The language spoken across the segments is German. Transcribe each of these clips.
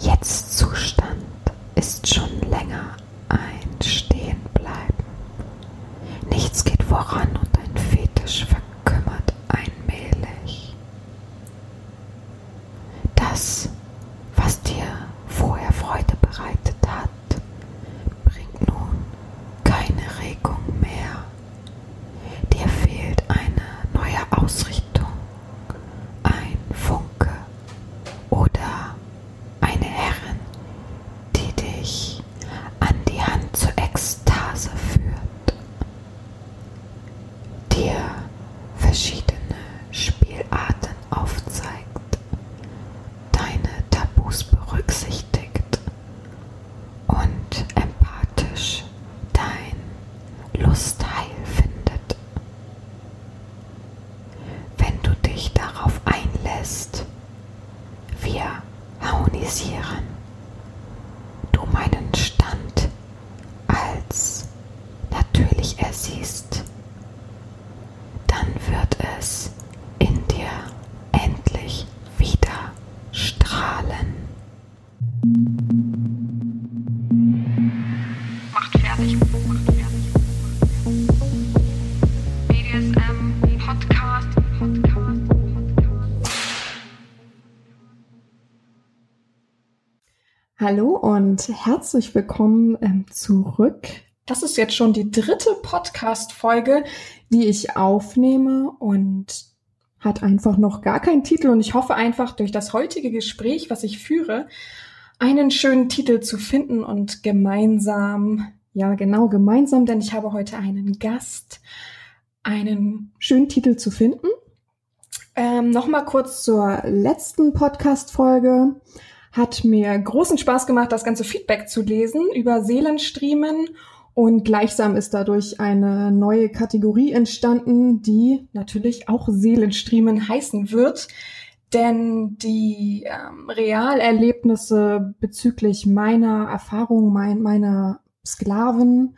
Jetzt-Zustand ist schon länger ein Stehenbleiben. Nichts geht voran und dein Fetisch verkümmert Hallo und herzlich willkommen ähm, zurück. Das ist jetzt schon die dritte Podcast-Folge, die ich aufnehme und hat einfach noch gar keinen Titel und ich hoffe einfach durch das heutige Gespräch, was ich führe, einen schönen Titel zu finden und gemeinsam, ja genau gemeinsam, denn ich habe heute einen Gast, einen schönen Titel zu finden. Ähm, Nochmal kurz zur letzten Podcast-Folge hat mir großen Spaß gemacht, das ganze Feedback zu lesen über Seelenstriemen und gleichsam ist dadurch eine neue Kategorie entstanden, die natürlich auch Seelenstriemen heißen wird. Denn die ähm, Realerlebnisse bezüglich meiner Erfahrung, mein, meiner Sklaven,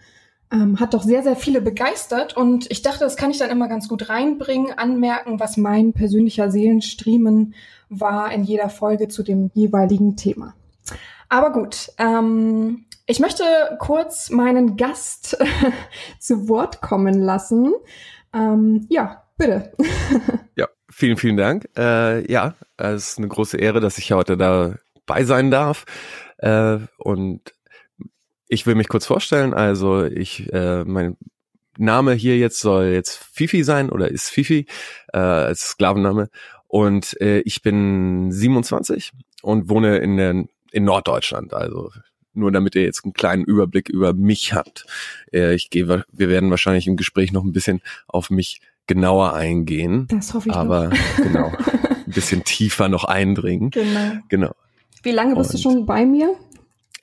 ähm, hat doch sehr, sehr viele begeistert. Und ich dachte, das kann ich dann immer ganz gut reinbringen, anmerken, was mein persönlicher Seelenstriemen war in jeder Folge zu dem jeweiligen Thema. Aber gut, ähm, ich möchte kurz meinen Gast zu Wort kommen lassen. Ähm, ja, bitte. Ja, vielen, vielen Dank. Äh, ja, es ist eine große Ehre, dass ich heute dabei sein darf. Äh, und ich will mich kurz vorstellen. Also ich, äh, mein Name hier jetzt soll jetzt Fifi sein oder ist Fifi äh, als Sklavenname. Und äh, ich bin 27 und wohne in, der, in Norddeutschland. Also nur damit ihr jetzt einen kleinen Überblick über mich habt. Äh, ich gehe, wir werden wahrscheinlich im Gespräch noch ein bisschen auf mich genauer eingehen. Das hoffe ich aber noch. genau, ein bisschen tiefer noch eindringen. Genau. Genau. Wie lange bist du Und- schon bei mir?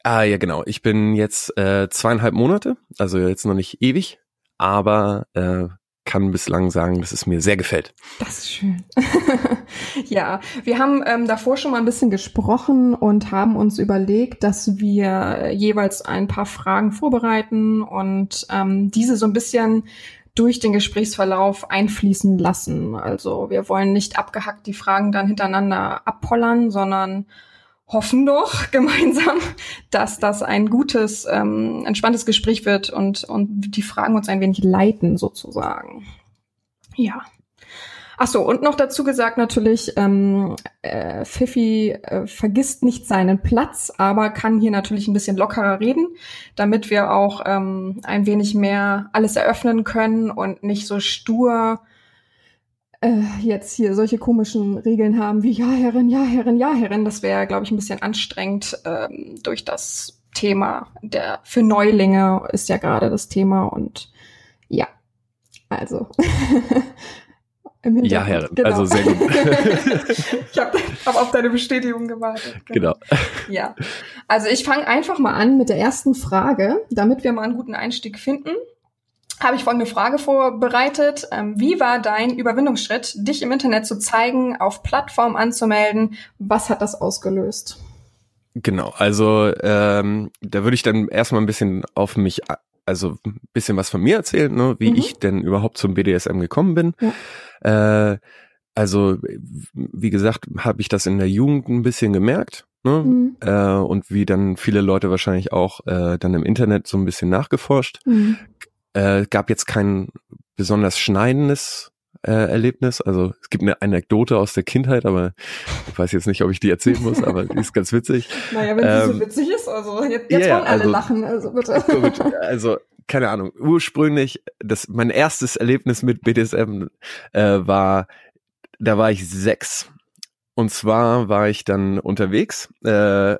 Ah ja, genau. Ich bin jetzt äh, zweieinhalb Monate, also jetzt noch nicht ewig, aber äh, kann bislang sagen, dass es mir sehr gefällt. Das ist schön. ja, wir haben ähm, davor schon mal ein bisschen gesprochen und haben uns überlegt, dass wir jeweils ein paar Fragen vorbereiten und ähm, diese so ein bisschen durch den Gesprächsverlauf einfließen lassen. Also wir wollen nicht abgehackt die Fragen dann hintereinander abpollern, sondern hoffen doch gemeinsam, dass das ein gutes, ähm, entspanntes Gespräch wird und, und die Fragen uns ein wenig leiten sozusagen. Ja. Ach so, und noch dazu gesagt natürlich, ähm, äh, Fifi äh, vergisst nicht seinen Platz, aber kann hier natürlich ein bisschen lockerer reden, damit wir auch ähm, ein wenig mehr alles eröffnen können und nicht so stur äh, jetzt hier solche komischen Regeln haben wie Ja, Herrin, Ja, Herrin, Ja, Herrin. Das wäre, glaube ich, ein bisschen anstrengend ähm, durch das Thema. Der für Neulinge ist ja gerade das Thema und ja, also. Ja, Herrin, also sehr gut. ich habe hab auf deine Bestätigung gewartet. Genau. Ja, also ich fange einfach mal an mit der ersten Frage, damit wir mal einen guten Einstieg finden. Habe ich folgende Frage vorbereitet. Ähm, wie war dein Überwindungsschritt, dich im Internet zu zeigen, auf Plattform anzumelden? Was hat das ausgelöst? Genau, also ähm, da würde ich dann erstmal ein bisschen auf mich, also ein bisschen was von mir erzählen, ne, wie Mhm. ich denn überhaupt zum BDSM gekommen bin. Äh, also wie gesagt, habe ich das in der Jugend ein bisschen gemerkt Ne? Mhm. Äh, und wie dann viele Leute wahrscheinlich auch äh, dann im Internet so ein bisschen nachgeforscht. Mhm. Äh, gab jetzt kein besonders schneidendes äh, Erlebnis. Also es gibt eine Anekdote aus der Kindheit, aber ich weiß jetzt nicht, ob ich die erzählen muss, aber die ist ganz witzig. Naja, wenn sie so Ähm, witzig ist, also jetzt, jetzt ja, wollen alle also- lachen, also bitte. Gut, also keine Ahnung. Ursprünglich, das mein erstes Erlebnis mit BDSM äh, war, da war ich sechs. Und zwar war ich dann unterwegs äh,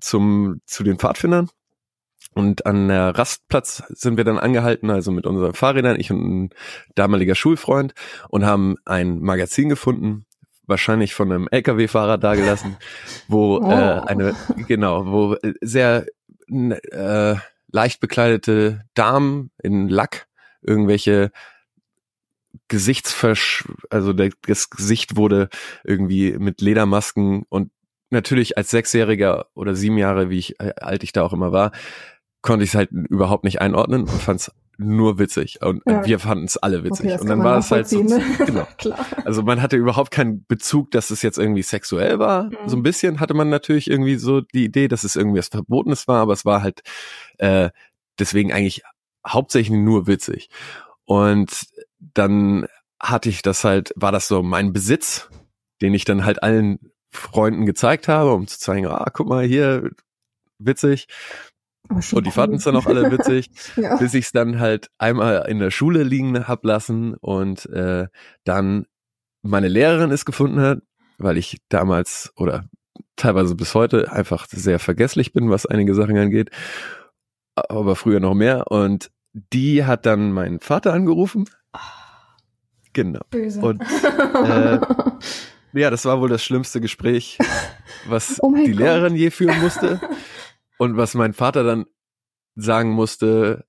zum zu den Pfadfindern und an der Rastplatz sind wir dann angehalten, also mit unseren Fahrrädern, ich und ein damaliger Schulfreund und haben ein Magazin gefunden, wahrscheinlich von einem LKW-Fahrer dagelassen, wo Oh. äh, eine genau, wo äh, sehr äh, leicht bekleidete Damen in Lack irgendwelche Gesichtsversch, also das Gesicht wurde irgendwie mit Ledermasken und natürlich als Sechsjähriger oder sieben Jahre, wie ich äh, alt ich da auch immer war, konnte ich es halt überhaupt nicht einordnen und fand es nur witzig und Ja. wir fanden es alle witzig Okay, und dann war es halt so, ne? genau Klar. also man hatte überhaupt keinen Bezug, dass es jetzt irgendwie sexuell war. Mhm. So ein bisschen hatte man natürlich irgendwie so die Idee, dass es irgendwie was Verbotenes war, aber es war halt äh, deswegen eigentlich hauptsächlich nur witzig. Und dann hatte ich das halt, war das so mein Besitz, den ich dann halt allen Freunden gezeigt habe, um zu zeigen, ah, guck mal hier, witzig. Und die fanden es dann auch alle witzig Ja. bis ich es dann halt einmal in der Schule liegen hab lassen und äh, dann meine Lehrerin es gefunden hat, weil ich damals oder teilweise bis heute einfach sehr vergesslich bin, was einige Sachen angeht, aber früher noch mehr und die hat dann meinen Vater angerufen. Genau. Böse. Und, äh, Ja, das war wohl das schlimmste Gespräch, was Oh die Gott. Lehrerin je führen musste und was mein Vater dann sagen musste.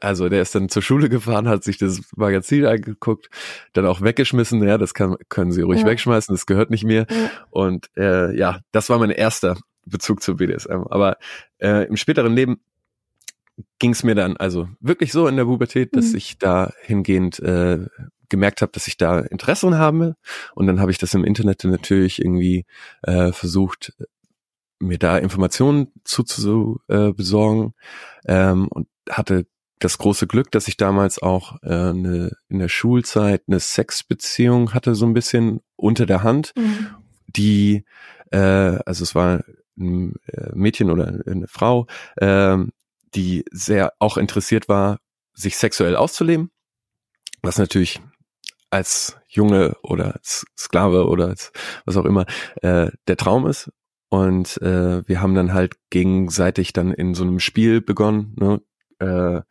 Also der ist dann zur Schule gefahren, hat sich das Magazin angeguckt, dann auch weggeschmissen. Ja, das kann, können Sie ruhig Ja. wegschmeißen, das gehört nicht mir. Ja. Und äh, ja, das war mein erster Bezug zu BDSM. Aber äh, im späteren Leben ging es mir dann also wirklich so in der Pubertät, dass Mhm. ich da hingehend äh, gemerkt habe, dass ich da Interesse habe. Und dann habe ich das im Internet natürlich irgendwie äh, versucht, mir da Informationen zu, zu äh, besorgen ähm, und hatte das große Glück, dass ich damals auch äh, eine, in der Schulzeit eine Sexbeziehung hatte, so ein bisschen unter der Hand Mhm. die, äh, also es war ein äh, Mädchen oder eine Frau, ähm, die sehr auch interessiert war, sich sexuell auszuleben, was natürlich als Junge oder als Sklave oder als was auch immer äh, der Traum ist. Und äh, wir haben dann halt gegenseitig dann in so einem Spiel begonnen, ne, äh,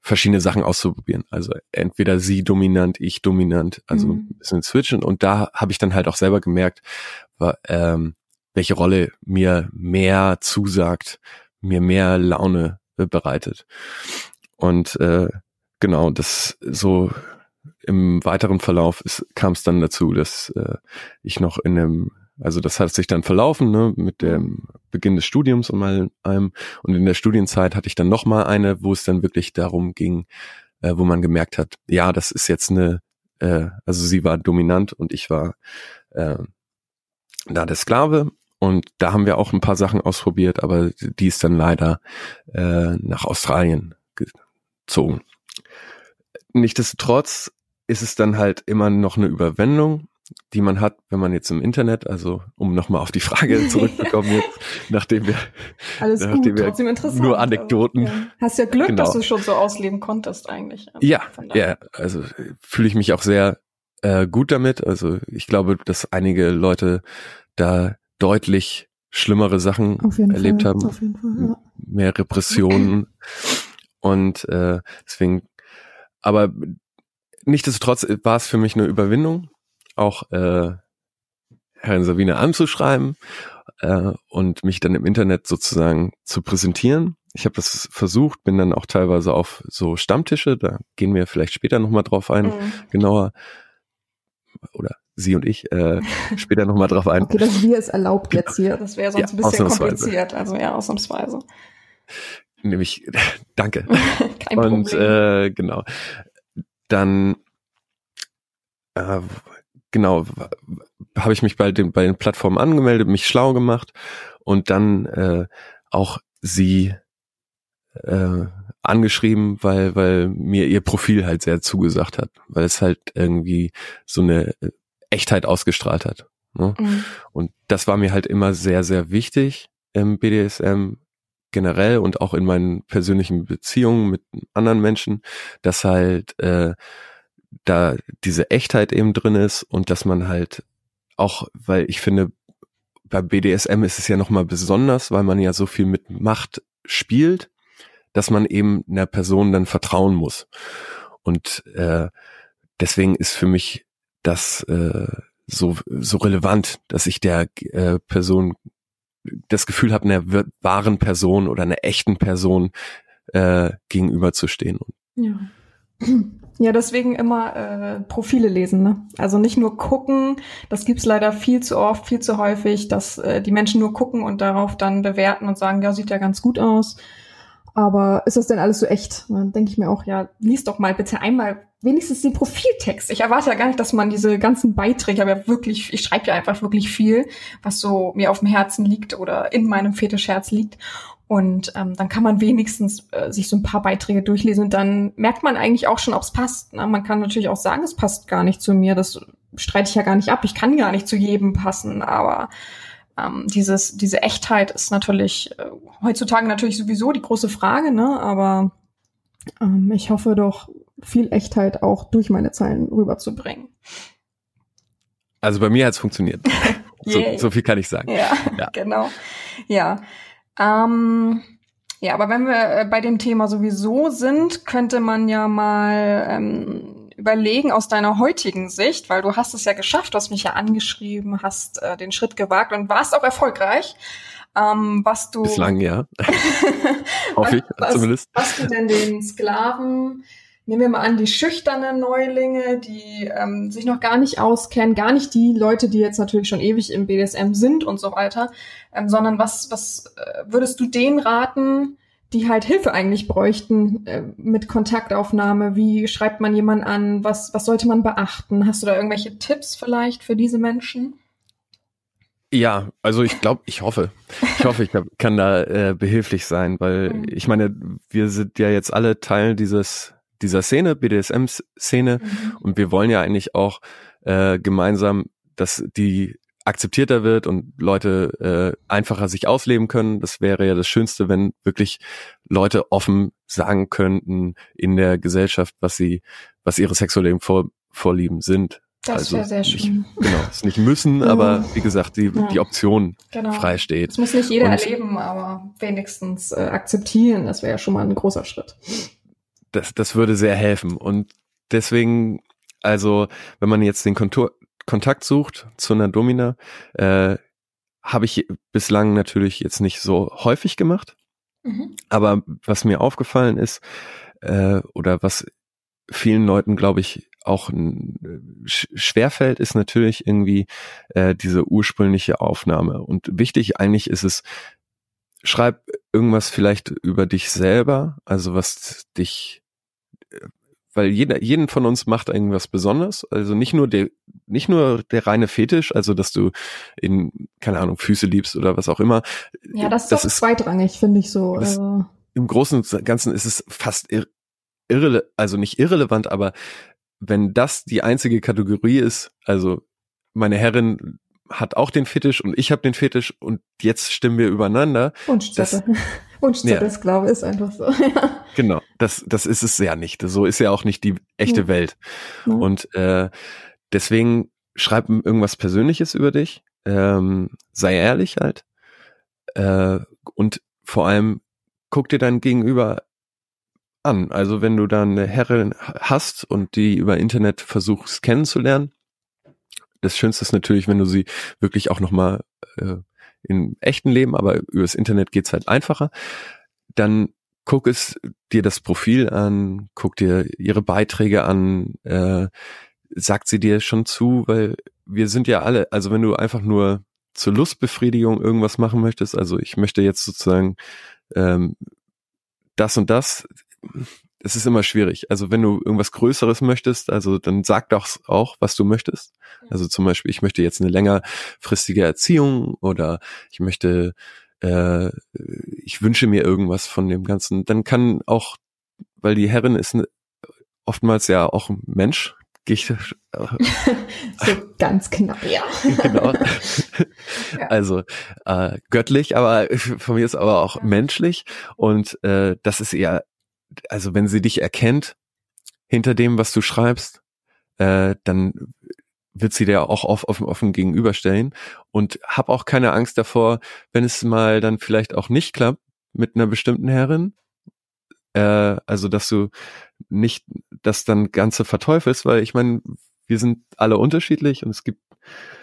verschiedene Sachen auszuprobieren. Also entweder sie dominant, ich dominant, also Mhm. ein bisschen switchen. Und da habe ich dann halt auch selber gemerkt, war, ähm, welche Rolle mir mehr zusagt, mir mehr Laune äh, bereitet. Und äh, genau, das so im weiteren Verlauf kam es dann dazu, dass äh, ich noch in einem, also das hat sich dann verlaufen, ne, mit dem Beginn des Studiums und mal allem. Und in der Studienzeit hatte ich dann noch mal eine, wo es dann wirklich darum ging, äh, wo man gemerkt hat, ja, das ist jetzt eine, äh, also sie war dominant und ich war äh, da der Sklave. Und da haben wir auch ein paar Sachen ausprobiert, aber die ist dann leider äh, nach Australien gezogen. Nichtsdestotrotz ist es dann halt immer noch eine Überwindung, die man hat, wenn man jetzt im Internet, also um nochmal auf die Frage zurückzukommen jetzt, nachdem wir Alles Nachdem gut, wir nur Anekdoten- Also, ja. Hast ja Glück, Genau. dass du schon so ausleben konntest eigentlich. Ja, ja, also äh, fühle ich mich auch sehr äh, gut damit. Also ich glaube, dass einige Leute da deutlich schlimmere Sachen erlebt Fall. haben, Auf jeden Fall, ja. mehr Repressionen und äh, deswegen, aber nichtsdestotrotz war es für mich eine Überwindung, auch äh, Herrn Sabine anzuschreiben äh, und mich dann im Internet sozusagen zu präsentieren. Ich habe das versucht, bin dann auch teilweise auf so Stammtische, da gehen wir vielleicht später nochmal drauf ein, Mhm. genauer, oder sie und ich äh, später nochmal drauf ein. Okay, das Wir ist erlaubt jetzt hier. Das wäre sonst Ja, ein bisschen ausnahmsweise. kompliziert. Also ja, ausnahmsweise. Nämlich, danke. Kein Und Problem. äh, genau, dann äh, genau, habe ich mich bei den, bei den Plattformen angemeldet, mich schlau gemacht und dann äh, auch sie äh, angeschrieben, weil, weil mir ihr Profil halt sehr zugesagt hat, weil es halt irgendwie so eine Echtheit ausgestrahlt hat. Ne? Mhm. Und das war mir halt immer sehr, sehr wichtig im BDSM generell und auch in meinen persönlichen Beziehungen mit anderen Menschen, dass halt äh, da diese Echtheit eben drin ist und dass man halt auch, weil ich finde, bei BDSM ist es ja nochmal besonders, weil man ja so viel mit Macht spielt, dass man eben einer Person dann vertrauen muss. Und äh, deswegen ist für mich das äh, so, so relevant, dass ich der äh, Person das Gefühl habe, einer wahren Person oder einer echten Person äh, gegenüberzustehen. Ja. Ja, deswegen immer äh, Profile lesen. Ne? Also nicht nur gucken, das gibt's leider viel zu oft, viel zu häufig, dass äh, die Menschen nur gucken und darauf dann bewerten und sagen, ja, sieht ja ganz gut aus. Aber ist das denn alles so echt? Dann denke ich mir auch, ja, lies doch mal bitte einmal wenigstens den Profiltext. Ich erwarte ja gar nicht, dass man diese ganzen Beiträge, ja wirklich, ich schreibe ja einfach wirklich viel, was so mir auf dem Herzen liegt oder in meinem Fetischherz liegt. Und ähm, dann kann man wenigstens äh, sich so ein paar Beiträge durchlesen und dann merkt man eigentlich auch schon, ob es passt. Ne? Man kann natürlich auch sagen, es passt gar nicht zu mir. Das streite ich ja gar nicht ab. Ich kann gar nicht zu jedem passen, aber ähm, dieses, diese Echtheit ist natürlich äh, heutzutage natürlich sowieso die große Frage, ne? Aber ähm, ich hoffe doch, viel Echtheit auch durch meine Zeilen rüberzubringen. Also bei mir hat es funktioniert. so, so, viel kann ich sagen. Ja, ja. genau. Ja. Ähm, ja, aber wenn wir äh, bei dem Thema sowieso sind, könnte man ja mal ähm, überlegen aus deiner heutigen Sicht, weil du hast es ja geschafft, du hast mich ja angeschrieben, hast äh, den Schritt gewagt und warst auch erfolgreich. Ähm, was du bislang ja, hoffe ich was, zumindest. Was du denn den Sklaven nehmen wir mal an, die schüchternen Neulinge, die ähm, sich noch gar nicht auskennen, gar nicht die Leute, die jetzt natürlich schon ewig im BDSM sind und so weiter, ähm, sondern was, was äh, würdest du denen raten, die halt Hilfe eigentlich bräuchten äh, mit Kontaktaufnahme? Wie schreibt man jemanden an? Was, was sollte man beachten? Hast du da irgendwelche Tipps vielleicht für diese Menschen? Ja, also ich glaube, ich hoffe, ich hoffe, ich kann da äh, behilflich sein, weil mhm. ich meine, wir sind ja jetzt alle Teil dieses dieser Szene, BDSM-Szene. Mhm. Und wir wollen ja eigentlich auch äh, gemeinsam, dass die akzeptierter wird und Leute äh, einfacher sich ausleben können. Das wäre ja das Schönste, wenn wirklich Leute offen sagen könnten in der Gesellschaft, was sie, was ihre sexuellen Vor Vorlieben sind. Das also wäre sehr schön. Nicht, genau, es nicht müssen, aber wie gesagt, die, ja. die Option genau. frei steht. Das muss nicht jeder und, erleben, aber wenigstens äh, akzeptieren, das wäre ja schon mal ein großer Schritt das, das würde sehr helfen. Und deswegen, also, wenn man jetzt den Kontur, Kontakt sucht zu einer Domina, äh, habe ich bislang natürlich jetzt nicht so häufig gemacht. Mhm. Aber was mir aufgefallen ist, äh, oder was vielen Leuten, glaube ich, auch schwerfällt, ist natürlich irgendwie äh, diese ursprüngliche Aufnahme. Und wichtig eigentlich ist es, schreib irgendwas vielleicht über dich selber, also was dich weil jeder, jeden von uns macht irgendwas besonders. Also nicht nur der, nicht nur der reine Fetisch, also dass du in, keine Ahnung, Füße liebst oder was auch immer. Ja, das, das ist zweitrangig, finde ich so. Also. Im Großen und Ganzen ist es fast ir irrele, also nicht irrelevant, aber wenn das die einzige Kategorie ist, also meine Herrin hat auch den Fetisch und ich habe den Fetisch und jetzt stimmen wir übereinander. Und das, Wunschzettel ja. ist einfach so. ja. Genau, das, das ist es ja nicht. So ist ja auch nicht die echte ja. Welt. Ja. Und äh, deswegen schreib irgendwas Persönliches über dich, ähm, sei ehrlich halt äh, und vor allem guck dir dein Gegenüber an. Also wenn du da eine Herrin hast und die über Internet versuchst kennenzulernen, das Schönste ist natürlich, wenn du sie wirklich auch nochmal äh, im echten Leben, aber übers Internet geht's halt einfacher, dann guck es dir das Profil an, guck dir ihre Beiträge an, äh, sagt sie dir schon zu, weil wir sind ja alle, also wenn du einfach nur zur Lustbefriedigung irgendwas machen möchtest, also ich möchte jetzt sozusagen ähm, das und das, es ist immer schwierig. Also wenn du irgendwas Größeres möchtest, also dann sag doch auch, was du möchtest. Also zum Beispiel, ich möchte jetzt eine längerfristige Erziehung oder ich möchte, äh, ich wünsche mir irgendwas von dem Ganzen. Dann kann auch, weil die Herrin ist ne, oftmals ja auch ein Mensch, gehe ich so ganz knapp, ja. genau. Also äh, göttlich, aber von mir ist aber auch Ja. menschlich und äh, das ist eher, also wenn sie dich erkennt hinter dem, was du schreibst, äh, dann wird sie dir auch off- offen, offen gegenüberstellen. Und hab auch keine Angst davor, wenn es mal dann vielleicht auch nicht klappt mit einer bestimmten Herrin, äh, also dass du nicht das dann Ganze verteufelst, weil ich meine, wir sind alle unterschiedlich und es gibt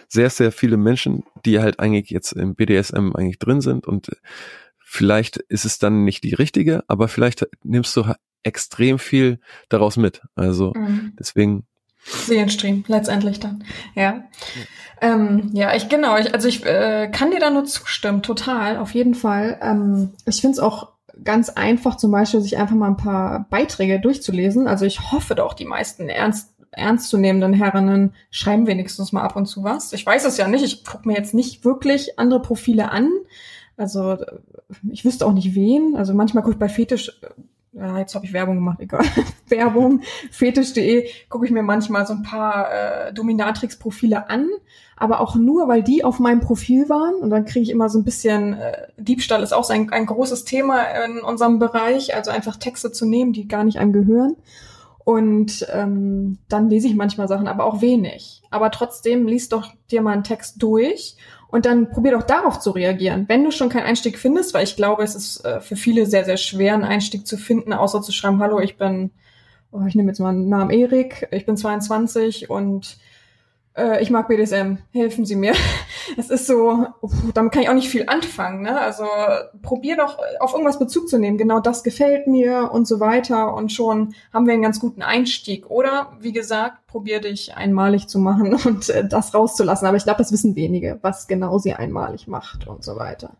sehr, sehr viele Menschen, die halt eigentlich jetzt im BDSM eigentlich drin sind und vielleicht ist es dann nicht die richtige, aber vielleicht nimmst du extrem viel daraus mit. Also Mhm. deswegen, Seelenstream, letztendlich dann. Ja. Ähm, ja, ich genau, ich, also ich äh, kann dir da nur zustimmen, total, auf jeden Fall. Ähm, ich finde es auch ganz einfach, zum Beispiel sich einfach mal ein paar Beiträge durchzulesen. Also ich hoffe doch, die meisten ernst ernstzunehmenden Herrinnen schreiben wenigstens mal ab und zu was. Ich weiß es ja nicht, ich gucke mir jetzt nicht wirklich andere Profile an. Also ich wüsste auch nicht wen. Also manchmal gucke ich bei Fetisch, äh, jetzt habe ich Werbung gemacht, egal. Werbung, fetisch.de, gucke ich mir manchmal so ein paar äh, Dominatrix-Profile an, aber auch nur, weil die auf meinem Profil waren. Und dann kriege ich immer so ein bisschen, äh, Diebstahl ist auch so ein, ein großes Thema in unserem Bereich, also einfach Texte zu nehmen, die gar nicht einem gehören. Und ähm, dann lese ich manchmal Sachen, aber auch wenig. Aber trotzdem liest doch dir mal einen Text durch und dann probier doch darauf zu reagieren. Wenn du schon keinen Einstieg findest, weil ich glaube, es ist äh, für viele sehr, sehr schwer, einen Einstieg zu finden, außer zu schreiben, hallo, ich bin, oh, ich nehme jetzt mal einen Namen Erik, ich bin 22 und äh, ich mag BDSM, helfen Sie mir. Es ist so, uff, damit kann ich auch nicht viel anfangen. Ne? Also probier doch auf irgendwas Bezug zu nehmen. Genau das gefällt mir und so weiter. Und schon haben wir einen ganz guten Einstieg. Oder, wie gesagt, probier dich einmalig zu machen und äh, das rauszulassen. Aber ich glaube, das wissen wenige, was genau sie einmalig macht und so weiter.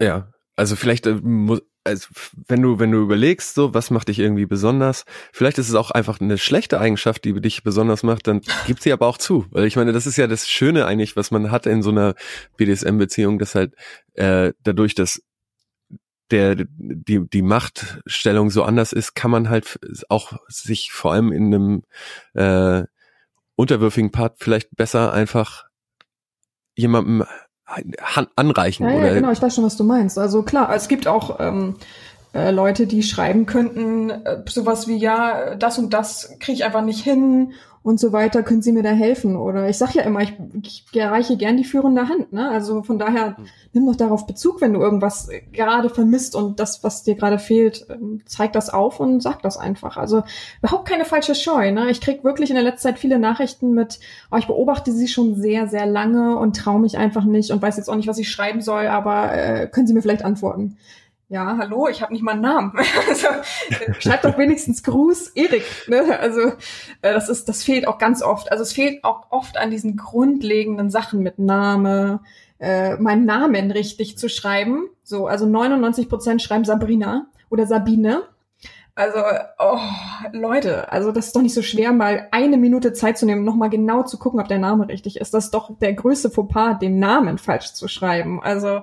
ja, also vielleicht äh, muss, also wenn du, wenn du überlegst, so, was macht dich irgendwie besonders, vielleicht ist es auch einfach eine schlechte Eigenschaft, die dich besonders macht, dann gib sie aber auch zu. Weil ich meine, das ist ja das Schöne eigentlich, was man hat in so einer BDSM-Beziehung, dass halt äh, dadurch, dass der die die Machtstellung so anders ist, kann man halt auch sich vor allem in einem äh, unterwürfigen Part vielleicht besser einfach jemandem anreichen Ja, oder ja, genau, ich weiß schon, was du meinst. Also klar, es gibt auch ähm, äh, Leute, die schreiben könnten, äh, sowas wie, ja, das und das kriege ich einfach nicht hin und so weiter, können Sie mir da helfen? Oder ich sag ja immer, ich, ich erreiche gern die führende Hand. Ne? Also von daher, Hm. nimm doch darauf Bezug, wenn du irgendwas gerade vermisst und das, was dir gerade fehlt, ähm, zeig das auf und sag das einfach. Also überhaupt keine falsche Scheu. Ne? Ich krieg wirklich in der letzten Zeit viele Nachrichten mit, oh, ich beobachte sie schon sehr, sehr lange und traue mich einfach nicht und weiß jetzt auch nicht, was ich schreiben soll, aber äh, können Sie mir vielleicht antworten? Ja, hallo, ich habe nicht mal einen Namen. Also, schreib doch wenigstens Gruß, Erik. Ne? Also äh, das ist, das fehlt auch ganz oft. Also es fehlt auch oft an diesen grundlegenden Sachen mit Name, äh, meinen Namen richtig zu schreiben. So, also 99 Prozent schreiben Sabrina oder Sabine. Also, oh, Leute, also das ist doch nicht so schwer, mal eine Minute Zeit zu nehmen, nochmal genau zu gucken, ob der Name richtig ist. Das ist doch der größte Fauxpas, den Namen falsch zu schreiben. Also,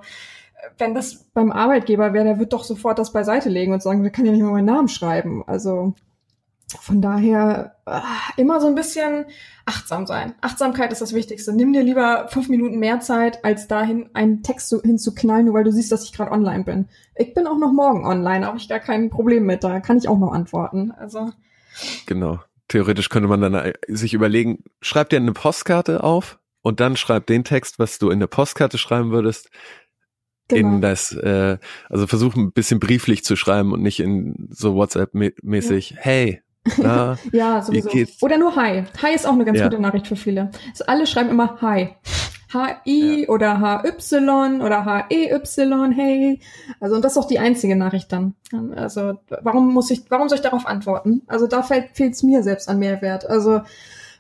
wenn das beim Arbeitgeber wäre, der wird doch sofort das beiseite legen und sagen, der kann ja nicht mal meinen Namen schreiben. Also, von daher ah, immer so ein bisschen achtsam sein. Achtsamkeit ist das Wichtigste. Nimm dir lieber fünf Minuten mehr Zeit, als dahin einen Text so hinzuknallen, nur weil du siehst, dass ich gerade online bin. Ich bin auch noch morgen online, habe ich gar kein Problem mit. Da kann ich auch noch antworten. Also Genau. Theoretisch könnte man dann äh, sich überlegen, schreib dir eine Postkarte auf und dann schreib den Text, was du in der Postkarte schreiben würdest, genau. in das, äh, also versuch ein bisschen brieflich zu schreiben und nicht in so WhatsApp-mäßig, hey, na, ja, sowieso. Oder nur Hi. Hi ist auch eine ganz Ja. gute Nachricht für viele. Also alle schreiben immer Hi. HI oder HY oder HEY, hey. Also, und das ist auch die einzige Nachricht dann. Also, warum muss ich, warum soll ich darauf antworten? Also, da fehlt es mir selbst an Mehrwert. Also,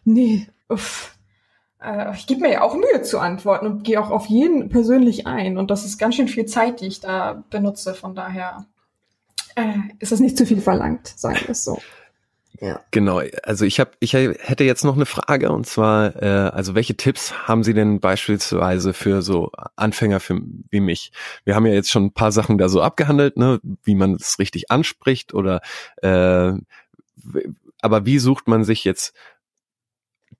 nee, uff. Äh, ich gebe mir ja auch Mühe zu antworten und gehe auch auf jeden persönlich ein. Und das ist ganz schön viel Zeit, die ich da benutze. Von daher äh, ist das nicht zu viel verlangt, sagen wir es so. Ja. Genau, also ich habe, ich hätte jetzt noch eine Frage und zwar, äh, also welche Tipps haben Sie denn beispielsweise für so Anfänger für, wie mich? Wir haben ja jetzt schon ein paar Sachen da so abgehandelt, ne, wie man es richtig anspricht oder äh, aber wie sucht man sich jetzt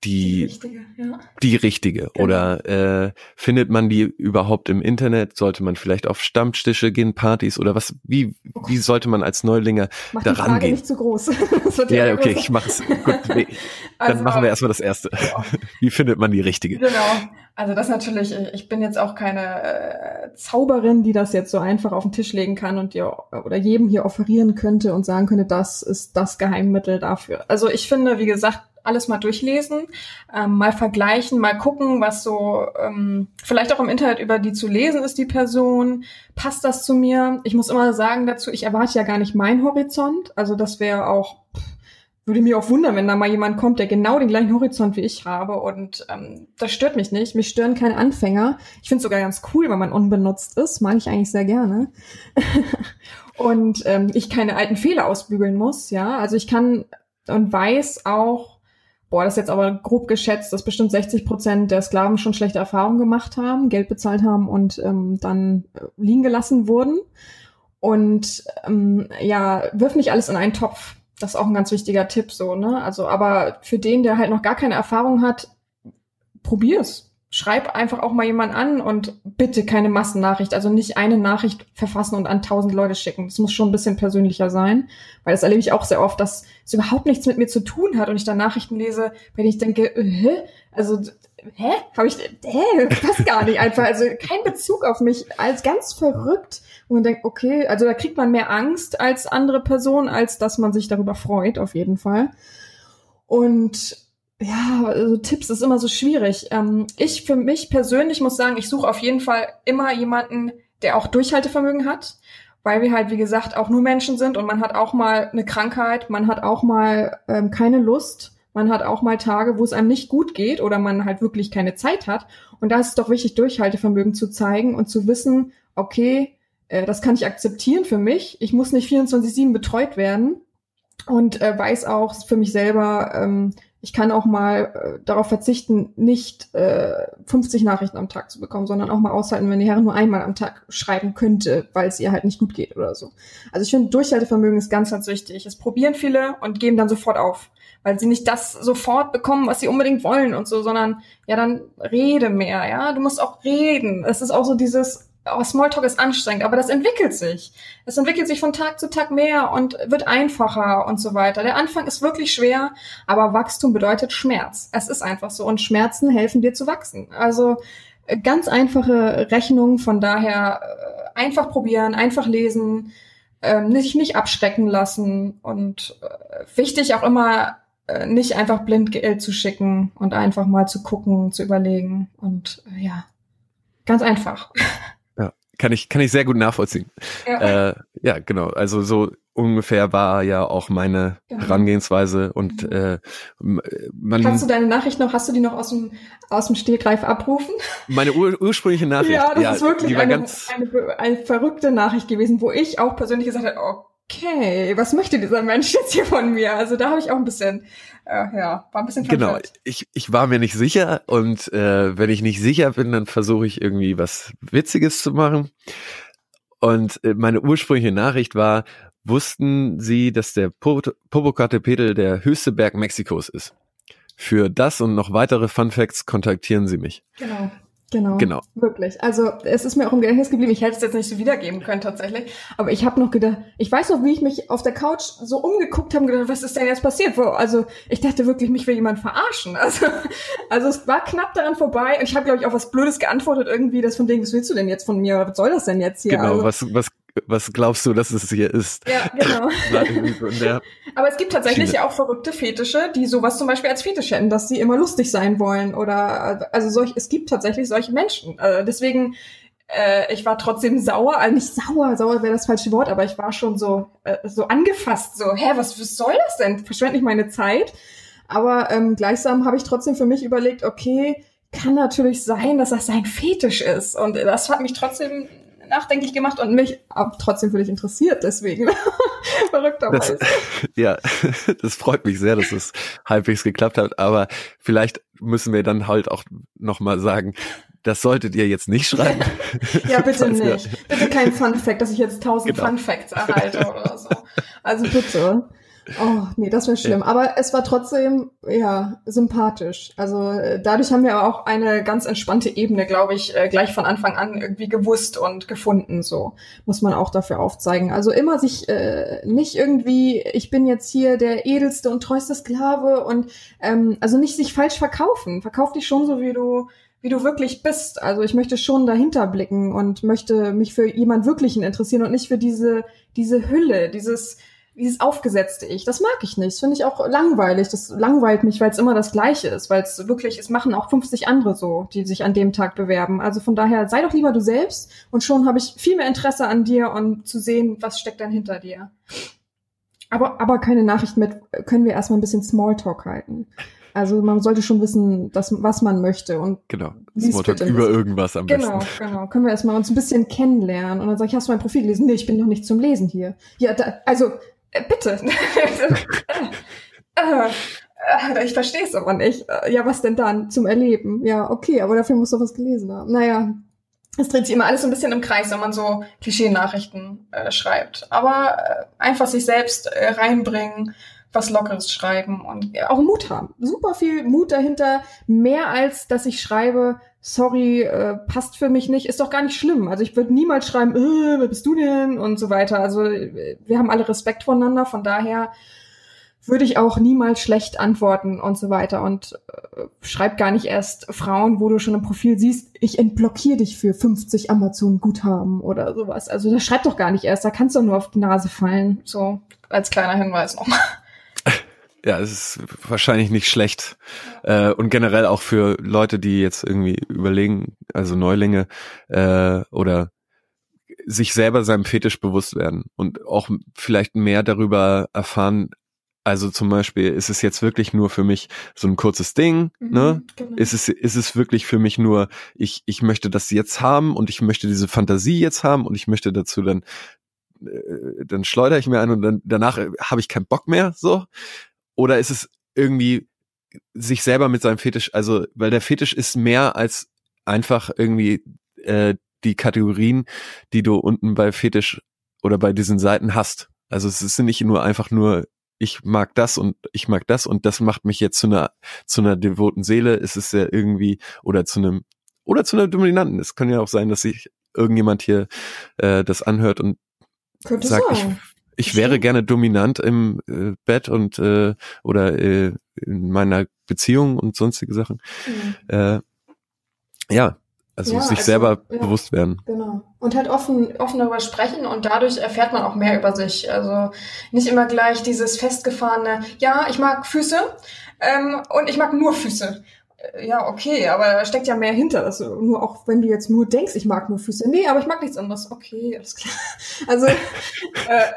die, die richtige, ja. die richtige. Genau. oder äh, findet man die überhaupt im Internet? Sollte man vielleicht auf Stammtische gehen, Partys oder was? Wie oh wie sollte man als Neulinge Mach daran die Frage gehen? nicht zu groß. ja, okay, ich mach's. Gut, nee. Dann also, machen wir erstmal das erste. Ja. Wie findet man die richtige? Genau. Also das natürlich, ich bin jetzt auch keine äh, Zauberin, die das jetzt so einfach auf den Tisch legen kann und dir oder jedem hier offerieren könnte und sagen könnte, das ist das Geheimmittel dafür. Also ich finde, wie gesagt, alles mal durchlesen, ähm, mal vergleichen, mal gucken, was so ähm, vielleicht auch im Internet über die zu lesen ist, die Person. Passt das zu mir? Ich muss immer sagen dazu, ich erwarte ja gar nicht meinen Horizont. Also das wäre auch, würde mich auch wundern, wenn da mal jemand kommt, der genau den gleichen Horizont wie ich habe. Und ähm, das stört mich nicht. Mich stören keine Anfänger. Ich finde es sogar ganz cool, wenn man unbenutzt ist. Mag ich eigentlich sehr gerne. und ähm, ich keine alten Fehler ausbügeln muss, ja. Also ich kann und weiß auch, boah, das ist jetzt aber grob geschätzt, dass bestimmt 60 Prozent der Sklaven schon schlechte Erfahrungen gemacht haben, Geld bezahlt haben und ähm, dann äh, liegen gelassen wurden. Und ähm, ja, wirf nicht alles in einen Topf. Das ist auch ein ganz wichtiger Tipp so, ne? Also, aber für den, der halt noch gar keine Erfahrung hat, probier's schreib einfach auch mal jemand an und bitte keine Massennachricht. Also nicht eine Nachricht verfassen und an tausend Leute schicken. Das muss schon ein bisschen persönlicher sein, weil das erlebe ich auch sehr oft, dass es überhaupt nichts mit mir zu tun hat und ich dann Nachrichten lese, wenn ich denke, äh? Also, hä? Habe ich, hä? Passt gar nicht einfach. Also kein Bezug auf mich. Als ganz verrückt. Und man denkt, okay, also da kriegt man mehr Angst als andere Personen, als dass man sich darüber freut, auf jeden Fall. Und ja, also Tipps ist immer so schwierig. Ähm, ich für mich persönlich muss sagen, ich suche auf jeden Fall immer jemanden, der auch Durchhaltevermögen hat, weil wir halt, wie gesagt, auch nur Menschen sind und man hat auch mal eine Krankheit, man hat auch mal ähm, keine Lust, man hat auch mal Tage, wo es einem nicht gut geht oder man halt wirklich keine Zeit hat. Und da ist es doch wichtig, Durchhaltevermögen zu zeigen und zu wissen, okay, äh, das kann ich akzeptieren für mich. Ich muss nicht 24-7 betreut werden und äh, weiß auch für mich selber, ähm, ich kann auch mal äh, darauf verzichten, nicht äh, 50 Nachrichten am Tag zu bekommen, sondern auch mal aushalten, wenn die Herren nur einmal am Tag schreiben könnte, weil es ihr halt nicht gut geht oder so. Also ich finde, Durchhaltevermögen ist ganz, ganz wichtig. Es probieren viele und geben dann sofort auf, weil sie nicht das sofort bekommen, was sie unbedingt wollen und so, sondern ja, dann rede mehr, ja. Du musst auch reden. Es ist auch so dieses, oh, Smalltalk ist anstrengend, aber das entwickelt sich. Es entwickelt sich von Tag zu Tag mehr und wird einfacher und so weiter. Der Anfang ist wirklich schwer, aber Wachstum bedeutet Schmerz. Es ist einfach so und Schmerzen helfen dir zu wachsen. Also äh, ganz einfache Rechnung, von daher äh, einfach probieren, einfach lesen, ähm, sich nicht abschrecken lassen und äh, wichtig auch immer nicht einfach blind Geld zu schicken und einfach mal zu gucken, zu überlegen und ja, ganz einfach. kann ich, kann ich sehr gut nachvollziehen. Ja, äh, ja genau. Also so ungefähr war ja auch meine ja. Herangehensweise und mhm. äh, man. Kannst du deine Nachricht noch, hast du die noch aus dem, aus dem Stegreif abrufen? Meine ur ursprüngliche Nachricht. Ja, das ja, ist wirklich eine, eine, eine, verrückte Nachricht gewesen, wo ich auch persönlich gesagt habe, okay, was möchte dieser Mensch jetzt hier von mir? Also da habe ich auch ein bisschen äh, ja, war ein bisschen genau. Genau, ich, ich war mir nicht sicher und äh, wenn ich nicht sicher bin, dann versuche ich irgendwie was Witziges zu machen. Und äh, meine ursprüngliche Nachricht war, wussten Sie, dass der Popocatépetl der höchste Berg Mexikos ist? Für das und noch weitere Fun Facts kontaktieren Sie mich. Genau. Genau. Genau. Wirklich. Also es ist mir auch im Gedächtnis geblieben. Ich hätte es jetzt nicht so wiedergeben können tatsächlich. Aber ich habe noch gedacht, ich weiß noch, wie ich mich auf der Couch so umgeguckt habe und gedacht, was ist denn jetzt passiert? Wo, also ich dachte wirklich, mich will jemand verarschen. Also, also es war knapp daran vorbei. Und ich habe, glaube ich, auch was Blödes geantwortet irgendwie, das von dem, was willst du denn jetzt von mir? Was soll das denn jetzt hier? Genau, also, was, was was glaubst du, dass es hier ist? Ja, genau. Aber es gibt tatsächlich ja auch verrückte Fetische, die sowas zum Beispiel als Fetisch hätten, dass sie immer lustig sein wollen oder also solch, es gibt tatsächlich solche Menschen. Also deswegen, äh, ich war trotzdem sauer, also nicht sauer, sauer wäre das falsche Wort, aber ich war schon so äh, so angefasst, so, hä, was, was soll das denn? Verschwende nicht meine Zeit. Aber ähm, gleichsam habe ich trotzdem für mich überlegt, okay, kann natürlich sein, dass das sein Fetisch ist. Und das hat mich trotzdem nachdenklich gemacht und mich aber trotzdem für dich interessiert, deswegen. Verrückterweise. Ja, das freut mich sehr, dass es halbwegs geklappt hat, aber vielleicht müssen wir dann halt auch nochmal sagen, das solltet ihr jetzt nicht schreiben. ja, bitte nicht. Bitte kein Fun Fact, dass ich jetzt tausend genau. Fun Facts erhalte oder so. Also bitte. Oh, nee, das wäre schlimm. Ja. Aber es war trotzdem, ja, sympathisch. Also äh, dadurch haben wir aber auch eine ganz entspannte Ebene, glaube ich, äh, gleich von Anfang an irgendwie gewusst und gefunden. So muss man auch dafür aufzeigen. Also immer sich äh, nicht irgendwie, ich bin jetzt hier der edelste und treueste Sklave und ähm, also nicht sich falsch verkaufen. Verkauf dich schon so, wie du wie du wirklich bist. Also ich möchte schon dahinter blicken und möchte mich für jemand Wirklichen interessieren und nicht für diese, diese Hülle, dieses, dieses aufgesetzte Ich. Das mag ich nicht. Finde ich auch langweilig. Das langweilt mich, weil es immer das Gleiche ist, weil es wirklich, es machen auch 50 andere so, die sich an dem Tag bewerben. Also von daher sei doch lieber du selbst und schon habe ich viel mehr Interesse an dir und zu sehen, was steckt dann hinter dir. Aber, aber keine Nachricht mit, können wir erstmal ein bisschen Smalltalk halten. Also man sollte schon wissen, dass, was man möchte und genau. Smalltalk über irgendwas am genau, besten. Genau, genau. Können wir erstmal uns ein bisschen kennenlernen und dann sage ich, hast du mein Profil gelesen? Nee, ich bin noch nicht zum Lesen hier. Ja, da, also bitte. äh, äh, ich verstehe es aber nicht. Äh, ja, was denn dann? Zum Erleben. Ja, okay, aber dafür musst du was gelesen haben. Naja, es dreht sich immer alles so ein bisschen im Kreis, wenn man so Klischee-Nachrichten äh, schreibt. Aber äh, einfach sich selbst äh, reinbringen, was Lockeres schreiben und auch Mut haben. Super viel Mut dahinter, mehr als dass ich schreibe, sorry, äh, passt für mich nicht, ist doch gar nicht schlimm. Also ich würde niemals schreiben, äh, wer bist du denn und so weiter. Also wir haben alle Respekt voneinander, von daher würde ich auch niemals schlecht antworten und so weiter und äh, schreib gar nicht erst Frauen, wo du schon im Profil siehst, ich entblockiere dich für 50 Amazon Guthaben oder sowas. Also das schreib doch gar nicht erst, da kannst du nur auf die Nase fallen. So als kleiner Hinweis nochmal. Ja, es ist wahrscheinlich nicht schlecht. Äh, und generell auch für Leute, die jetzt irgendwie überlegen, also Neulinge äh, oder sich selber seinem Fetisch bewusst werden und auch vielleicht mehr darüber erfahren. Also zum Beispiel, ist es jetzt wirklich nur für mich so ein kurzes Ding? Mhm, ne? Genau. Ist es ist es wirklich für mich nur, ich ich möchte das jetzt haben und ich möchte diese Fantasie jetzt haben und ich möchte dazu dann äh, dann schleudere ich mir ein und dann danach habe ich keinen Bock mehr so oder ist es irgendwie sich selber mit seinem Fetisch, also weil der Fetisch ist mehr als einfach irgendwie äh, die Kategorien, die du unten bei Fetisch oder bei diesen Seiten hast. Also es ist nicht nur einfach nur ich mag das und ich mag das und das macht mich jetzt zu einer zu einer devoten Seele. Es ist ja irgendwie oder zu einem oder zu einer dominanten. Es kann ja auch sein, dass sich irgendjemand hier äh, das anhört und Könnte sagt, sein. ich ich wäre gerne dominant im äh, Bett und äh, oder äh, in meiner Beziehung und sonstige Sachen. Mhm. Äh, ja, also ja, sich also, selber ja, bewusst werden. Genau. Und halt offen, offen darüber sprechen und dadurch erfährt man auch mehr über sich. Also nicht immer gleich dieses festgefahrene, ja, ich mag Füße ähm, und ich mag nur Füße. Äh, ja, okay, aber da steckt ja mehr hinter. Also nur auch wenn du jetzt nur denkst, ich mag nur Füße. Nee, aber ich mag nichts anderes. Okay, alles klar. Also, äh,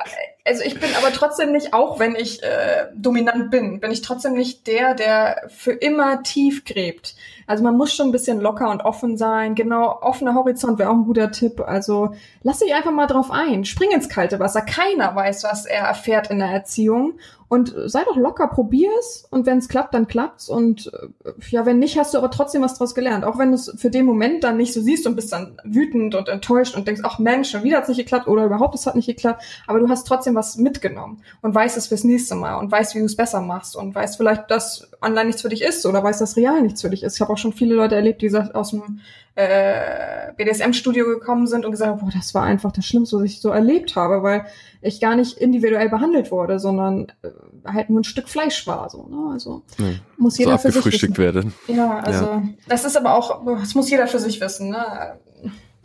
also ich bin aber trotzdem nicht, auch wenn ich äh, dominant bin, bin ich trotzdem nicht der, der für immer tief gräbt. Also man muss schon ein bisschen locker und offen sein. Genau, offener Horizont wäre auch ein guter Tipp. Also lass dich einfach mal drauf ein. Spring ins kalte Wasser. Keiner weiß, was er erfährt in der Erziehung. Und sei doch locker, probier's und wenn es klappt, dann klappt's und äh, ja, wenn nicht, hast du aber trotzdem was draus gelernt. Auch wenn du es für den Moment dann nicht so siehst und bist dann wütend und enttäuscht und denkst, ach Mensch, schon wieder hat's nicht geklappt oder überhaupt es hat nicht geklappt, aber du hast trotzdem was mitgenommen und weißt es fürs nächste Mal und weißt, wie du es besser machst und weißt vielleicht, dass online nichts für dich ist oder weißt, dass real nichts für dich ist. Ich habe auch schon viele Leute erlebt, die aus dem äh, BDSM-Studio gekommen sind und gesagt haben, boah, das war einfach das Schlimmste, was ich so erlebt habe, weil ich gar nicht individuell behandelt wurde, sondern äh, halt nur ein Stück Fleisch war. So, ne? Also ja, muss jeder so für sich wissen. werden. Ja, also ja. das ist aber auch, das muss jeder für sich wissen, ne?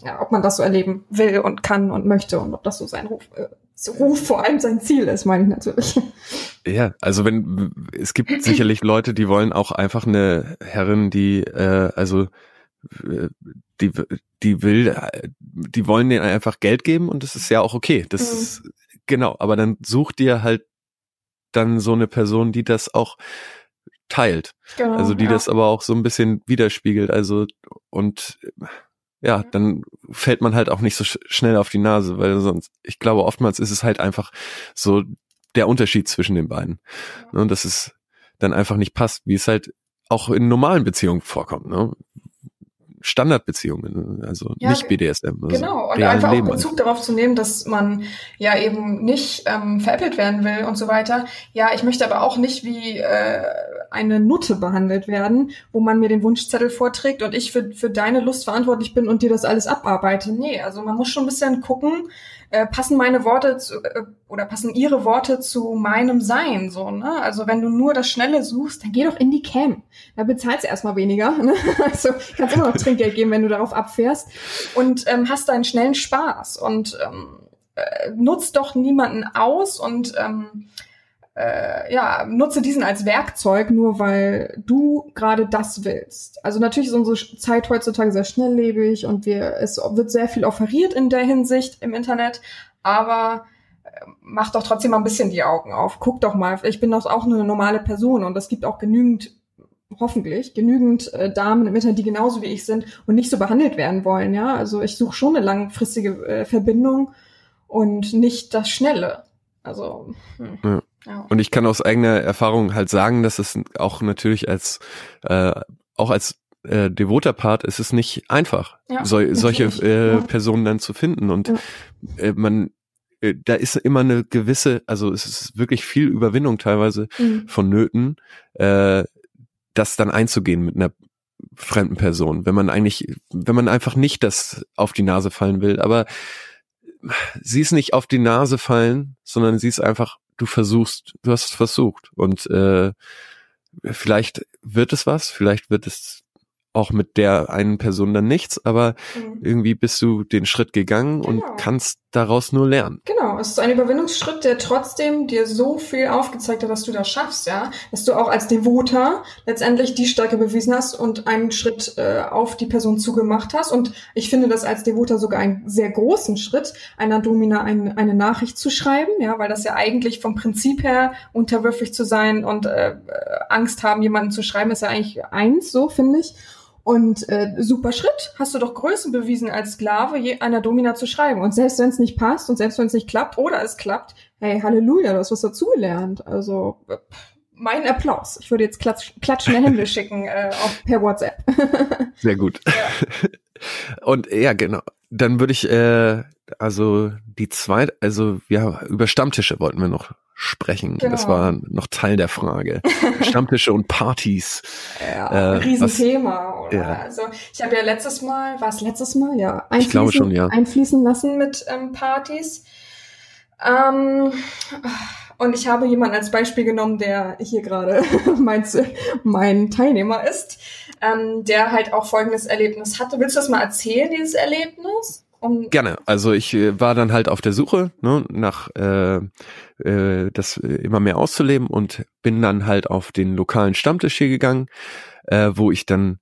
Ja, ob man das so erleben will und kann und möchte und ob das so sein Ruf, äh, Ruf vor allem sein Ziel ist, meine ich natürlich. Ja, also wenn es gibt sicherlich Leute, die wollen auch einfach eine Herrin, die äh, also die, die will, die wollen denen einfach Geld geben und das ist ja auch okay. Das mhm. ist, genau, aber dann such dir halt dann so eine Person, die das auch teilt. Genau, also die ja. das aber auch so ein bisschen widerspiegelt. Also und ja, dann fällt man halt auch nicht so sch schnell auf die Nase, weil sonst, ich glaube, oftmals ist es halt einfach so der Unterschied zwischen den beiden. Ne, Und dass es dann einfach nicht passt, wie es halt auch in normalen Beziehungen vorkommt. Ne? Standardbeziehungen, also Ja, nicht BDSM. Also Genau, und einfach auch Leben Bezug darauf zu nehmen, dass man ja eben nicht ähm, veräppelt werden will und so weiter. Ja, ich möchte aber auch nicht wie äh, eine Nutte behandelt werden, wo man mir den Wunschzettel vorträgt und ich für, für deine Lust verantwortlich bin und dir das alles abarbeite. Nee, also man muss schon ein bisschen gucken, äh, passen meine Worte zu, äh, oder passen ihre Worte zu meinem Sein, so, ne? Also wenn du nur das Schnelle suchst, dann geh doch in die Cam. Da bezahlst du erstmal weniger, ne? Also kannst immer noch Trinkgeld geben, wenn du darauf abfährst und ähm, hast deinen schnellen Spaß und ähm, äh, nutzt doch niemanden aus und ähm, äh, ja, nutze diesen als Werkzeug, nur weil du gerade das willst. Also natürlich ist unsere Zeit heutzutage sehr schnelllebig und wir, es wird sehr viel offeriert in der Hinsicht im Internet, aber äh, mach doch trotzdem mal ein bisschen die Augen auf. Guck doch mal, ich bin doch auch nur eine normale Person und es gibt auch genügend, hoffentlich, genügend äh, Damen im Internet, die genauso wie ich sind und nicht so behandelt werden wollen, ja. Also ich suche schon eine langfristige äh, Verbindung und nicht das Schnelle. Also, hm. Ja. Ja. Und ich kann aus eigener Erfahrung halt sagen, dass es auch natürlich als äh, auch als äh, devoter Part ist es nicht einfach, Ja, sol solche äh, Ja. Personen dann zu finden. Und äh, man, äh, da ist immer eine gewisse, also es ist wirklich viel Überwindung teilweise Mhm. vonnöten, äh, das dann einzugehen mit einer fremden Person, wenn man eigentlich, wenn man einfach nicht das auf die Nase fallen will, aber sie ist nicht auf die Nase fallen, sondern sie ist einfach, du versuchst, du hast es versucht. Und äh, vielleicht wird es was, vielleicht wird es auch mit der einen Person dann nichts, aber Mhm. irgendwie bist du den Schritt gegangen Genau. und kannst daraus nur lernen. Genau, es ist ein Überwindungsschritt, der trotzdem dir so viel aufgezeigt hat, dass du das schaffst, ja, dass du auch als Devoter letztendlich die Stärke bewiesen hast und einen Schritt äh, auf die Person zugemacht hast. Und ich finde das als Devoter sogar einen sehr großen Schritt, einer Domina ein, eine Nachricht zu schreiben, ja, weil das ja eigentlich vom Prinzip her unterwürfig zu sein und äh, Angst haben, jemanden zu schreiben, ist ja eigentlich eins, so finde ich. Und äh, super Schritt, hast du doch Größe bewiesen als Sklave je, einer Domina zu schreiben. Und selbst wenn es nicht passt und selbst wenn es nicht klappt oder es klappt, hey, Halleluja, du hast was dazugelernt. Also äh, mein Applaus. Ich würde jetzt klatsch, klatschende Hände schicken äh, auf, per WhatsApp. Sehr gut. Und ja, genau. Dann würde ich, äh, also die zweite, also ja, über Stammtische wollten wir noch sprechen. Das Genau. war noch Teil der Frage. Stammtische und Partys. Ja, Äh, Riesenthema. Oder? ja. Also ich habe ja letztes Mal, war es letztes Mal? Ja, Ich glaube schon, ja. einfließen lassen mit ähm, Partys. Ähm, und ich habe jemanden als Beispiel genommen, der hier gerade mein, mein Teilnehmer ist, ähm, der halt auch folgendes Erlebnis hatte. Willst du das mal erzählen, dieses Erlebnis? Um, Gerne. Also ich äh, war dann halt auf der Suche ne, nach äh, äh, das äh, immer mehr auszuleben und bin dann halt auf den lokalen Stammtisch hier gegangen, äh, wo ich dann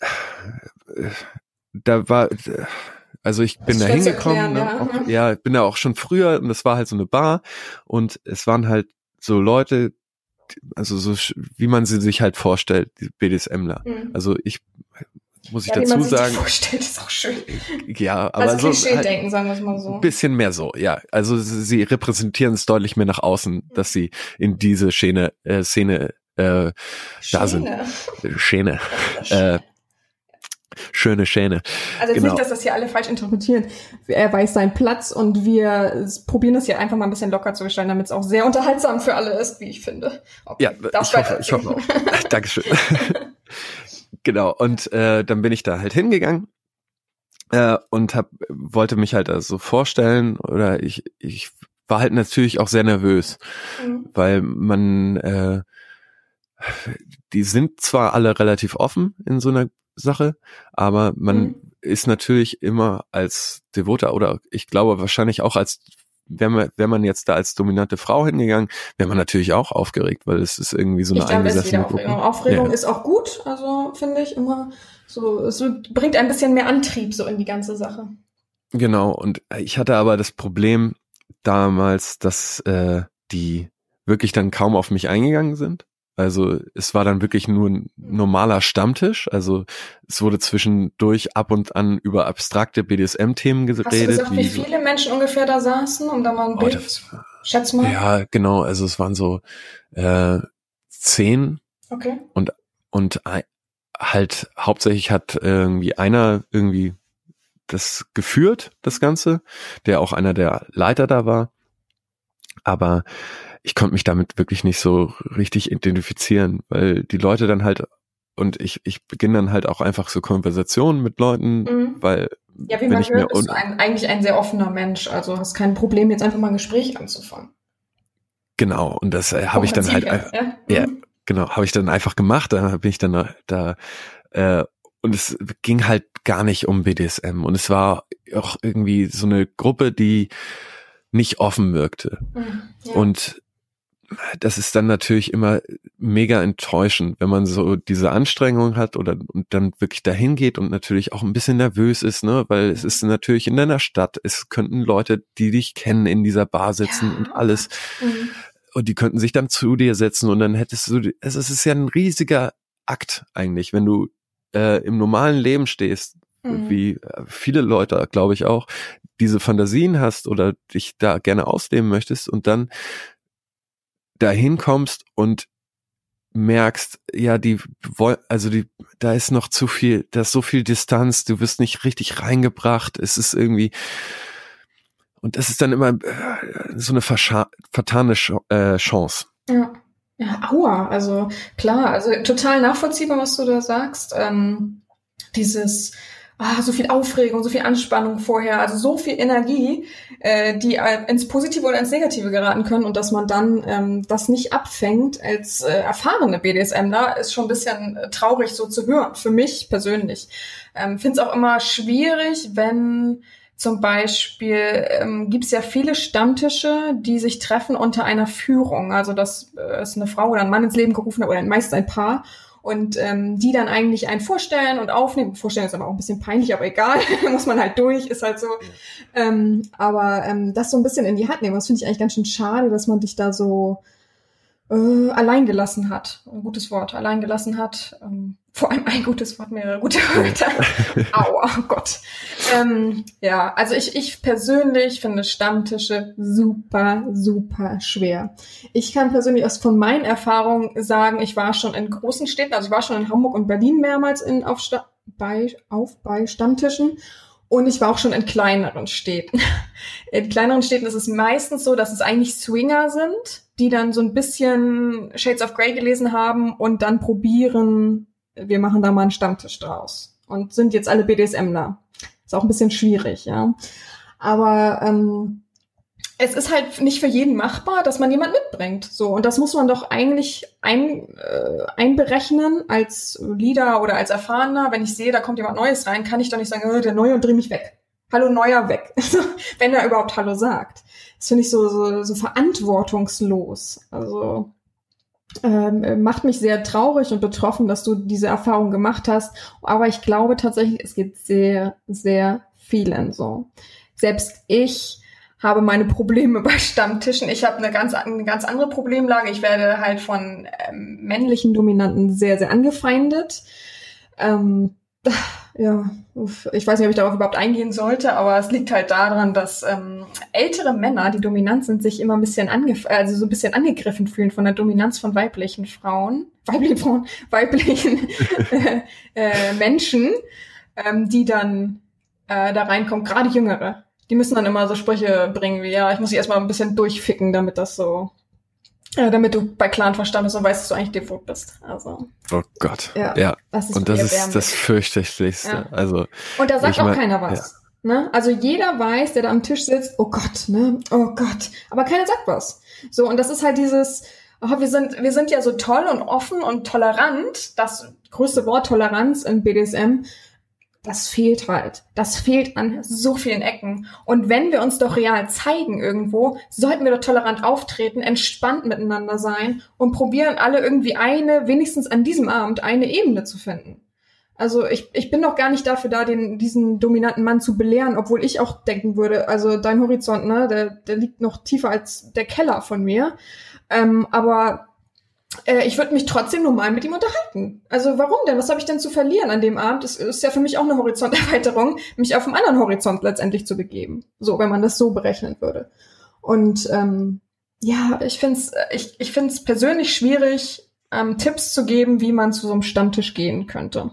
äh, da war äh, also ich bin da hingekommen, ne, ja. auch, ja, ich bin da auch schon früher und das war halt so eine Bar und es waren halt so Leute, also so wie man sie sich halt vorstellt, die BDSMler. hm. Also ich muss ich ja, dazu das sagen, vorstellt, ist auch schön. ja, aber Also so halt, Klischee-Denken, sagen wir es mal so. ein bisschen mehr so, ja. Also sie, repräsentieren es deutlich mehr nach außen, dass sie in diese Szene, äh, Szene, äh, da sind. Schöne. Schäne, äh, schöne Schäne. Also jetzt Genau. nicht, dass das hier alle falsch interpretieren. Er weiß seinen Platz und wir probieren es hier einfach mal ein bisschen locker zu gestalten, damit es auch sehr unterhaltsam für alle ist, wie ich finde. Okay, Ja, ich hoffe, ich hoffe auch. Dankeschön. genau, und äh, dann bin ich da halt hingegangen äh, und hab, wollte mich halt also vorstellen oder ich, ich war halt natürlich auch sehr nervös. Mhm. weil man, äh, die sind zwar alle relativ offen in so einer Sache, aber man Mhm. ist natürlich immer als Devoter oder ich glaube wahrscheinlich auch als wäre man, wär man jetzt da als dominante Frau hingegangen, wäre man natürlich auch aufgeregt, weil es ist irgendwie so eine Ich glaube, eingesessene. Aufregung. Aufregung Ja. ist auch gut, also finde ich immer so, es bringt ein bisschen mehr Antrieb so in die ganze Sache. Genau, und ich hatte aber das Problem damals, dass äh, die wirklich dann kaum auf mich eingegangen sind. Also es war dann wirklich nur ein normaler Stammtisch. Also es wurde zwischendurch ab und an über abstrakte BDSM-Themen geredet. Hast du gesagt, wie, wie viele Menschen ungefähr da saßen, um da mal ein Oh, Bild? das, Schätz mal. ja, genau. Also es waren so äh, zehn Okay. und ei- halt hauptsächlich hat irgendwie einer irgendwie das geführt, das Ganze, der auch einer der Leiter da war. Aber ich konnte mich damit wirklich nicht so richtig identifizieren, weil die Leute dann halt und ich, ich beginne dann halt auch einfach so Konversationen mit Leuten, Mhm. weil Ja, wie man hört, bist du ein, eigentlich ein sehr offener Mensch. Also hast kein Problem, jetzt einfach mal ein Gespräch anzufangen. genau und das äh, habe ich dann halt einfach, ja? Ja, Mhm. genau, habe ich dann einfach gemacht. Da bin ich dann da, da äh, und es ging halt gar nicht um BDSM und es war auch irgendwie so eine Gruppe, die nicht offen wirkte Mhm. Ja. und das ist dann natürlich immer mega enttäuschend, wenn man so diese Anstrengung hat oder und dann wirklich dahin geht und natürlich auch ein bisschen nervös ist, ne, weil es ist natürlich in deiner Stadt, es könnten Leute, die dich kennen, in dieser Bar sitzen Ja. und alles Mhm. und die könnten sich dann zu dir setzen und dann hättest du, also es ist ja ein riesiger Akt eigentlich, wenn du äh, im normalen Leben stehst, Mhm. wie äh, viele Leute, glaube ich auch, diese Fantasien hast oder dich da gerne ausleben möchtest und dann dahin kommst und merkst, ja, die also die, da ist noch zu viel, da ist so viel Distanz, du wirst nicht richtig reingebracht, es ist irgendwie, und das ist dann immer äh, so eine vertane äh, Chance. Ja. Ja, aua, also klar, also total nachvollziehbar, was du da sagst. Ähm, dieses, ah, so viel Aufregung, so viel Anspannung vorher, also so viel Energie, äh, die äh, ins Positive oder ins Negative geraten können und dass man dann ähm, das nicht abfängt als äh, erfahrene BDSMler, ist schon ein bisschen äh, traurig so zu hören, für mich persönlich. Ähm, Finde es auch immer schwierig, wenn zum Beispiel ähm, gibt es ja viele Stammtische, die sich treffen unter einer Führung. Also dass äh, es eine Frau oder ein Mann ins Leben gerufen hat oder meist ein Paar und ähm, die dann eigentlich einen vorstellen und aufnehmen. Vorstellen ist aber auch ein bisschen peinlich, aber egal, muss man halt durch, ist halt so. Ähm, aber ähm, das so ein bisschen in die Hand nehmen, das finde ich eigentlich ganz schön schade, dass man dich da so äh, allein gelassen hat. Ein gutes Wort, allein gelassen hat. Ähm, vor allem ein gutes Wort, mehrere gute Wörter. Aua, oh Gott. Ähm, ja, also ich, ich persönlich finde Stammtische super, super schwer. Ich kann persönlich aus von meinen Erfahrungen sagen, ich war schon in großen Städten, also ich war schon in Hamburg und Berlin mehrmals in, auf, Sta bei, auf bei Stammtischen. Und ich war auch schon in kleineren Städten. In kleineren Städten ist es meistens so, dass es eigentlich Swinger sind, die dann so ein bisschen Shades of Grey gelesen haben und dann probieren, wir machen da mal einen Stammtisch draus. Und sind jetzt alle BDSMler. Ist auch ein bisschen schwierig, ja. Aber ähm, es ist halt nicht für jeden machbar, dass man jemand mitbringt. So und das muss man doch eigentlich ein, äh, einberechnen als Leader oder als Erfahrener. Wenn ich sehe, da kommt jemand Neues rein, kann ich doch nicht sagen, äh, der Neue und dreh mich weg. Hallo Neuer weg, wenn er überhaupt Hallo sagt. Das finde ich so, so so verantwortungslos. Also ähm, macht mich sehr traurig und betroffen, dass du diese Erfahrung gemacht hast. Aber ich glaube tatsächlich, es geht sehr, sehr vielen so. Selbst ich habe meine Probleme bei Stammtischen. Ich habe eine ganz, eine ganz andere Problemlage. Ich werde halt von ähm, männlichen Dominanten sehr, sehr angefeindet. Ähm, ja, ich weiß nicht, ob ich darauf überhaupt eingehen sollte, aber es liegt halt daran, dass ähm, ältere Männer, die dominant sind, sich immer ein bisschen angef also so ein bisschen angegriffen fühlen von der Dominanz von weiblichen Frauen, weiblichen Frauen, weiblichen äh, äh, Menschen, ähm, die dann äh, da reinkommen, gerade Jüngere. Die müssen dann immer so Sprüche bringen wie, ja, ich muss dich erstmal ein bisschen durchficken, damit das so, äh, damit du bei Clan verstanden bist und weißt, dass du eigentlich devot bist. Also, Oh Gott. Ja, Ja. das ist Und das ist das fürchterlichste. Ja. Also Und da sagt auch mein- keiner was. Ne? Also jeder weiß, der da am Tisch sitzt, oh Gott, ne? Oh Gott. Aber keiner sagt was. So, und das ist halt dieses, oh, wir sind, wir sind ja so toll und offen und tolerant. Das größte Wort Toleranz in BDSM. Das fehlt halt. Das fehlt an so vielen Ecken. Und wenn wir uns doch real zeigen irgendwo, sollten wir doch tolerant auftreten, entspannt miteinander sein und probieren alle irgendwie eine, wenigstens an diesem Abend, eine Ebene zu finden. Also ich, ich bin doch gar nicht dafür da, den, diesen dominanten Mann zu belehren, obwohl ich auch denken würde, also dein Horizont, ne, der, der liegt noch tiefer als der Keller von mir. Ähm, aber äh, ich würde mich trotzdem normal mit ihm unterhalten. Also warum denn? Was habe ich denn zu verlieren an dem Abend? Es ist ja für mich auch eine Horizonterweiterung, mich auf einen anderen Horizont letztendlich zu begeben. So, wenn man das so berechnen würde. Und ähm, ja, ich finde es ich, ich find's persönlich schwierig, ähm, Tipps zu geben, wie man zu so einem Stammtisch gehen könnte.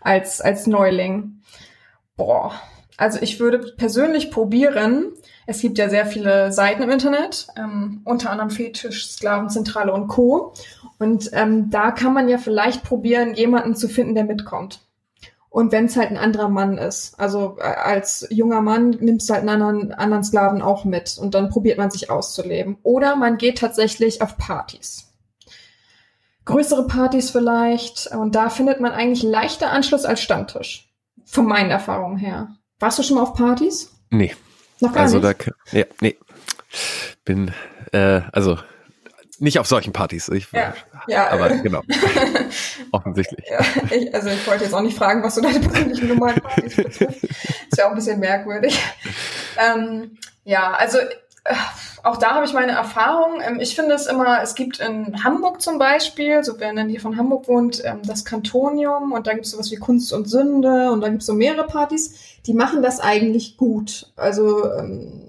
Als, als Neuling. Boah. Also ich würde persönlich probieren, es gibt ja sehr viele Seiten im Internet, ähm, unter anderem Fetisch, Sklavenzentrale und Co. Und ähm, da kann man ja vielleicht probieren, jemanden zu finden, der mitkommt. Und wenn es halt ein anderer Mann ist, also äh, als junger Mann nimmst du halt einen anderen, anderen Sklaven auch mit und dann probiert man sich auszuleben. Oder man geht tatsächlich auf Partys. Größere Partys vielleicht und da findet man eigentlich leichter Anschluss als Stammtisch. Von meinen Erfahrungen her. Warst du schon mal auf Partys? Nee. Noch gar also nicht? da, ja, nee. Bin, äh, also nicht auf solchen Partys. Ich, Ja, ja, aber genau. Offensichtlich. Ja, ich, also ich wollte jetzt auch nicht fragen, was so deine persönlichen normalen Partys betrifft. Ist ja auch ein bisschen merkwürdig. Ähm, ja, also äh, auch da habe ich meine Erfahrung. Ähm, ich finde es immer, es gibt in Hamburg zum Beispiel, so wer in der Nähe von Hamburg wohnt, ähm, das Kantonium und da gibt es sowas wie Kunst und Sünde und da gibt es so mehrere Partys, die machen das eigentlich gut. Also ähm,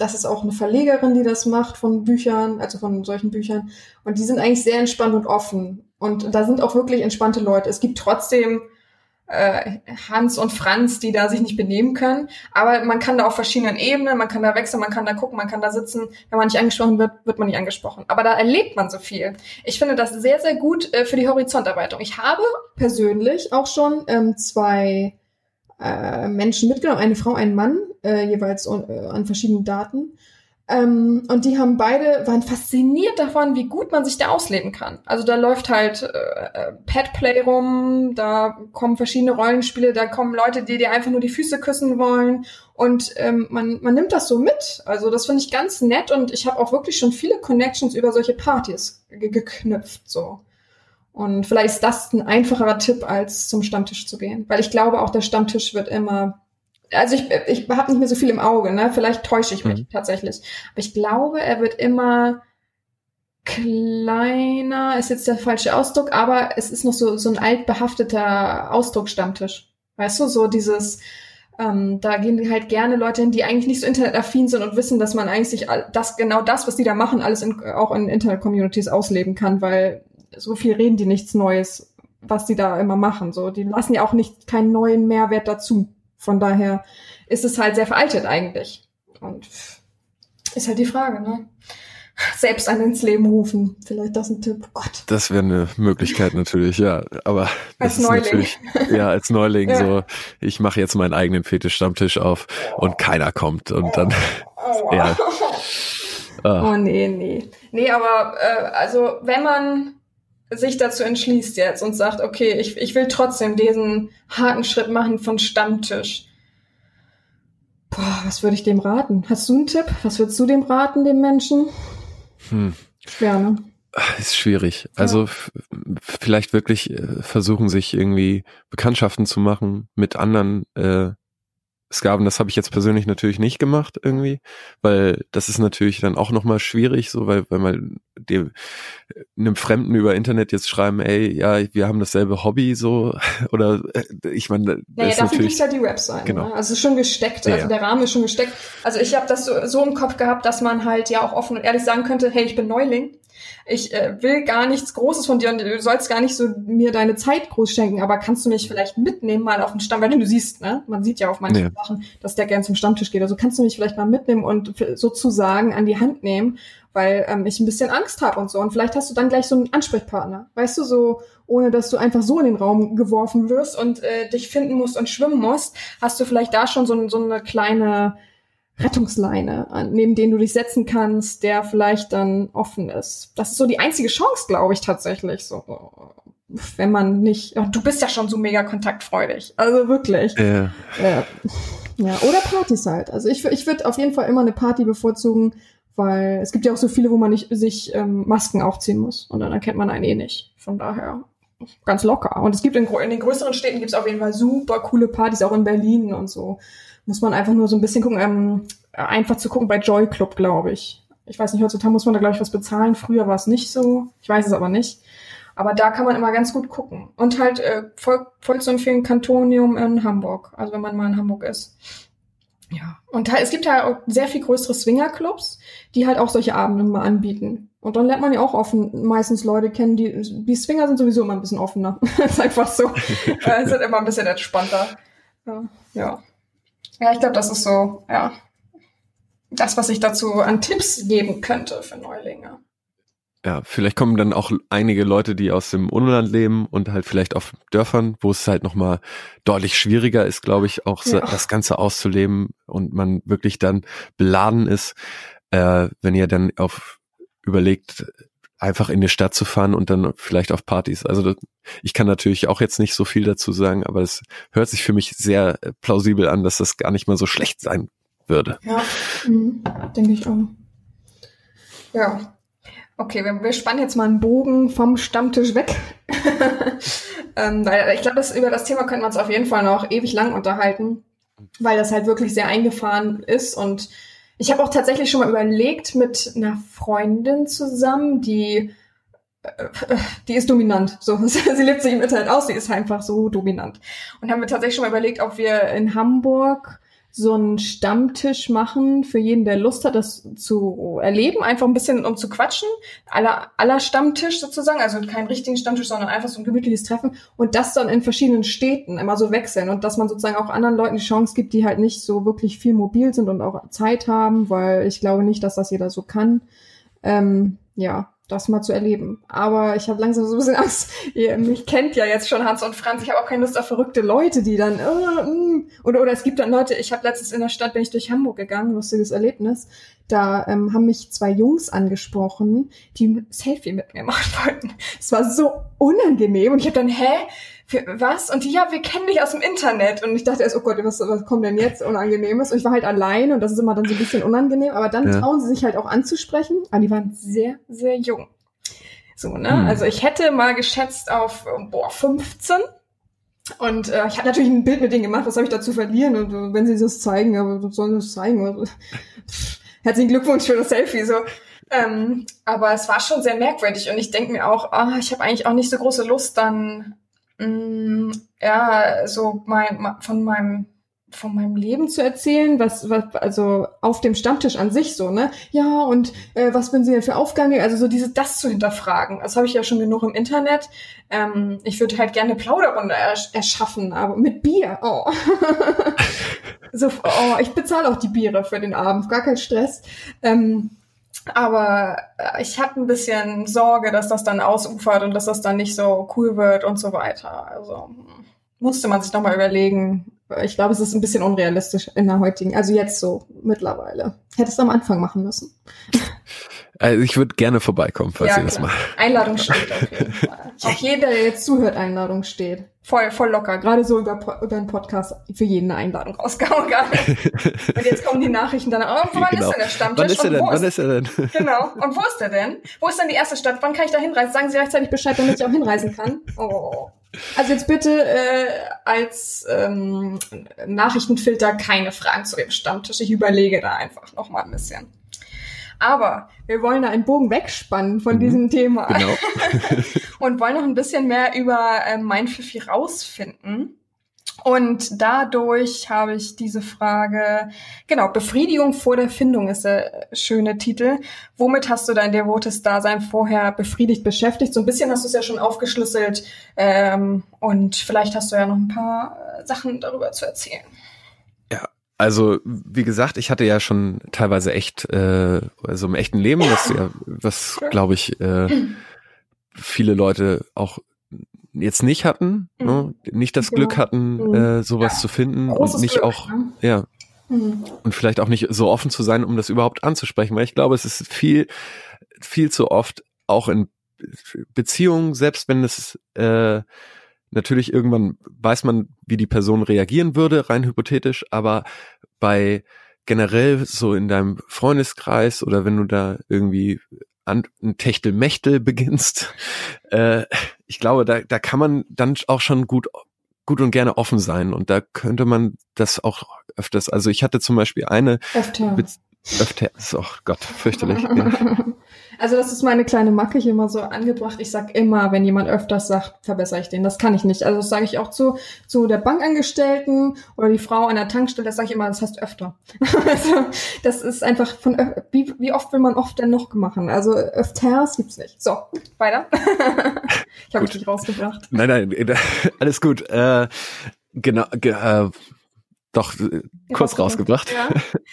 das ist auch eine Verlegerin, die das macht von Büchern, also von solchen Büchern. Und die sind eigentlich sehr entspannt und offen. Und da sind auch wirklich entspannte Leute. Es gibt trotzdem äh, Hans und Franz, die da sich nicht benehmen können. Aber man kann da auf verschiedenen Ebenen, man kann da wechseln, man kann da gucken, man kann da sitzen. Wenn man nicht angesprochen wird, wird man nicht angesprochen. Aber da erlebt man so viel. Ich finde das sehr, sehr gut äh, für die Horizonterweiterung. Ich habe persönlich auch schon ähm, zwei äh, Menschen mitgenommen, eine Frau, einen Mann, äh, jeweils äh, an verschiedenen Daten. Ähm, und die haben beide, waren fasziniert davon, wie gut man sich da ausleben kann. Also da läuft halt äh, Petplay rum, da kommen verschiedene Rollenspiele, da kommen Leute, die dir einfach nur die Füße küssen wollen. Und ähm, man, man nimmt das so mit. Also das finde ich ganz nett und ich habe auch wirklich schon viele Connections über solche Partys ge geknüpft. so. Und vielleicht ist das ein einfacherer Tipp, als zum Stammtisch zu gehen. Weil ich glaube, auch der Stammtisch wird immer. Also ich, ich habe nicht mehr so viel im Auge, ne? Vielleicht täusche ich mich Mhm. tatsächlich. Aber ich glaube, er wird immer kleiner, ist jetzt der falsche Ausdruck, aber es ist noch so, so ein altbehafteter Ausdruck-Stammtisch. Weißt du, so dieses, ähm, da gehen halt gerne Leute hin, die eigentlich nicht so internetaffin sind und wissen, dass man eigentlich sich all- das, genau das, was die da machen, alles in, auch in Internet-Communities ausleben kann, weil so viel reden die nichts Neues, was die da immer machen. So, die lassen ja auch nicht keinen neuen Mehrwert dazu. Von daher ist es halt sehr veraltet eigentlich. Und ist halt die Frage, ne? Selbst einen ins Leben rufen. Vielleicht das ein Tipp. Gott. Das wäre eine Möglichkeit natürlich, ja. Aber Als das ist Neuling. natürlich, ja, als Neuling Ja. so, ich mache jetzt meinen eigenen Fetisch-Stammtisch auf und keiner kommt und dann, Oh, Ja. ah, Oh nee, nee. Nee, aber äh, also wenn man sich dazu entschließt jetzt und sagt, okay, ich, ich will trotzdem diesen harten Schritt machen von Stammtisch. Boah, was würde ich dem raten? Hast du einen Tipp? Was würdest du dem raten, dem Menschen? hm. Schwer, ne? Ist schwierig. Also f- vielleicht wirklich äh, versuchen, sich irgendwie Bekanntschaften zu machen mit anderen äh, Skaven. Das habe ich jetzt persönlich natürlich nicht gemacht irgendwie, weil das ist natürlich dann auch nochmal schwierig, so weil, weil man dem, einem Fremden über Internet jetzt schreiben, ey, ja, wir haben dasselbe Hobby, so oder äh, ich meine, das Naja, ist dafür natürlich gibt's ja die Website. Genau. Ne? Also es ist schon gesteckt, also ja. der Rahmen ist schon gesteckt. Also ich habe das so, so im Kopf gehabt, dass man halt ja auch offen und ehrlich sagen könnte, hey, ich bin Neuling. Ich äh, will gar nichts Großes von dir und du sollst gar nicht so mir deine Zeit groß schenken, aber kannst du mich vielleicht mitnehmen mal auf den Stamm, weil du siehst, ne? Man sieht ja auf manchen Ja. Sachen, dass der gern zum Stammtisch geht. Also kannst du mich vielleicht mal mitnehmen und sozusagen an die Hand nehmen, weil ähm, ich ein bisschen Angst habe und so. Und vielleicht hast du dann gleich so einen Ansprechpartner, weißt du, so ohne dass du einfach so in den Raum geworfen wirst und äh, dich finden musst und schwimmen musst, hast du vielleicht da schon so, so eine kleine Rettungsleine, an, neben den du dich setzen kannst, der vielleicht dann offen ist. Das ist so die einzige Chance, glaube ich, tatsächlich. So, wenn man nicht. Du bist ja schon so mega kontaktfreudig. Also wirklich. äh, Ja. ja, oder Partys halt. Also ich, ich würde auf jeden Fall immer eine Party bevorzugen, weil es gibt ja auch so viele, wo man nicht sich ähm, Masken aufziehen muss. Und dann erkennt man einen eh nicht. Von daher ganz locker. Und es gibt in, in den größeren Städten gibt es auf jeden Fall super coole Partys, auch in Berlin und so. Muss man einfach nur so ein bisschen gucken, ähm, einfach zu gucken bei Joy Club, glaube ich. Ich weiß nicht, heutzutage muss man da, glaube ich, was bezahlen. Früher war es nicht so. Ich weiß es aber nicht. Aber da kann man immer ganz gut gucken. Und halt äh, voll, voll zu empfehlen, Kantonium in Hamburg. Also wenn man mal in Hamburg ist. Ja. Und halt, es gibt ja auch sehr viel größere Swingerclubs, die halt auch solche Abende mal anbieten. Und dann lernt man ja auch offen meistens Leute kennen, die, die Swinger sind sowieso immer ein bisschen offener. ist einfach so. äh, sind immer ein bisschen entspannter. Ja. Ja, ja ich glaube, das ist so, ja, das, was ich dazu an Tipps geben könnte für Neulinge. Ja, vielleicht kommen dann auch einige Leute, die aus dem Unland leben und halt vielleicht auf Dörfern, wo es halt nochmal deutlich schwieriger ist, glaube ich, auch Ja. das Ganze auszuleben und man wirklich dann beladen ist, äh, wenn ihr dann auf überlegt, einfach in die Stadt zu fahren und dann vielleicht auf Partys. Also das, ich kann natürlich auch jetzt nicht so viel dazu sagen, aber es hört sich für mich sehr äh, plausibel an, dass das gar nicht mal so schlecht sein würde. Ja, mhm. denke ich auch. Ja. Okay, wir, wir spannen jetzt mal einen Bogen vom Stammtisch weg. ähm, weil ich glaube, über das Thema könnten wir uns auf jeden Fall noch ewig lang unterhalten, weil das halt wirklich sehr eingefahren ist. Und ich habe auch tatsächlich schon mal überlegt mit einer Freundin zusammen, die äh, die ist dominant. So, sie lebt sich im Internet aus, sie ist einfach so dominant. Und haben wir tatsächlich schon mal überlegt, ob wir in Hamburg so einen Stammtisch machen für jeden, der Lust hat, das zu erleben, einfach ein bisschen um zu quatschen. Aller, aller Stammtisch sozusagen, also keinen richtigen Stammtisch, sondern einfach so ein gemütliches Treffen und das dann in verschiedenen Städten immer so wechseln und dass man sozusagen auch anderen Leuten die Chance gibt, die halt nicht so wirklich viel mobil sind und auch Zeit haben, weil ich glaube nicht, dass das jeder so kann. Ähm, ja, das mal zu erleben. Aber ich habe langsam so ein bisschen Angst. Ihr mich kennt ja jetzt schon Hans und Franz. Ich habe auch keine Lust auf verrückte Leute, die dann äh, mm. oder oder es gibt dann Leute. Ich habe letztens in der Stadt bin ich durch Hamburg gegangen, lustiges Erlebnis. Da ähm, haben mich zwei Jungs angesprochen, die ein Selfie mit mir machen wollten. Es war so unangenehm und ich habe dann hä was? Und die, ja, wir kennen dich aus dem Internet. Und ich dachte erst, oh Gott, was, was kommt denn jetzt Unangenehmes? Und ich war halt allein und das ist immer dann so ein bisschen unangenehm. Aber dann Ja. trauen sie sich halt auch anzusprechen. Aber die waren sehr, sehr jung. So, ne? Hm. Also ich hätte mal geschätzt auf, boah, 15. Und äh, ich habe natürlich ein Bild mit denen gemacht, was soll ich dazu verlieren? Und äh, wenn sie das zeigen, aber sollen sie das zeigen? Also, Herzlichen Glückwunsch für das Selfie. So. Ähm, aber es war schon sehr merkwürdig und ich denke mir auch, ah, ich habe eigentlich auch nicht so große Lust, dann ja so mein, von meinem von meinem Leben zu erzählen, was, was also auf dem Stammtisch an sich so, ne? Ja, und äh, was bin Sie denn für Aufgaben? Also so diese das zu hinterfragen. Das habe ich ja schon genug im Internet. Ähm, ich würde halt gerne Plauderrunde ersch erschaffen, aber mit Bier. Oh. so, oh, ich bezahle auch die Biere für den Abend, gar kein Stress. Ähm, aber äh, ich habe ein bisschen Sorge, dass das dann ausufert und dass das dann nicht so cool wird und so weiter. Also hm, musste man sich nochmal überlegen. Ich glaube, es ist ein bisschen unrealistisch in der heutigen, also jetzt so mittlerweile. Hättest du am Anfang machen müssen. Also ich würde gerne vorbeikommen, falls Ja, ihr das macht. Einladung steht auf jeden Fall. Auch jeder, der jetzt zuhört, Einladung steht. Voll, voll locker. Gerade so über, über einen Podcast für jeden eine Einladung rausgehauen. Und jetzt kommen die Nachrichten dann, oh, wann Genau. ist denn der Stammtisch? Wann ist er denn? Wann ist er denn? Genau. Und wo ist der denn? Wo ist denn die erste Stadt? Wann kann ich da hinreisen? Sagen Sie rechtzeitig Bescheid, damit ich auch hinreisen kann. Oh. Also jetzt bitte äh, als ähm, Nachrichtenfilter keine Fragen zu dem Stammtisch. Ich überlege da einfach noch mal ein bisschen. Aber wir wollen da einen Bogen wegspannen von Mhm. diesem Thema Genau. und wollen noch ein bisschen mehr über ähm, mein Fifi rausfinden. Und dadurch habe ich diese Frage, genau, Befriedigung vor der Findung ist der schöne Titel. Womit hast du dein devotes Dasein vorher befriedigt beschäftigt? So ein bisschen hast du es ja schon aufgeschlüsselt ähm, und vielleicht hast du ja noch ein paar äh, Sachen darüber zu erzählen. Also, wie gesagt, ich hatte ja schon teilweise echt, äh, also im echten Leben, was ja, was glaube ich, äh, viele Leute auch jetzt nicht hatten, ne? nicht das. Glück hatten, Mhm. äh, sowas zu finden Großes und nicht Glück, auch, ne? ja, Mhm. und vielleicht auch nicht so offen zu sein, um das überhaupt anzusprechen, weil ich glaube, es ist viel, viel zu oft auch in Beziehungen, selbst wenn es äh, natürlich irgendwann weiß man, wie die Person reagieren würde, rein hypothetisch, aber bei generell so in deinem Freundeskreis oder wenn du da irgendwie an ein Techtelmechtel beginnst, äh, ich glaube, da, da kann man dann auch schon gut gut und gerne offen sein und da könnte man das auch öfters, also ich hatte zum Beispiel eine Öfter. Bez- Öfter ist auch Gott fürchterlich. Also das ist meine kleine Macke hier immer so angebracht. Ich sag immer, wenn jemand öfters sagt, verbessere ich den. Das kann ich nicht. Also das sage ich auch zu, zu der Bankangestellten oder die Frau an der Tankstelle, das sage ich immer, das heißt öfter. also das ist einfach von wie, wie oft will man oft denn noch machen? Also öfters gibt's nicht. So, weiter. ich habe dich rausgebracht. Nein, nein, äh, alles gut. Äh, genau, ge, äh, doch äh, kurz rausgebracht. Ja.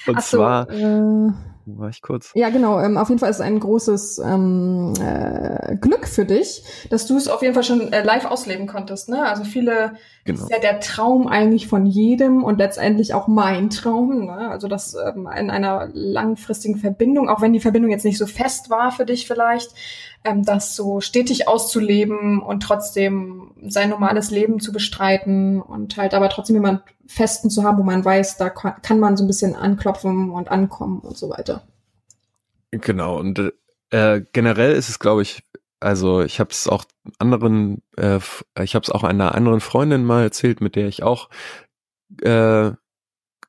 Und Ach so, zwar, äh, war ich kurz? Ja, genau. Ähm, auf jeden Fall ist es ein großes ähm, äh, Glück für dich, dass du es auf jeden Fall schon äh, live ausleben konntest. Ne? Also viele Genau. ist ja der Traum eigentlich von jedem und letztendlich auch mein Traum. Ne? Also das ähm, in einer langfristigen Verbindung, auch wenn die Verbindung jetzt nicht so fest war für dich vielleicht, ähm, das so stetig auszuleben und trotzdem sein normales Leben zu bestreiten und halt aber trotzdem jemand Festen zu haben, wo man weiß, da kann man so ein bisschen anklopfen und ankommen und so weiter. Genau, und äh, generell ist es, glaube ich, also ich habe es auch anderen, äh, ich habe es auch einer anderen Freundin mal erzählt, mit der ich auch äh,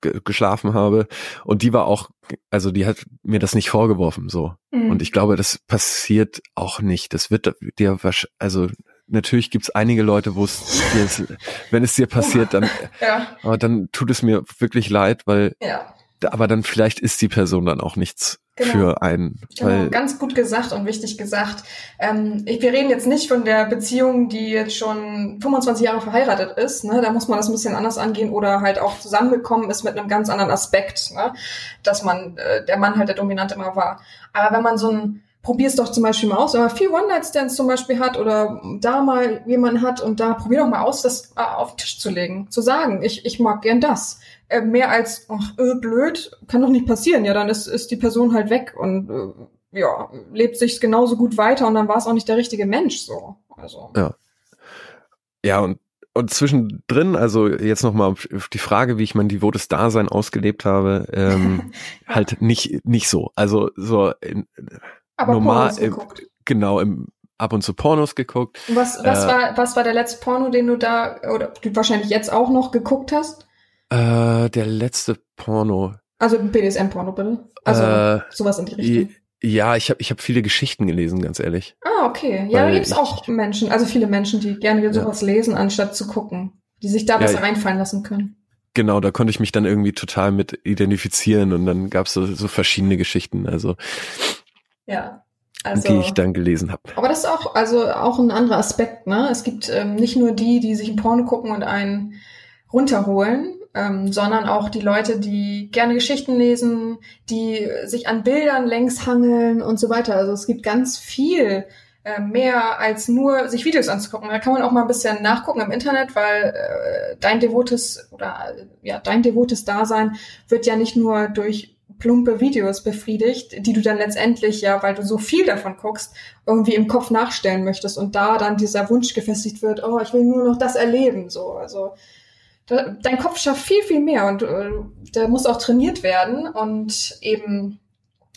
ge- geschlafen habe. Und die war auch, also die hat mir das nicht vorgeworfen, so. Mhm. Und ich glaube, das passiert auch nicht. Das wird dir wahrscheinlich, also natürlich gibt's einige Leute, wo es dir, wenn es dir passiert, dann, ja, aber dann tut es mir wirklich leid, weil, ja. aber dann vielleicht ist die Person dann auch nichts Genau. für einen, Genau, weil ganz gut gesagt und wichtig gesagt. Ähm, ich, wir reden jetzt nicht von der Beziehung, die jetzt schon 25 Jahre verheiratet ist. Ne? Da muss man das ein bisschen anders angehen oder halt auch zusammengekommen ist mit einem ganz anderen Aspekt, ne? dass man äh, der Mann halt der Dominant immer war. Aber wenn man so ein Probier es doch zum Beispiel mal aus, wenn man viel One-Night-Stands zum Beispiel hat oder da mal jemanden hat und da probier doch mal aus, das äh, auf den Tisch zu legen, zu sagen, ich, ich mag gern das. Äh, mehr als, ach, äh, blöd, kann doch nicht passieren. Ja, dann ist, ist die Person halt weg und äh, ja, lebt sich genauso gut weiter und dann war es auch nicht der richtige Mensch so. Also. Ja. Ja, und, und zwischendrin, also jetzt nochmal auf die Frage, wie ich mein devotes Dasein ausgelebt habe, ähm, halt nicht, nicht so. Also so in, normal, im, geguckt. genau, im, ab und zu Pornos geguckt. Was, was, äh, war, was war der letzte Porno, den du da, oder du wahrscheinlich jetzt auch noch geguckt hast? Äh, der letzte Porno. Also BDSM-Porno, bitte. Also äh, sowas in die Richtung. ja, ich habe ich hab viele Geschichten gelesen, ganz ehrlich. Ah, okay. Ja, da Weil gibt's ich- auch Menschen, also viele Menschen, die gerne sowas lesen, anstatt zu gucken. Die sich da Ja, besser ich- reinfallen lassen können. Genau, da konnte ich mich dann irgendwie total mit identifizieren und dann gab's so, so verschiedene Geschichten, also, Ja. Also, die ich dann gelesen habe. aber das ist auch, also auch ein anderer Aspekt, ne? Es gibt ähm, nicht nur die, die sich ein Porno gucken und einen runterholen, ähm, sondern auch die Leute, die gerne Geschichten lesen, die sich an Bildern längs hangeln und so weiter. Also es gibt ganz viel äh, mehr als nur sich Videos anzugucken. Da kann man auch mal ein bisschen nachgucken im Internet, weil äh, dein devotes oder ja dein devotes Dasein wird ja nicht nur durch plumpe Videos befriedigt, die du dann letztendlich ja, weil du so viel davon guckst, irgendwie im Kopf nachstellen möchtest und da dann dieser Wunsch gefestigt wird, oh, ich will nur noch das erleben, so, also dein Kopf schafft viel, viel mehr und äh, der muss auch trainiert werden und eben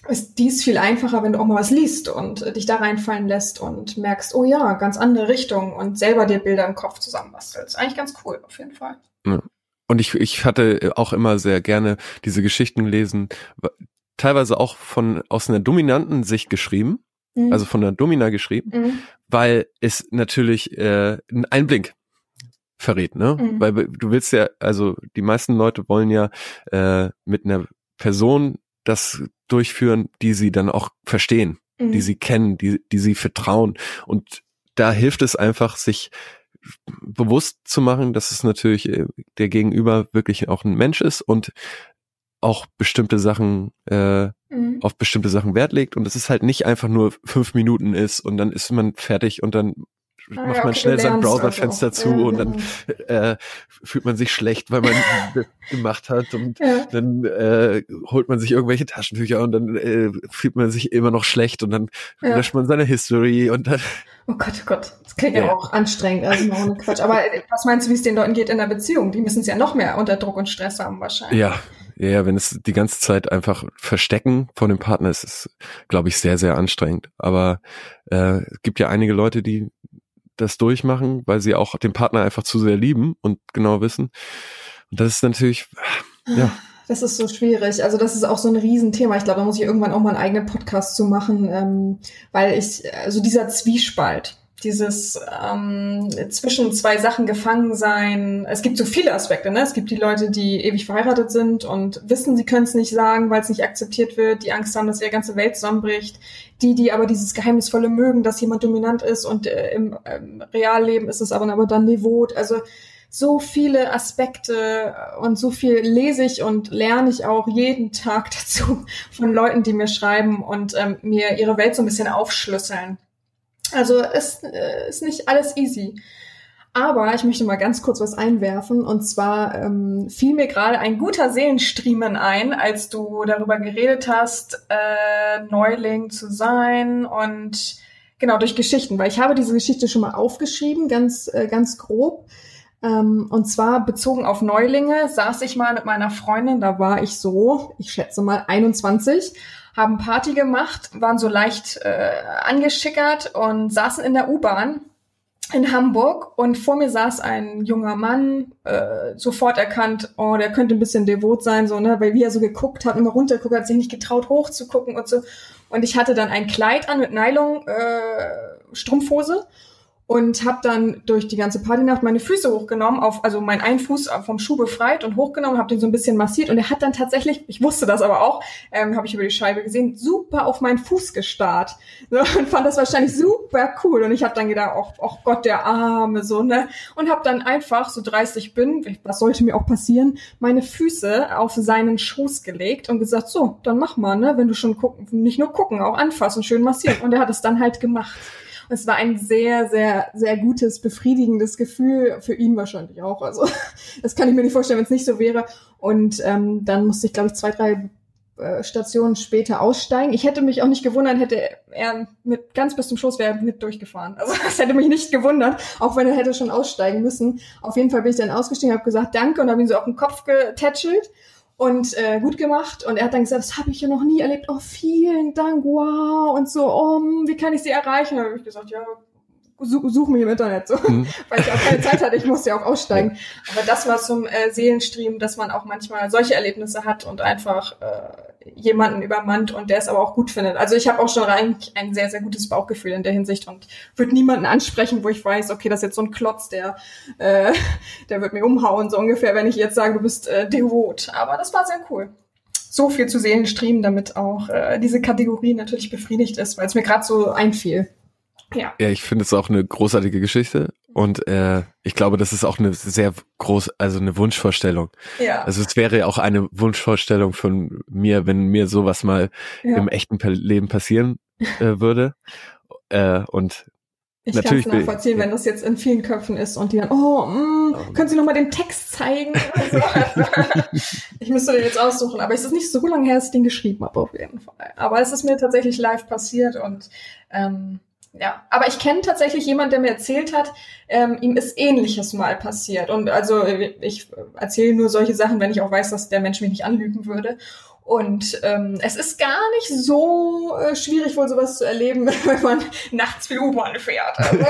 ist dies viel einfacher, wenn du auch mal was liest und äh, dich da reinfallen lässt und merkst, oh ja, ganz andere Richtung und selber dir Bilder im Kopf zusammenbastelst. Eigentlich ganz cool, auf jeden Fall. Und ich, ich hatte auch immer sehr gerne diese Geschichten lesen, teilweise auch von aus einer dominanten Sicht geschrieben, Mhm. also von der Domina geschrieben, Mhm. weil es natürlich äh, einen Einblick verrät, ne? Mhm. Weil du willst ja, also die meisten Leute wollen ja äh, mit einer Person das durchführen, die sie dann auch verstehen, Mhm. die sie kennen, die, die sie vertrauen. Und da hilft es einfach, sich bewusst zu machen, dass es natürlich äh, der Gegenüber wirklich auch ein Mensch ist und auch bestimmte Sachen äh, Mhm. auf bestimmte Sachen Wert legt und es ist halt nicht einfach nur fünf Minuten ist und dann ist man fertig und dann macht ja, man okay, schnell du sein Browserfenster also. zu Ja, und dann genau. äh, fühlt man sich schlecht, weil man das gemacht hat und Ja. dann äh, holt man sich irgendwelche Taschentücher und dann äh, fühlt man sich immer noch schlecht und dann löscht man seine History und dann Oh Gott, oh Gott. Das klingt ja, auch anstrengend, also ohne Quatsch. Aber äh, was meinst du, wie es den Leuten geht in der Beziehung? Die müssen es ja noch mehr unter Druck und Stress haben wahrscheinlich. ja, ja, ja, wenn es die ganze Zeit einfach verstecken von dem Partner ist, ist glaube ich sehr sehr anstrengend. Aber äh, es gibt ja einige Leute, die das durchmachen, weil sie auch den Partner einfach zu sehr lieben und genau wissen. Und das ist natürlich ja Das ist so schwierig. Also das ist auch so ein Riesenthema. Ich glaube, da muss ich irgendwann auch mal einen eigenen Podcast zu machen, ähm, weil ich, also dieser Zwiespalt, dieses ähm, zwischen zwei Sachen gefangen sein. Es gibt so viele Aspekte. Ne? Es gibt die Leute, die ewig verheiratet sind und wissen, sie können es nicht sagen, weil es nicht akzeptiert wird, die Angst haben, dass ihre ganze Welt zusammenbricht. Die, die aber dieses Geheimnisvolle mögen, dass jemand dominant ist und äh, im ähm, Realleben ist es aber, aber dann devot. Also so viele Aspekte und so viel lese ich und lerne ich auch jeden Tag dazu von Leuten, die mir schreiben und ähm, mir ihre Welt so ein bisschen aufschlüsseln. Also es äh, ist nicht alles easy. Aber ich möchte mal ganz kurz was einwerfen. Und zwar ähm, fiel mir gerade ein guter Seelenstriemen ein, als du darüber geredet hast, äh, Neuling zu sein und genau durch Geschichten. Weil ich habe diese Geschichte schon mal aufgeschrieben, ganz, äh, ganz grob. Ähm, und zwar bezogen auf Neulinge saß ich mal mit meiner Freundin, da war ich so, ich schätze mal 21 haben Party gemacht, waren so leicht äh, angeschickert und saßen in der U-Bahn in Hamburg und vor mir saß ein junger Mann, äh, sofort erkannt, oh, der könnte ein bisschen devot sein, so, ne, weil wie er so geguckt hat, immer runtergeguckt, hat sich nicht getraut, hochzugucken und so. Und ich hatte dann ein Kleid an mit Nylon, äh, Strumpfhose und habe dann durch die ganze Partynacht meine Füße hochgenommen, auf also mein einen Fuß vom Schuh befreit und hochgenommen, habe den so ein bisschen massiert. Und er hat dann tatsächlich, ich wusste das aber auch, ähm, habe ich über die Scheibe gesehen, super auf meinen Fuß gestarrt. So, und fand das wahrscheinlich super cool. Und ich habe dann gedacht, oh, oh Gott, der Arme so ne? Und habe dann einfach so 30 bin, was sollte mir auch passieren, meine Füße auf seinen Schoß gelegt und gesagt, so, dann mach mal, ne, wenn du schon gucken, nicht nur gucken, auch anfassen, schön massieren. Und er hat es dann halt gemacht. Es war ein sehr, sehr, sehr gutes, befriedigendes Gefühl für ihn wahrscheinlich auch. Also das kann ich mir nicht vorstellen, wenn es nicht so wäre. Und ähm, dann musste ich, glaube ich, zwei, drei äh, Stationen später aussteigen. Ich hätte mich auch nicht gewundert, hätte er mit ganz bis zum Schluss wäre mit durchgefahren. Also das hätte mich nicht gewundert, auch wenn er hätte schon aussteigen müssen. Auf jeden Fall bin ich dann ausgestiegen, habe gesagt Danke und habe ihn so auf den Kopf getätschelt und äh, gut gemacht. Und er hat dann gesagt, das habe ich ja noch nie erlebt. Oh, vielen Dank, wow. Und so, oh, wie kann ich sie erreichen? Da habe ich gesagt, ja, such, such mich im Internet, so, mhm. weil ich auch keine Zeit hatte, ich musste ja auch aussteigen. Aber das war zum äh, Seelenstream, dass man auch manchmal solche Erlebnisse hat und einfach äh, jemanden übermannt und der es aber auch gut findet. Also ich habe auch schon rein ein sehr, sehr gutes Bauchgefühl in der Hinsicht und würde niemanden ansprechen, wo ich weiß, okay, das ist jetzt so ein Klotz, der, äh, der wird mir umhauen, so ungefähr, wenn ich jetzt sage, du bist äh, devot. Aber das war sehr cool so viel zu Seelenstream, damit auch äh, diese Kategorie natürlich befriedigt ist, weil es mir gerade so einfiel. Ja. Ja, ich finde es auch eine großartige Geschichte und äh, ich glaube, das ist auch eine sehr groß, also eine Wunschvorstellung. Ja. Also es wäre ja auch eine Wunschvorstellung von mir, wenn mir sowas mal ja. im echten Leben passieren äh, würde. äh, und ich kann es nachvollziehen, wenn das jetzt in vielen Köpfen ist und die dann, oh, mh, mm, können Sie noch mal den Text zeigen? Also, ich müsste den jetzt aussuchen, aber es ist nicht so lange her, dass ich den geschrieben habe, auf jeden Fall. Aber es ist mir tatsächlich live passiert und ähm, ja, aber ich kenne tatsächlich jemanden, der mir erzählt hat, ähm, ihm ist Ähnliches mal passiert. Und also ich erzähle nur solche Sachen, wenn ich auch weiß, dass der Mensch mich nicht anlügen würde. Und ähm, es ist gar nicht so äh, schwierig, wohl sowas zu erleben, wenn man nachts viel U-Bahn fährt also,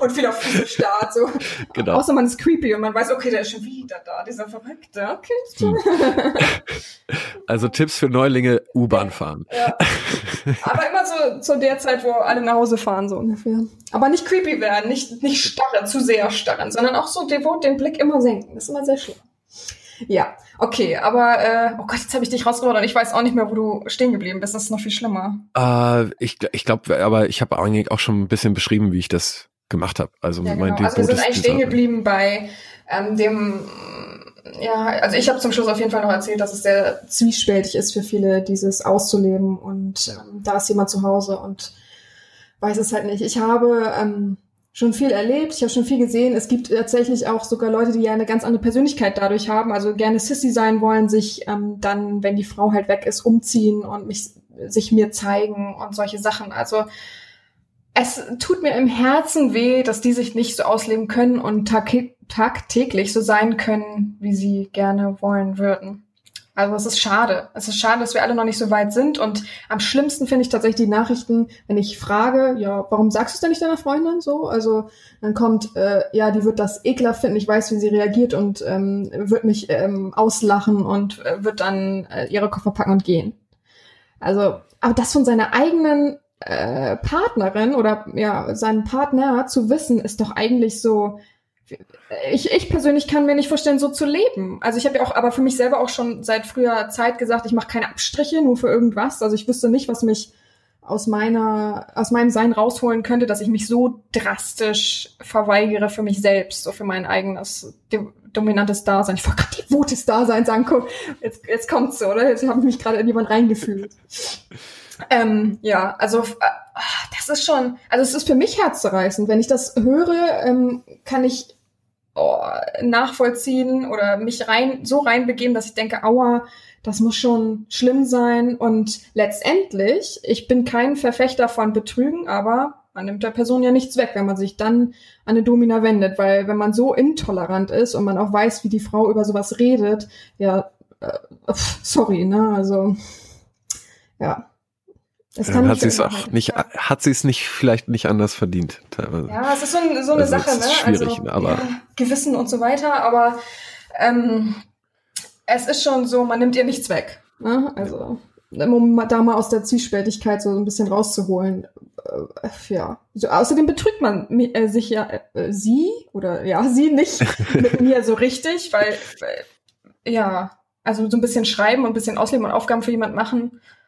und viel auf Füße starrt. So. Genau. Außer man ist creepy und man weiß, okay, der ist schon wieder da, dieser Verrückte. Okay. Hm. Also Tipps für Neulinge, U-Bahn fahren. Ja. Aber immer so zu der Zeit, wo alle nach Hause fahren, so ungefähr. Aber nicht creepy werden, nicht, nicht starren, zu sehr starren, sondern auch so devot den Blick immer senken. Das ist immer sehr schön. Ja, okay, aber äh, oh Gott, jetzt habe ich dich rausgebracht und ich weiß auch nicht mehr, wo du stehen geblieben bist. Das ist noch viel schlimmer. Äh, ich ich glaube, aber ich habe eigentlich auch schon ein bisschen beschrieben, wie ich das gemacht habe. Also ja, mein genau. Also wir sind eigentlich stehen geblieben bei ähm, dem ja, also ich habe zum Schluss auf jeden Fall noch erzählt, dass es sehr zwiespältig ist für viele, dieses auszuleben und ähm, da ist jemand zu Hause und weiß es halt nicht. Ich habe ähm, schon viel erlebt, ich habe schon viel gesehen. Es gibt tatsächlich auch sogar Leute, die ja eine ganz andere Persönlichkeit dadurch haben, also gerne Sissy sein wollen, sich ähm, dann, wenn die Frau halt weg ist, umziehen und mich, sich mir zeigen und solche Sachen. Also es tut mir im Herzen weh, dass die sich nicht so ausleben können und tag tagtäglich so sein können, wie sie gerne wollen würden. Also es ist schade. Es ist schade, dass wir alle noch nicht so weit sind. Und am schlimmsten finde ich tatsächlich die Nachrichten, wenn ich frage, ja, warum sagst du es denn nicht deiner Freundin so? Also dann kommt, äh, ja, die wird das ekelhaft finden, ich weiß, wie sie reagiert und ähm, wird mich ähm, auslachen und äh, wird dann äh, ihre Koffer packen und gehen. Also, aber das von seiner eigenen äh, Partnerin oder ja, seinem Partner zu wissen, ist doch eigentlich so, ich, ich persönlich kann mir nicht vorstellen, so zu leben. Also ich habe ja auch, aber für mich selber auch schon seit früher Zeit gesagt, ich mache keine Abstriche nur für irgendwas. Also ich wüsste nicht, was mich aus meiner, aus meinem Sein rausholen könnte, dass ich mich so drastisch verweigere für mich selbst, so für mein eigenes dominantes Dasein. Ich wollte gerade devotes Dasein sagen, guck, jetzt, jetzt kommt's so, oder? Jetzt habe ich mich gerade in jemand reingefühlt. Ähm, ja, also äh, das ist schon, also es ist für mich herzzerreißend. Wenn ich das höre, ähm, kann ich oh, nachvollziehen oder mich rein so reinbegeben, dass ich denke, aua, das muss schon schlimm sein. Und letztendlich, ich bin kein Verfechter von Betrügen, aber man nimmt der Person ja nichts weg, wenn man sich dann an eine Domina wendet, weil wenn man so intolerant ist und man auch weiß, wie die Frau über sowas redet, ja, äh, sorry, ne, also ja, das kann hat sie es auch nicht, ja. hat sie es nicht vielleicht nicht anders verdient teilweise. Ja, es ist so, ein, so eine also Sache, ne? Schwierig, also, aber ja, Gewissen und so weiter, aber ähm, es ist schon so, man nimmt ihr nichts weg. Ne? Also um da mal aus der Zwiespältigkeit so ein bisschen rauszuholen. Äh, ja. So, außerdem betrügt man äh, sich ja äh, sie oder ja sie nicht mit mir so richtig, weil, weil ja also so ein bisschen schreiben und ein bisschen ausleben und Aufgaben für jemand machen äh,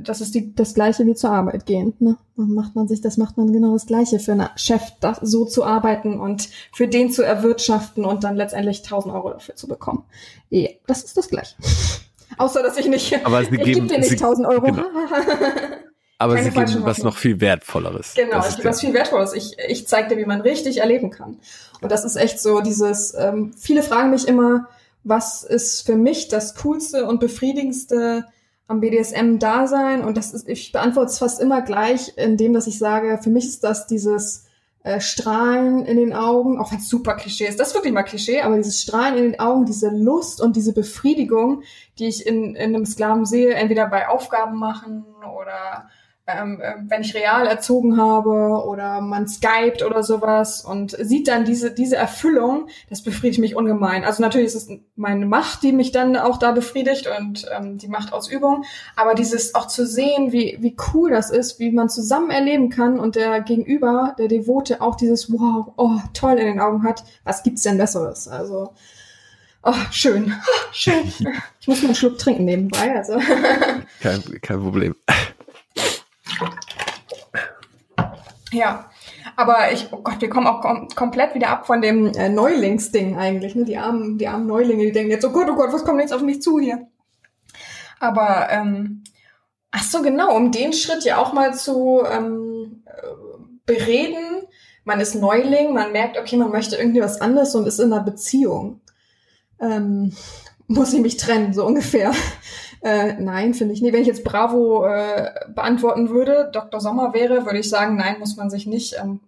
das ist die, das Gleiche wie zur Arbeit gehen. Ne? Dann macht man sich, das macht man genau das Gleiche für einen Chef, das, so zu arbeiten und für den zu erwirtschaften und dann letztendlich 1000 Euro dafür zu bekommen. Ja, das ist das Gleiche. Außer, dass ich nicht, Aber sie ich geben, gebe dir nicht sie, 1000 Euro. Genau. Aber Keine sie geben falschen was Hoffnung. noch viel Wertvolleres. Genau, ich gebe was viel Wertvolles. Ich, ich zeige dir, wie man richtig erleben kann. Und das ist echt so dieses, ähm, viele fragen mich immer, was ist für mich das coolste und befriedigendste am BDSM-Dasein? Und das ist, ich beantworte es fast immer gleich, indem dass ich sage, für mich ist das dieses äh, Strahlen in den Augen, auch wenn es super Klischee ist, das ist wirklich mal Klischee, aber dieses Strahlen in den Augen, diese Lust und diese Befriedigung, die ich in, in einem Sklaven sehe, entweder bei Aufgaben machen oder ähm, äh, wenn ich real erzogen habe oder man skypt oder sowas und sieht dann diese, diese Erfüllung, das befriedigt mich ungemein. Also natürlich ist es meine Macht, die mich dann auch da befriedigt und ähm, die Machtausübung, aber dieses auch zu sehen, wie, wie cool das ist, wie man zusammen erleben kann und der Gegenüber, der Devote, auch dieses Wow, oh, toll in den Augen hat, was gibt's denn Besseres? Also, oh, schön, oh, schön. Ich muss mal einen Schluck trinken nebenbei, also. kein, kein Problem. Ja, aber ich, oh Gott, wir kommen auch kom komplett wieder ab von dem äh, Neulingsding eigentlich. Ne? Die armen, die armen Neulinge, die denken jetzt, oh Gott, oh Gott, was kommt jetzt auf mich zu hier? Aber, ähm, ach so, genau, um den Schritt ja auch mal zu ähm, äh, bereden. Man ist Neuling, man merkt, okay, man möchte irgendwie was anderes und ist in einer Beziehung. Ähm, muss ich mich trennen, so ungefähr. Äh, nein, finde ich nicht. Wenn ich jetzt Bravo äh, beantworten würde, Dr. Sommer wäre, würde ich sagen, nein, muss man sich nicht. Ähm,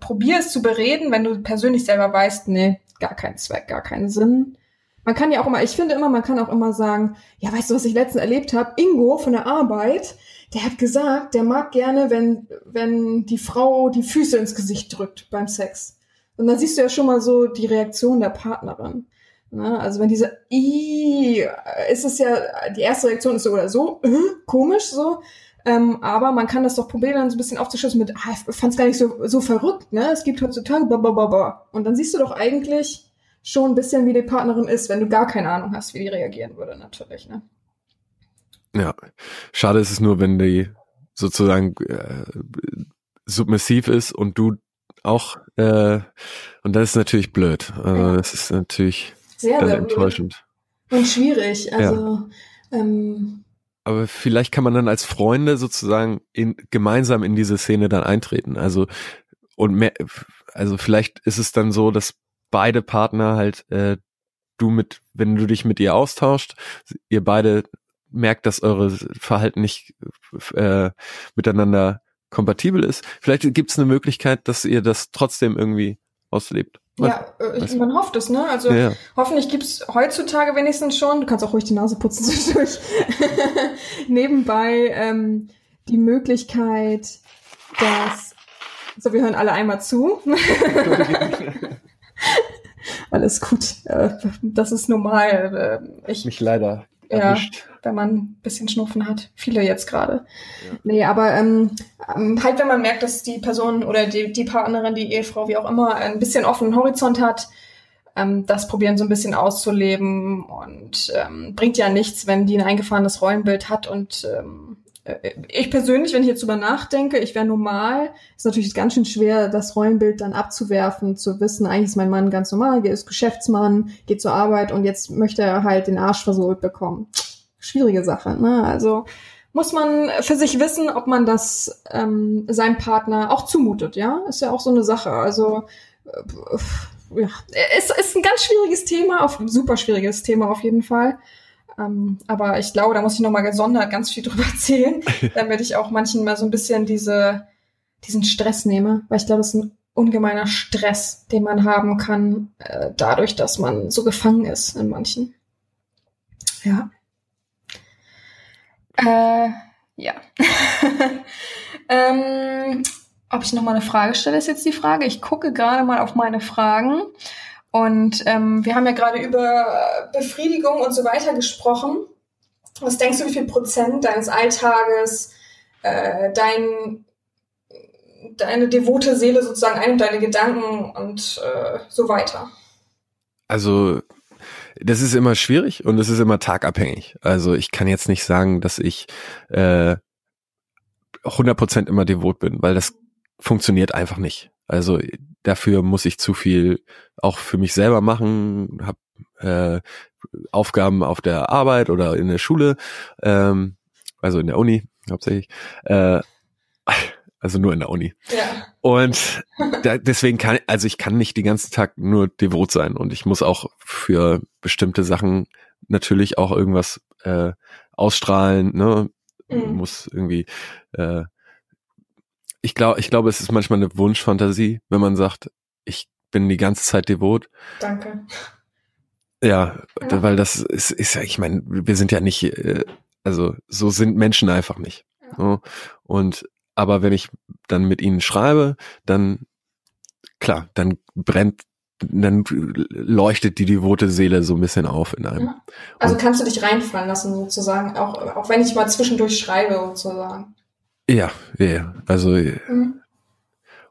probier es zu bereden, wenn du persönlich selber weißt, nee, gar keinen Zweck, gar keinen Sinn. Man kann ja auch immer, ich finde immer, man kann auch immer sagen, ja, weißt du, was ich letztens erlebt habe? Ingo von der Arbeit, der hat gesagt, der mag gerne, wenn, wenn die Frau die Füße ins Gesicht drückt beim Sex. Und dann siehst du ja schon mal so die Reaktion der Partnerin. Ne? Also wenn diese, Ih, ist es ja, die erste Reaktion ist so oder so, äh, komisch so. Ähm, aber man kann das doch probieren, dann so ein bisschen aufzuschließen mit, ah, ich fand's gar nicht so, so verrückt, ne? Es gibt heutzutage, blablabla. Und dann siehst du doch eigentlich schon ein bisschen, wie die Partnerin ist, wenn du gar keine Ahnung hast, wie die reagieren würde, natürlich, ne? Ja, schade ist es nur, wenn die sozusagen äh, submissiv ist und du auch, äh, und das ist natürlich blöd. Also Ja. das ist natürlich Sehr, sehr enttäuschend. Und schwierig. Also, ähm, Aber vielleicht kann man dann als Freunde sozusagen in, gemeinsam in diese Szene dann eintreten. Also und mehr, also vielleicht ist es dann so, dass beide Partner halt äh, du mit, wenn du dich mit ihr austauscht, ihr beide merkt, dass eure Verhalten nicht äh, miteinander kompatibel ist. Vielleicht gibt es eine Möglichkeit, dass ihr das trotzdem irgendwie auslebt. Ja, äh, ich, man hofft es, ne? Also Ja. hoffentlich gibt's heutzutage wenigstens schon, du kannst auch ruhig die Nase putzen zwischendurch, nebenbei ähm, die Möglichkeit, dass, so wir hören alle einmal zu. Alles gut, äh, das ist normal. Äh, ich Mich leider Ja. erwischt. wenn man ein bisschen Schnupfen hat. Viele jetzt gerade. Nee, aber ähm, ähm, halt, wenn man merkt, dass die Person oder die, die Partnerin, die Ehefrau, wie auch immer, ein bisschen offenen Horizont hat, ähm, das probieren so ein bisschen auszuleben und ähm, bringt ja nichts, wenn die ein eingefahrenes Rollenbild hat und ähm, äh, ich persönlich, wenn ich jetzt drüber nachdenke, ich wäre normal, ist natürlich ganz schön schwer, das Rollenbild dann abzuwerfen, zu wissen, eigentlich ist mein Mann ganz normal, er ist Geschäftsmann, geht zur Arbeit und jetzt möchte er halt den Arsch versohlt bekommen. Schwierige Sache, ne? Also muss man für sich wissen, ob man das ähm, seinem Partner auch zumutet, ja? Ist ja auch so eine Sache. Also äh, ja, es ist ein ganz schwieriges Thema, auf, super schwieriges Thema auf jeden Fall. Ähm, aber ich glaube, da muss ich nochmal gesondert ganz viel drüber erzählen, damit ich auch manchen mal so ein bisschen diese, diesen Stress nehme. Weil ich glaube, es ist ein ungemeiner Stress, den man haben kann, äh, dadurch, dass man so gefangen ist in manchen. Ja. Äh, ja. ähm, ob ich noch mal eine Frage stelle, ist jetzt die Frage. Ich gucke gerade mal auf meine Fragen. Und ähm, wir haben ja gerade über Befriedigung und so weiter gesprochen. Was denkst du, wie viel Prozent deines Alltages äh, dein, deine devote Seele sozusagen einnimmt, deine Gedanken und äh, so weiter? Also, das ist immer schwierig und es ist immer tagabhängig. Also ich kann jetzt nicht sagen, dass ich äh, 100% immer devot bin, weil das funktioniert einfach nicht. Also dafür muss ich zu viel auch für mich selber machen, habe äh, Aufgaben auf der Arbeit oder in der Schule, ähm, also in der Uni hauptsächlich, äh, also nur in der Uni. Ja. Und da, deswegen kann, also ich kann nicht den ganzen Tag nur devot sein und ich muss auch für bestimmte Sachen natürlich auch irgendwas äh, ausstrahlen, ne? Mhm. Muss irgendwie, äh, ich glaube, ich glaube, es ist manchmal eine Wunschfantasie, wenn man sagt, ich bin die ganze Zeit devot. Danke. Ja, Ja. weil das ist, ist ja, ich meine, wir sind ja nicht, äh, also so sind Menschen einfach nicht. Ja. So. Und aber wenn ich dann mit ihnen schreibe, dann klar, dann brennt, dann leuchtet die devote Seele so ein bisschen auf in einem. Ja. Also Und- kannst du dich reinfallen lassen sozusagen, auch, auch wenn ich mal zwischendurch schreibe sozusagen. Ja, ja. Also Mhm.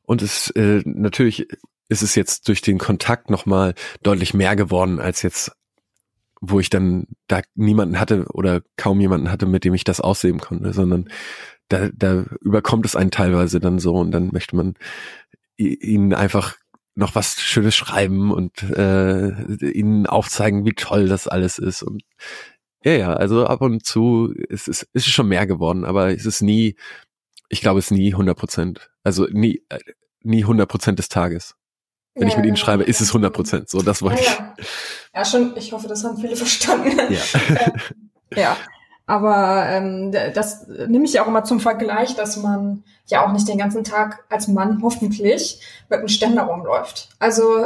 und es äh, natürlich ist es jetzt durch den Kontakt nochmal deutlich mehr geworden als jetzt, wo ich dann da niemanden hatte oder kaum jemanden hatte, mit dem ich das ausleben konnte, sondern da, da überkommt es einen teilweise dann so und dann möchte man ihnen einfach noch was Schönes schreiben und äh, ihnen aufzeigen, wie toll das alles ist und ja, ja, also ab und zu ist es ist schon mehr geworden, aber es ist nie, ich glaube, es ist nie 100 Prozent, also nie äh, nie 100 Prozent des Tages. Wenn ich Ja, mit ihnen schreibe, ist es 100 Prozent. So, das Ja, wollte ich. ja. ja, schon, ich hoffe, das haben viele verstanden. Ja. Ja, aber ähm, das nehme ich ja auch immer zum Vergleich, dass man ja auch nicht den ganzen Tag als Mann hoffentlich mit einem Ständer rumläuft. Also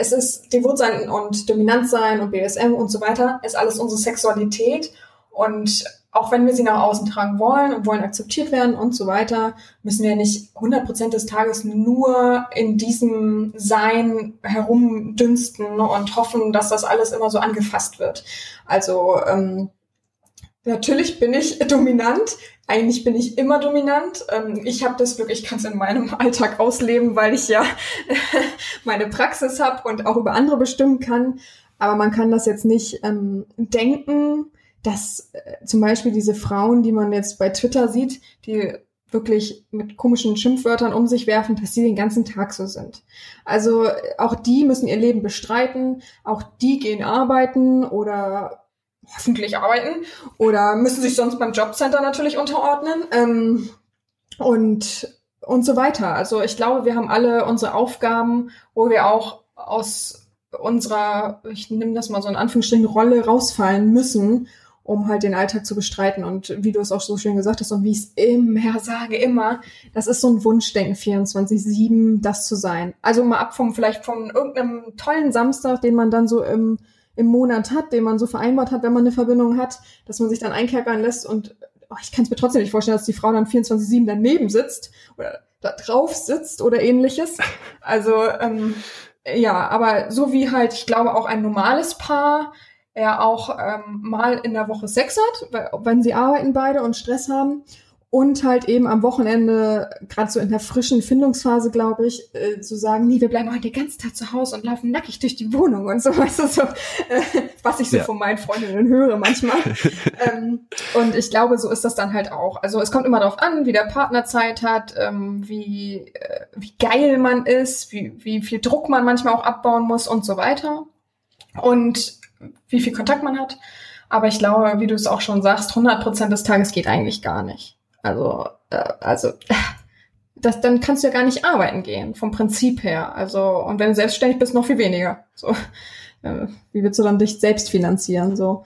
es ist devot sein und dominant sein und BSM und so weiter, ist alles unsere Sexualität und auch wenn wir sie nach außen tragen wollen und wollen akzeptiert werden und so weiter, müssen wir nicht 100% des Tages nur in diesem Sein herumdünsten und hoffen, dass das alles immer so angefasst wird. Also ähm, Natürlich bin ich dominant. Eigentlich bin ich immer dominant. Ähm, ich habe das Glück, ich kann es in meinem Alltag ausleben, weil ich ja meine Praxis habe und auch über andere bestimmen kann. Aber man kann das jetzt nicht ähm, denken, dass äh, zum Beispiel diese Frauen, die man jetzt bei Twitter sieht, die wirklich mit komischen Schimpfwörtern um sich werfen, dass sie den ganzen Tag so sind. Also äh, auch die müssen ihr Leben bestreiten, auch die gehen arbeiten oder hoffentlich arbeiten oder müssen sich sonst beim Jobcenter natürlich unterordnen ähm, und und so weiter. Also ich glaube, wir haben alle unsere Aufgaben, wo wir auch aus unserer, ich nehme das mal so in Anführungsstrichen, Rolle rausfallen müssen um halt den Alltag zu bestreiten. Und wie du es auch so schön gesagt hast und wie ich es immer sage, immer, das ist so ein Wunschdenken 24-7, das zu sein. Also mal ab vom, vielleicht von irgendeinem tollen Samstag, den man dann so im, im Monat hat, den man so vereinbart hat, wenn man eine Verbindung hat, dass man sich dann einkerkern lässt und oh, ich kann es mir trotzdem nicht vorstellen, dass die Frau dann 24-7 daneben sitzt oder da drauf sitzt oder ähnliches. Also ähm, ja, aber so wie halt, ich glaube, auch ein normales Paar er auch ähm, mal in der Woche Sex hat, wenn sie arbeiten beide und Stress haben. Und halt eben am Wochenende, gerade so in der frischen Findungsphase, glaube ich, äh, zu sagen, nee, wir bleiben heute den ganzen Tag zu Hause und laufen nackig durch die Wohnung und so, weißt du, so, äh, was ich so Ja. von meinen Freundinnen höre manchmal. ähm, und ich glaube, so ist das dann halt auch. Also es kommt immer darauf an, wie der Partner Zeit hat, ähm, wie, äh, wie geil man ist, wie, wie viel Druck man manchmal auch abbauen muss und so weiter. Und wie viel Kontakt man hat. Aber ich glaube, wie du es auch schon sagst, 100 Prozent des Tages geht eigentlich gar nicht. Also, äh, also, das, dann kannst du ja gar nicht arbeiten gehen, vom Prinzip her. Also, und wenn du selbstständig bist, noch viel weniger. So, äh, wie willst du dann dich selbst finanzieren? So.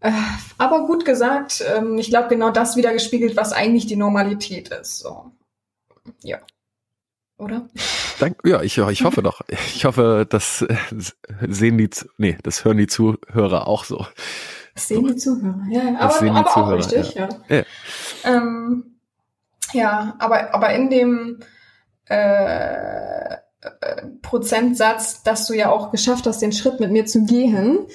Äh, aber gut gesagt, ähm, ich glaube, genau das wieder gespiegelt, was eigentlich die Normalität ist. So. Ja. Oder? Dank, ja, ich, ich hoffe doch. Ich hoffe, das äh, sehen die, nee, das hören die Zuhörer auch so. Das sehen die Zuhörer, ja, ja. Das aber, sehen die aber auch Zuhörer, richtig, ja. Ja. Ähm, ja, aber, aber in dem äh, äh, Prozentsatz, dass du ja auch geschafft hast, den Schritt mit mir zu gehen,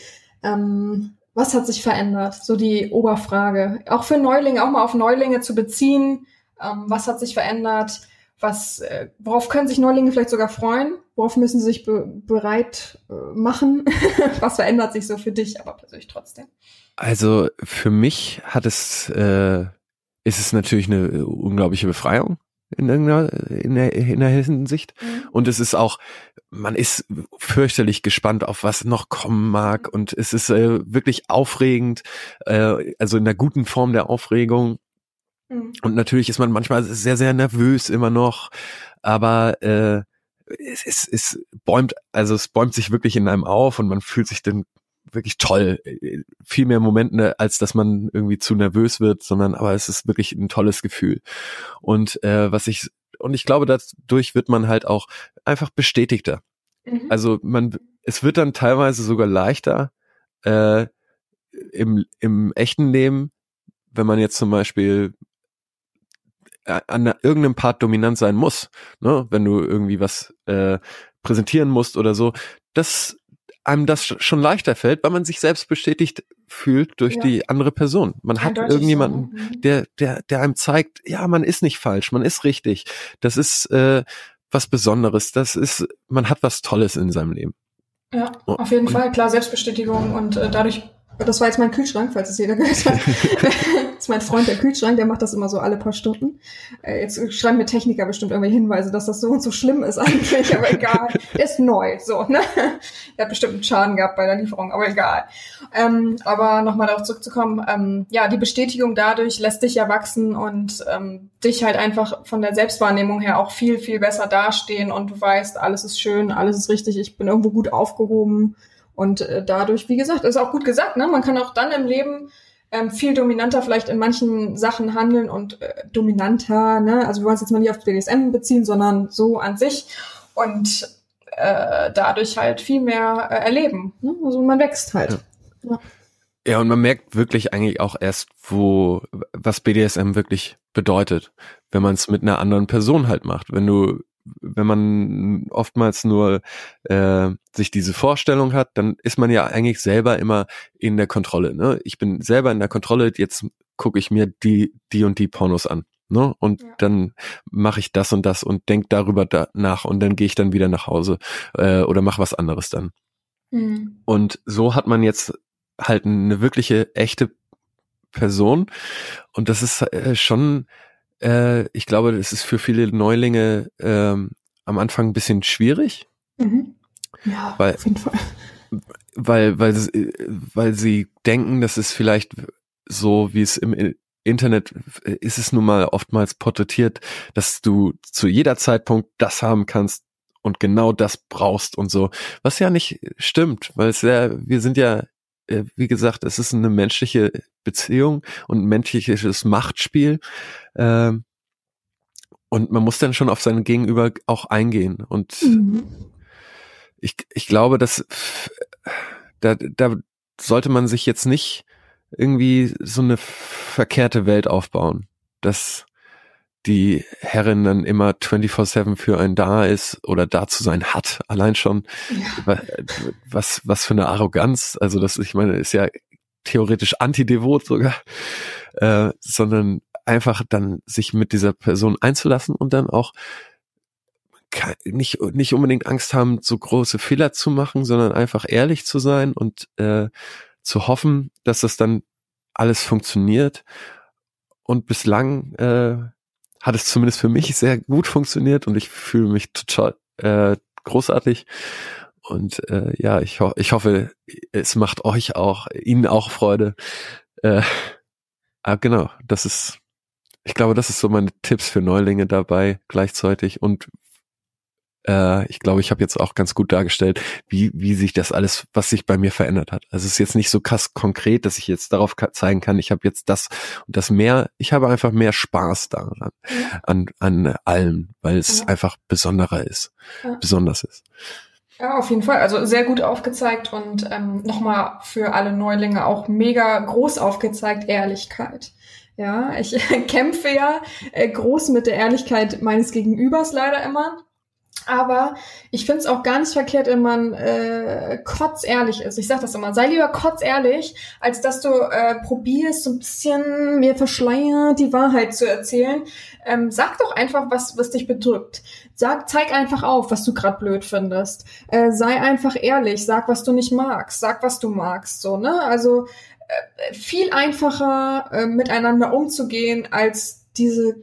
ähm, was hat sich verändert? So die Oberfrage. Auch für Neulinge, auch mal auf Neulinge zu beziehen. Ähm, was hat sich verändert? Was, äh, worauf können sich Neulinge vielleicht sogar freuen? Worauf müssen sie sich be bereit äh, machen? was verändert sich so für dich, aber persönlich trotzdem? Also für mich hat es, äh, ist es natürlich eine unglaubliche Befreiung in irgendeiner, in der, in der Hinsicht. Und es ist auch, man ist fürchterlich gespannt auf was noch kommen mag. Und es ist äh, wirklich aufregend, äh, also in der guten Form der Aufregung. Mhm. Und natürlich ist man manchmal sehr, sehr nervös immer noch, aber äh, es, es, es bäumt, also es bäumt sich wirklich in einem auf und man fühlt sich dann wirklich toll. Äh, Viel mehr Momente, als dass man irgendwie zu nervös wird, sondern aber es ist wirklich ein tolles Gefühl. Und äh, was ich, und ich glaube, dadurch wird man halt auch einfach bestätigter. Mhm. Also man, es wird dann teilweise sogar leichter äh, im, im echten Leben, wenn man jetzt zum Beispiel äh, an irgendeinem Part dominant sein muss, ne? wenn du irgendwie was äh, präsentieren musst oder so, dass einem das sch- schon leichter fällt, weil man sich selbst bestätigt fühlt durch Ja. die andere Person. Man hat Eindeutig irgendjemanden, so, ne? der, der, der einem zeigt, ja, man ist nicht falsch, man ist richtig. Das ist äh, was Besonderes. Das ist, man hat was Tolles in seinem Leben. Ja, Oh, auf jeden und- Fall, klar, Selbstbestätigung und äh, dadurch, das war jetzt mein Kühlschrank, falls es jeder gehört hat. das ist mein Freund, der Kühlschrank, der macht das immer so alle paar Stunden. Äh, jetzt schreiben mir Techniker bestimmt irgendwelche Hinweise, dass das so und so schlimm ist eigentlich, aber egal. Der ist neu, so, ne? Der hat bestimmt einen Schaden gehabt bei der Lieferung, aber egal. Ähm, aber nochmal darauf zurückzukommen, ähm, ja, die Bestätigung dadurch lässt dich ja wachsen und ähm, dich halt einfach von der Selbstwahrnehmung her auch viel, viel besser dastehen und du weißt, alles ist schön, alles ist richtig, ich bin irgendwo gut aufgehoben. Und äh, dadurch, wie gesagt, ist auch gut gesagt, ne? Man kann auch dann im Leben ähm, viel dominanter vielleicht in manchen Sachen handeln und äh, dominanter, ne? Also wir wollen es jetzt mal nicht auf BDSM beziehen, sondern so an sich und äh, dadurch halt viel mehr äh, erleben. Ne? Also man wächst halt. Ja, und man merkt wirklich eigentlich auch erst, wo, was BDSM wirklich bedeutet, wenn man es mit einer anderen Person halt macht. Wenn du, wenn man oftmals nur äh, sich diese Vorstellung hat, dann ist man ja eigentlich selber immer in der Kontrolle. Ne? Ich bin selber in der Kontrolle, jetzt gucke ich mir die, die und die Pornos an. Ne? Und Ja. dann mache ich das und das und denk darüber da nach und dann gehe ich dann wieder nach Hause äh, oder mache was anderes dann. Mhm. Und so hat man jetzt halt eine wirkliche, echte Person. Und das ist äh, schon, äh, ich glaube, das ist für viele Neulinge ähm, am Anfang ein bisschen schwierig, Mhm. Ja, Weil- auf jeden Fall. weil, weil, sie- weil sie denken, das ist vielleicht so, wie es im Internet äh, ist es nun mal oftmals porträtiert, dass du zu jeder Zeitpunkt das haben kannst und genau das brauchst und so. Was ja nicht stimmt, weil es ja, wir sind ja äh, wie gesagt, es ist eine menschliche Beziehung und ein menschliches Machtspiel. Ähm, und man muss dann schon auf seine Gegenüber auch eingehen. Und Mhm. ich, ich glaube, dass da, da sollte man sich jetzt nicht irgendwie so eine verkehrte Welt aufbauen, dass die Herrin dann immer 24-7 für einen da ist oder da zu sein hat, allein schon, wa- was, was für eine Arroganz, also das, ich meine, ist ja theoretisch antidevot sogar, äh, sondern einfach dann sich mit dieser Person einzulassen und dann auch nicht, nicht unbedingt Angst haben, so große Fehler zu machen, sondern einfach ehrlich zu sein und äh, zu hoffen, dass das dann alles funktioniert. Und bislang äh, hat es zumindest für mich sehr gut funktioniert und ich fühle mich total äh, großartig. Und äh, ja, ich, ho ich hoffe, es macht euch auch, Ihnen auch Freude. Äh, ah, genau, das ist, ich glaube, das ist so meine Tipps für Neulinge dabei gleichzeitig. Und äh, ich glaube, ich habe jetzt auch ganz gut dargestellt, wie, wie sich das alles, was sich bei mir verändert hat. Also es ist jetzt nicht so krass konkret, dass ich jetzt darauf zeigen kann, ich habe jetzt das und das mehr, ich habe einfach mehr Spaß daran, an, an allem, weil es Ja. einfach besonderer ist, Ja. besonders ist. Ja, auf jeden Fall. Also sehr gut aufgezeigt und ähm, nochmal für alle Neulinge auch mega groß aufgezeigt, Ehrlichkeit. Ja, ich kämpfe ja äh, groß mit der Ehrlichkeit meines Gegenübers leider immer. Aber ich finde es auch nicht verkehrt, wenn man äh, kotzehrlich ist. Ich sag das immer, sei lieber kotzehrlich, als dass du äh, probierst, so ein bisschen mir verschleiert die Wahrheit zu erzählen. Ähm, sag doch einfach, was, was dich bedrückt. Sag, zeig einfach auf, was du gerade blöd findest. Äh, sei einfach ehrlich, sag, was du nicht magst, sag, was du magst, so, ne? Also äh, viel einfacher äh, miteinander umzugehen als diese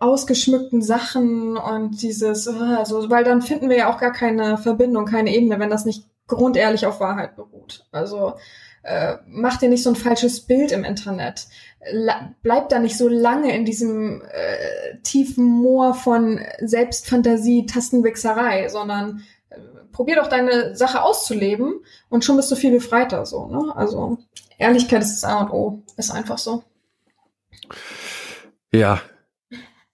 ausgeschmückten Sachen und dieses, äh, so, weil dann finden wir ja auch gar keine Verbindung, keine Ebene, wenn das nicht grundehrlich auf Wahrheit beruht. Also äh, mach dir nicht so ein falsches Bild im Internet. La bleib da nicht so lange in diesem äh, tiefen Moor von Selbstfantasie, Tastenwichserei, sondern äh, probier doch deine Sache auszuleben und schon bist du viel befreiter so. Ne? Also Ehrlichkeit ist das A und O, ist einfach so. Ja.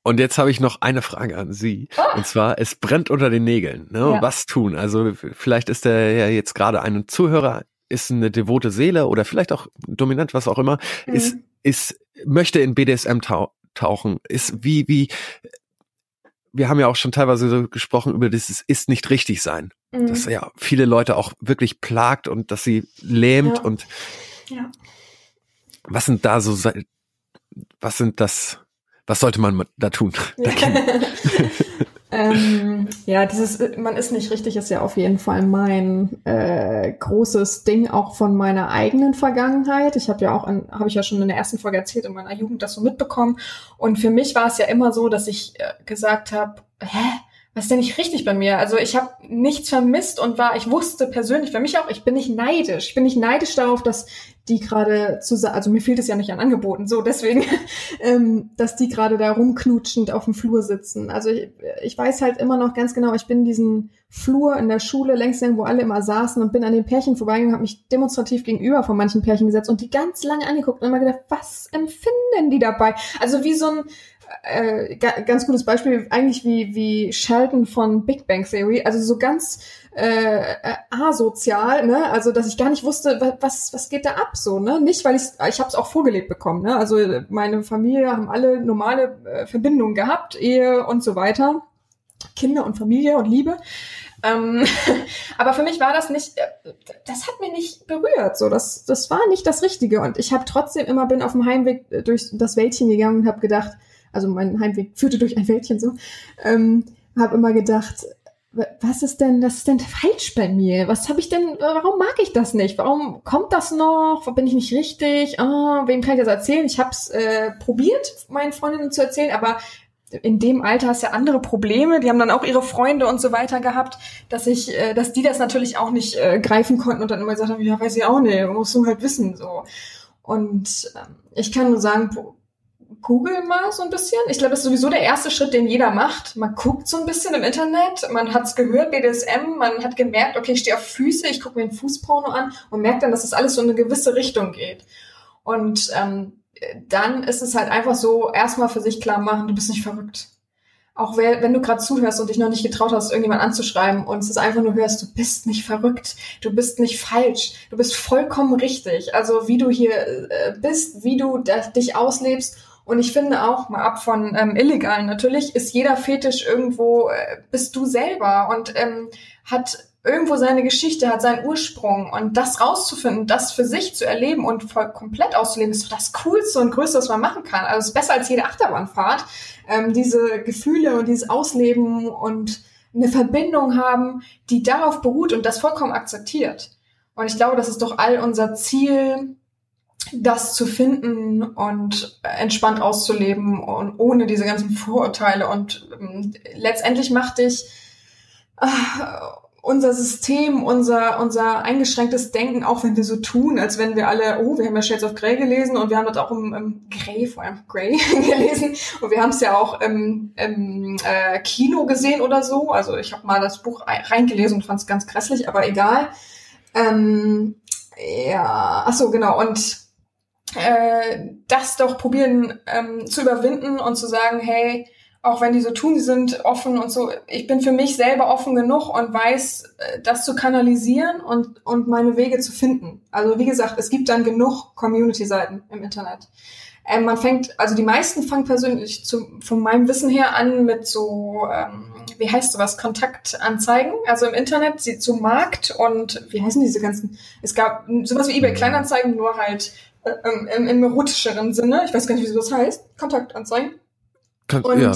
Und jetzt habe ich noch eine Frage an Sie. Ah. Und zwar, es brennt unter den Nägeln. Ne? Ja. Was tun? Also vielleicht ist der ja jetzt gerade ein Zuhörer, ist eine devote Seele oder vielleicht auch dominant, was auch immer, ist, Mhm. ist, möchte in BDSM tau tauchen, ist wie, wie, wir haben ja auch schon teilweise so gesprochen über dieses ist nicht richtig sein. Mhm. Das ja viele Leute auch wirklich plagt und dass sie lähmt Ja. und Ja. was sind da so, was sind das, was sollte man da tun? ähm, ja, dieses man ist nicht richtig ist ja auf jeden Fall mein äh, großes Ding auch von meiner eigenen Vergangenheit. Ich habe ja auch, habe ich ja schon in der ersten Folge erzählt, in meiner Jugend das so mitbekommen. Und für mich war es ja immer so, dass ich äh, gesagt habe, hä? Was ist denn nicht richtig bei mir? Also ich habe nichts vermisst und war, ich wusste persönlich für mich auch, ich bin nicht neidisch. Ich bin nicht neidisch darauf, dass die gerade zusammen, also mir fehlt es ja nicht an Angeboten, so deswegen, ähm, dass die gerade da rumknutschend auf dem Flur sitzen. Also ich, ich weiß halt immer noch ganz genau, ich bin diesen Flur in der Schule längs lang, wo alle immer saßen und bin an den Pärchen vorbeigegangen, habe mich demonstrativ gegenüber von manchen Pärchen gesetzt und die ganz lange angeguckt und immer gedacht, was empfinden die dabei? Also wie so ein äh, ga- ganz gutes Beispiel, eigentlich wie, wie Sheldon von Big Bang Theory, also so ganz äh, äh, asozial, ne? Also dass ich gar nicht wusste, wa- was was geht da ab so, ne? Nicht, weil ich ich habe es auch vorgelebt bekommen, ne? Also meine Familie haben alle normale äh, Verbindungen gehabt, Ehe und so weiter, Kinder und Familie und Liebe. Ähm, aber für mich war das nicht, äh, das hat mir nicht berührt, so das das war nicht das Richtige und ich habe trotzdem immer bin auf dem Heimweg durch das Wäldchen gegangen und habe gedacht, also mein Heimweg führte durch ein Wäldchen so, ähm, habe immer gedacht, wa- was ist denn, was ist denn falsch bei mir? Was habe ich denn, warum mag ich das nicht? Warum kommt das noch? Bin ich nicht richtig? Ah, wem kann ich das erzählen? Ich habe es äh, probiert, meinen Freundinnen zu erzählen, aber in dem Alter hast du ja andere Probleme. Die haben dann auch ihre Freunde und so weiter gehabt, dass ich, äh, dass die das natürlich auch nicht äh, greifen konnten und dann immer gesagt haben, ja, weiß ich auch nicht, musst du halt wissen, so. Und ähm, ich kann nur sagen, google mal so ein bisschen. Ich glaube, das ist sowieso der erste Schritt, den jeder macht. Man guckt so ein bisschen im Internet, man hat's gehört, BDSM, man hat gemerkt, okay, ich stehe auf Füße, ich gucke mir den Fußporno an und merkt dann, dass das alles so in eine gewisse Richtung geht. Und ähm, dann ist es halt einfach so, erstmal für sich klar machen, du bist nicht verrückt. Auch wenn du gerade zuhörst und dich noch nicht getraut hast, irgendjemand anzuschreiben und es ist einfach nur hörst, du bist nicht verrückt, du bist nicht falsch, du bist vollkommen richtig. Also wie du hier äh, bist, wie du dich auslebst und ich finde auch, mal ab von ähm, illegalen natürlich, ist jeder Fetisch irgendwo, äh, bist du selber und ähm, hat irgendwo seine Geschichte, hat seinen Ursprung. Und das rauszufinden, das für sich zu erleben und voll komplett auszuleben, ist das Coolste und Größte, was man machen kann. Also es ist besser als jede Achterbahnfahrt. Ähm, diese Gefühle und dieses Ausleben und eine Verbindung haben, die darauf beruht und das vollkommen akzeptiert. Und ich glaube, das ist doch all unser Ziel, das zu finden und entspannt auszuleben und ohne diese ganzen Vorurteile. Und ähm, letztendlich macht dich äh, unser System, unser, unser eingeschränktes Denken, auch wenn wir so tun, als wenn wir alle, oh, wir haben ja Shades of Grey gelesen und wir haben das auch im, im Grey, vor allem Grey gelesen und wir haben es ja auch im, im äh, Kino gesehen oder so. Also ich habe mal das Buch reingelesen und fand es ganz grässlich, aber egal. Ähm, ja, ach so genau. Und äh, das doch probieren ähm, zu überwinden und zu sagen, hey, auch wenn die so tun, sie sind offen und so, ich bin für mich selber offen genug und weiß, äh, das zu kanalisieren und, und meine Wege zu finden. Also wie gesagt, es gibt dann genug Community-Seiten im Internet. Ähm, man fängt, also die meisten fangen persönlich zu, von meinem Wissen her an mit so, ähm, wie heißt sowas, Kontaktanzeigen, also im Internet, sie zu Markt und wie heißen diese ganzen, es gab sowas wie eBay Kleinanzeigen, nur halt ähm, im, im erotischeren Sinne, ich weiß gar nicht, wie das heißt, Kontaktanzeigen. Kann, und, ja.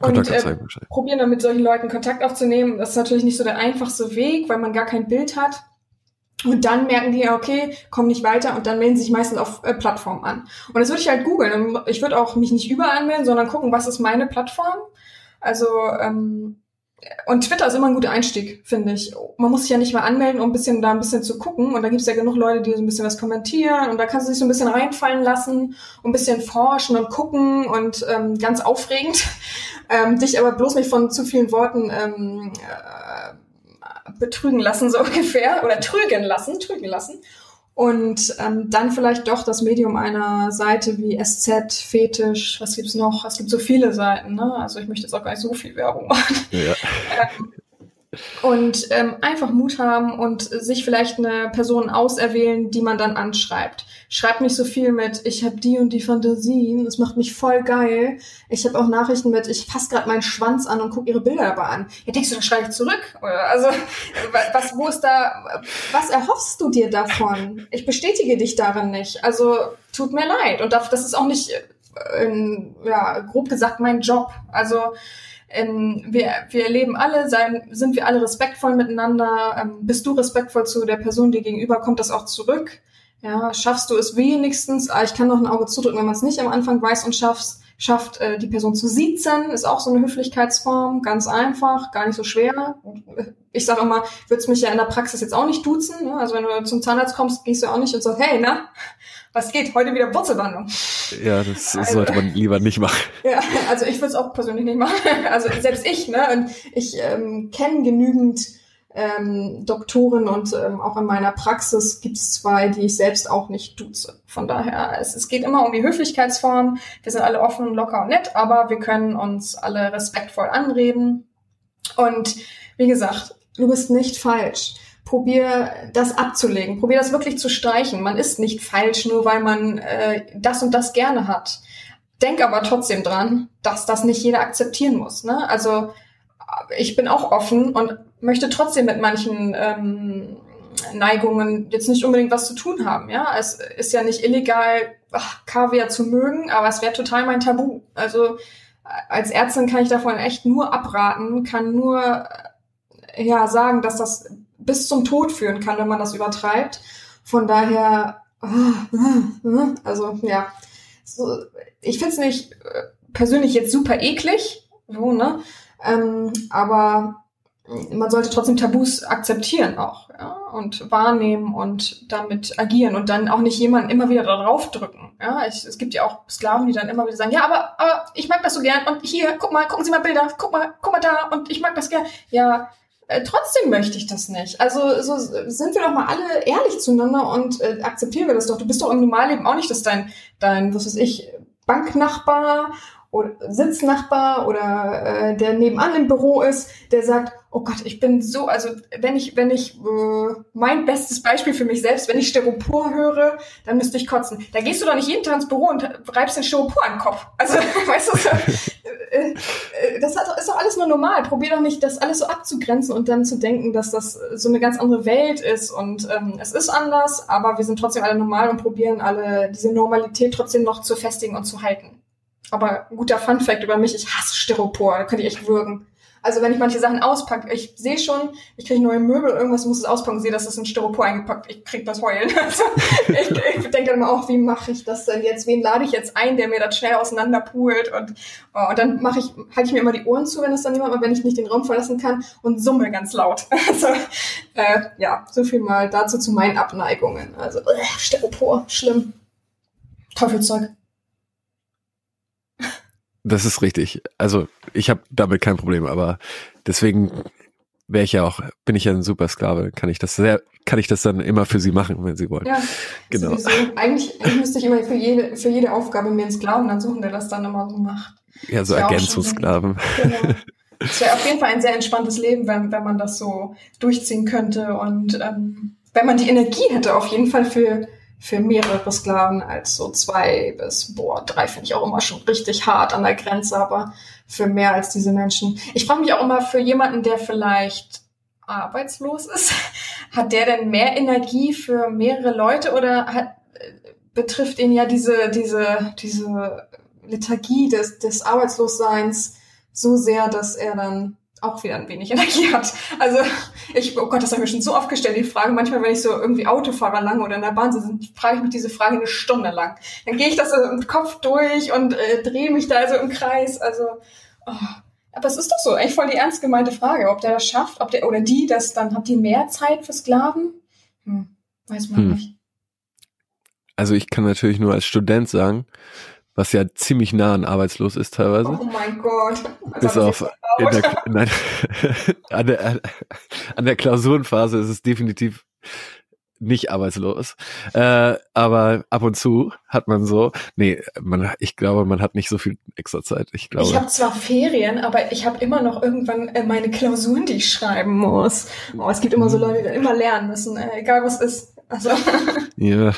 Und äh, probieren dann mit solchen Leuten Kontakt aufzunehmen. Das ist natürlich nicht so der einfachste Weg, weil man gar kein Bild hat. Und dann merken die, okay, kommen nicht weiter und dann melden sie sich meistens auf äh, Plattformen an. Und das würde ich halt googeln. Ich würde auch mich nicht überall anmelden, sondern gucken, was ist meine Plattform. Also ähm, und Twitter ist immer ein guter Einstieg, finde ich. Man muss sich ja nicht mal anmelden, um ein bisschen da ein bisschen zu gucken. Und da gibt es ja genug Leute, die so ein bisschen was kommentieren. Und da kannst du dich so ein bisschen reinfallen lassen und ein bisschen forschen und gucken und ähm, ganz aufregend. Ähm, dich aber bloß nicht von zu vielen Worten ähm, äh, betrügen lassen, so ungefähr. Oder trügen lassen, trügen lassen und ähm, dann vielleicht doch das Medium einer Seite wie SZ, Fetisch, was gibt's noch? Es gibt so viele Seiten, ne? Also ich möchte jetzt auch gar nicht so viel Werbung machen. Ja. ähm, und ähm, einfach Mut haben und sich vielleicht eine Person auserwählen, die man dann anschreibt. Schreibt nicht so viel mit, ich habe die und die Fantasien, das macht mich voll geil. Ich habe auch Nachrichten mit, ich fasse gerade meinen Schwanz an und gucke ihre Bilder dabei an. Ja, denkst du, da schreibe ich zurück? Oder, also, was, wo ist da, was erhoffst du dir davon? Ich bestätige dich darin nicht. Also, tut mir leid. Und das ist auch nicht, äh, ja, grob gesagt, mein Job. Also, ähm, wir, wir leben alle, sein, sind wir alle respektvoll miteinander. Ähm, bist du respektvoll zu der Person, die gegenüber kommt, das auch zurück? Ja, schaffst du es wenigstens? Ah, ich kann noch ein Auge zudrücken, wenn man es nicht am Anfang weiß und schaffst, schafft äh, die Person zu siezen, ist auch so eine Höflichkeitsform, ganz einfach, gar nicht so schwer. Ich sage immer, würdest mich ja in der Praxis jetzt auch nicht duzen. Ne? Also wenn du zum Zahnarzt kommst, gehst du auch nicht und sagst, hey, na, was geht? Heute wieder Wurzelbehandlung. Ja, das also, sollte man lieber nicht machen. Ja, also ich würde es auch persönlich nicht machen. Also selbst ich, ne? Und ich ähm, kenne genügend ähm, Doktoren und ähm, auch in meiner Praxis gibt es zwei, die ich selbst auch nicht duze. Von daher, es, es geht immer um die Höflichkeitsform. Wir sind alle offen, locker und nett, aber wir können uns alle respektvoll anreden. Und wie gesagt, du bist nicht falsch probier das abzulegen, probier das wirklich zu streichen. Man ist nicht falsch, nur weil man äh, das und das gerne hat. Denk aber trotzdem dran, dass das nicht jeder akzeptieren muss. Ne? Also ich bin auch offen und möchte trotzdem mit manchen ähm, Neigungen jetzt nicht unbedingt was zu tun haben. Ja, es ist ja nicht illegal, ach, Kaviar zu mögen, aber es wäre total mein Tabu. Also als Ärztin kann ich davon echt nur abraten, kann nur ja sagen, dass das bis zum Tod führen kann, wenn man das übertreibt. Von daher, also ja, so, ich finde es nicht äh, persönlich jetzt super eklig, so, ne? Ähm, aber man sollte trotzdem Tabus akzeptieren auch ja, und wahrnehmen und damit agieren und dann auch nicht jemanden immer wieder darauf drücken. Ja, ich, es gibt ja auch Sklaven, die dann immer wieder sagen, ja, aber, aber ich mag das so gern und hier, guck mal, gucken Sie mal Bilder, guck mal, guck mal da und ich mag das gern. Ja, äh, trotzdem möchte ich das nicht. Also so sind wir doch mal alle ehrlich zueinander und äh, akzeptieren wir das doch. Du bist doch im Normalleben auch nicht, dass dein, dein, was weiß ich, Banknachbar oder Sitznachbar oder äh, der nebenan im Büro ist, der sagt, oh Gott, ich bin so, also wenn ich, wenn ich, äh, mein bestes Beispiel für mich selbst, wenn ich Styropor höre, dann müsste ich kotzen. Da gehst du doch nicht jeden Tag ins Büro und reibst den Styropor an den Kopf. Also, weißt du, das ist doch alles nur normal. Probier doch nicht, das alles so abzugrenzen und dann zu denken, dass das so eine ganz andere Welt ist und ähm, es ist anders, aber wir sind trotzdem alle normal und probieren alle diese Normalität trotzdem noch zu festigen und zu halten. Aber guter Fun Fact über mich, ich hasse Styropor, da könnte ich echt würgen. Also wenn ich manche Sachen auspacke, ich sehe schon, ich kriege neue Möbel, irgendwas muss es auspacken, sehe, dass das in Styropor eingepackt, ich krieg das Heulen. Also ich, ich denke dann immer auch, wie mache ich das denn jetzt? Wen lade ich jetzt ein, der mir das schnell auseinanderpult? Und, oh, und dann mache ich, halte ich mir immer die Ohren zu, wenn es dann jemand mal, wenn ich nicht den Raum verlassen kann und summe ganz laut. Also äh, ja, so viel mal dazu zu meinen Abneigungen. Also äh, Styropor, schlimm. Teufelzeug. Das ist richtig. Also ich habe damit kein Problem, aber deswegen wäre ich ja auch, bin ich ja ein Supersklave, kann ich das sehr, kann ich das dann immer für sie machen, wenn sie wollen. Ja, genau. Sowieso. Eigentlich, eigentlich müsste ich immer für jede, für jede Aufgabe mir einen Sklaven dann suchen, der das dann immer so macht. Ja, so Ergänzungssklaven. Genau. Es wäre auf jeden Fall ein sehr entspanntes Leben, wenn, wenn man das so durchziehen könnte und ähm, wenn man die Energie hätte, auf jeden Fall für für mehrere Sklaven als so zwei bis, boah, drei finde ich auch immer schon richtig hart an der Grenze, aber für mehr als diese Menschen. Ich frage mich auch immer für jemanden, der vielleicht arbeitslos ist, hat der denn mehr Energie für mehrere Leute oder hat, betrifft ihn ja diese, diese, diese Lethargie des, des Arbeitslosseins so sehr, dass er dann auch wieder ein wenig Energie hat. Also ich, oh Gott, das habe ich mir schon so oft gestellt, die Frage. Manchmal, wenn ich so irgendwie Autofahrer lang oder in der Bahn sitze, frage ich mich diese Frage eine Stunde lang. Dann gehe ich das so im Kopf durch und äh, drehe mich da so im Kreis. Also, oh. aber es ist doch so, eigentlich voll die ernst gemeinte Frage, ob der das schafft, ob der oder die das dann, hat die mehr Zeit für Sklaven? Hm, weiß man hm. nicht. Also ich kann natürlich nur als Student sagen, was ja ziemlich nah an arbeitslos ist teilweise. Oh mein Gott. Bis auf in der, nein, an, der, an der Klausurenphase ist es definitiv nicht arbeitslos. Äh, aber ab und zu hat man so, nee, man, ich glaube, man hat nicht so viel extra Zeit. Ich glaube. Ich habe zwar Ferien, aber ich habe immer noch irgendwann äh, meine Klausuren, die ich schreiben muss. Oh, es gibt immer so Leute, die immer lernen müssen, äh, egal was ist. Also. ja.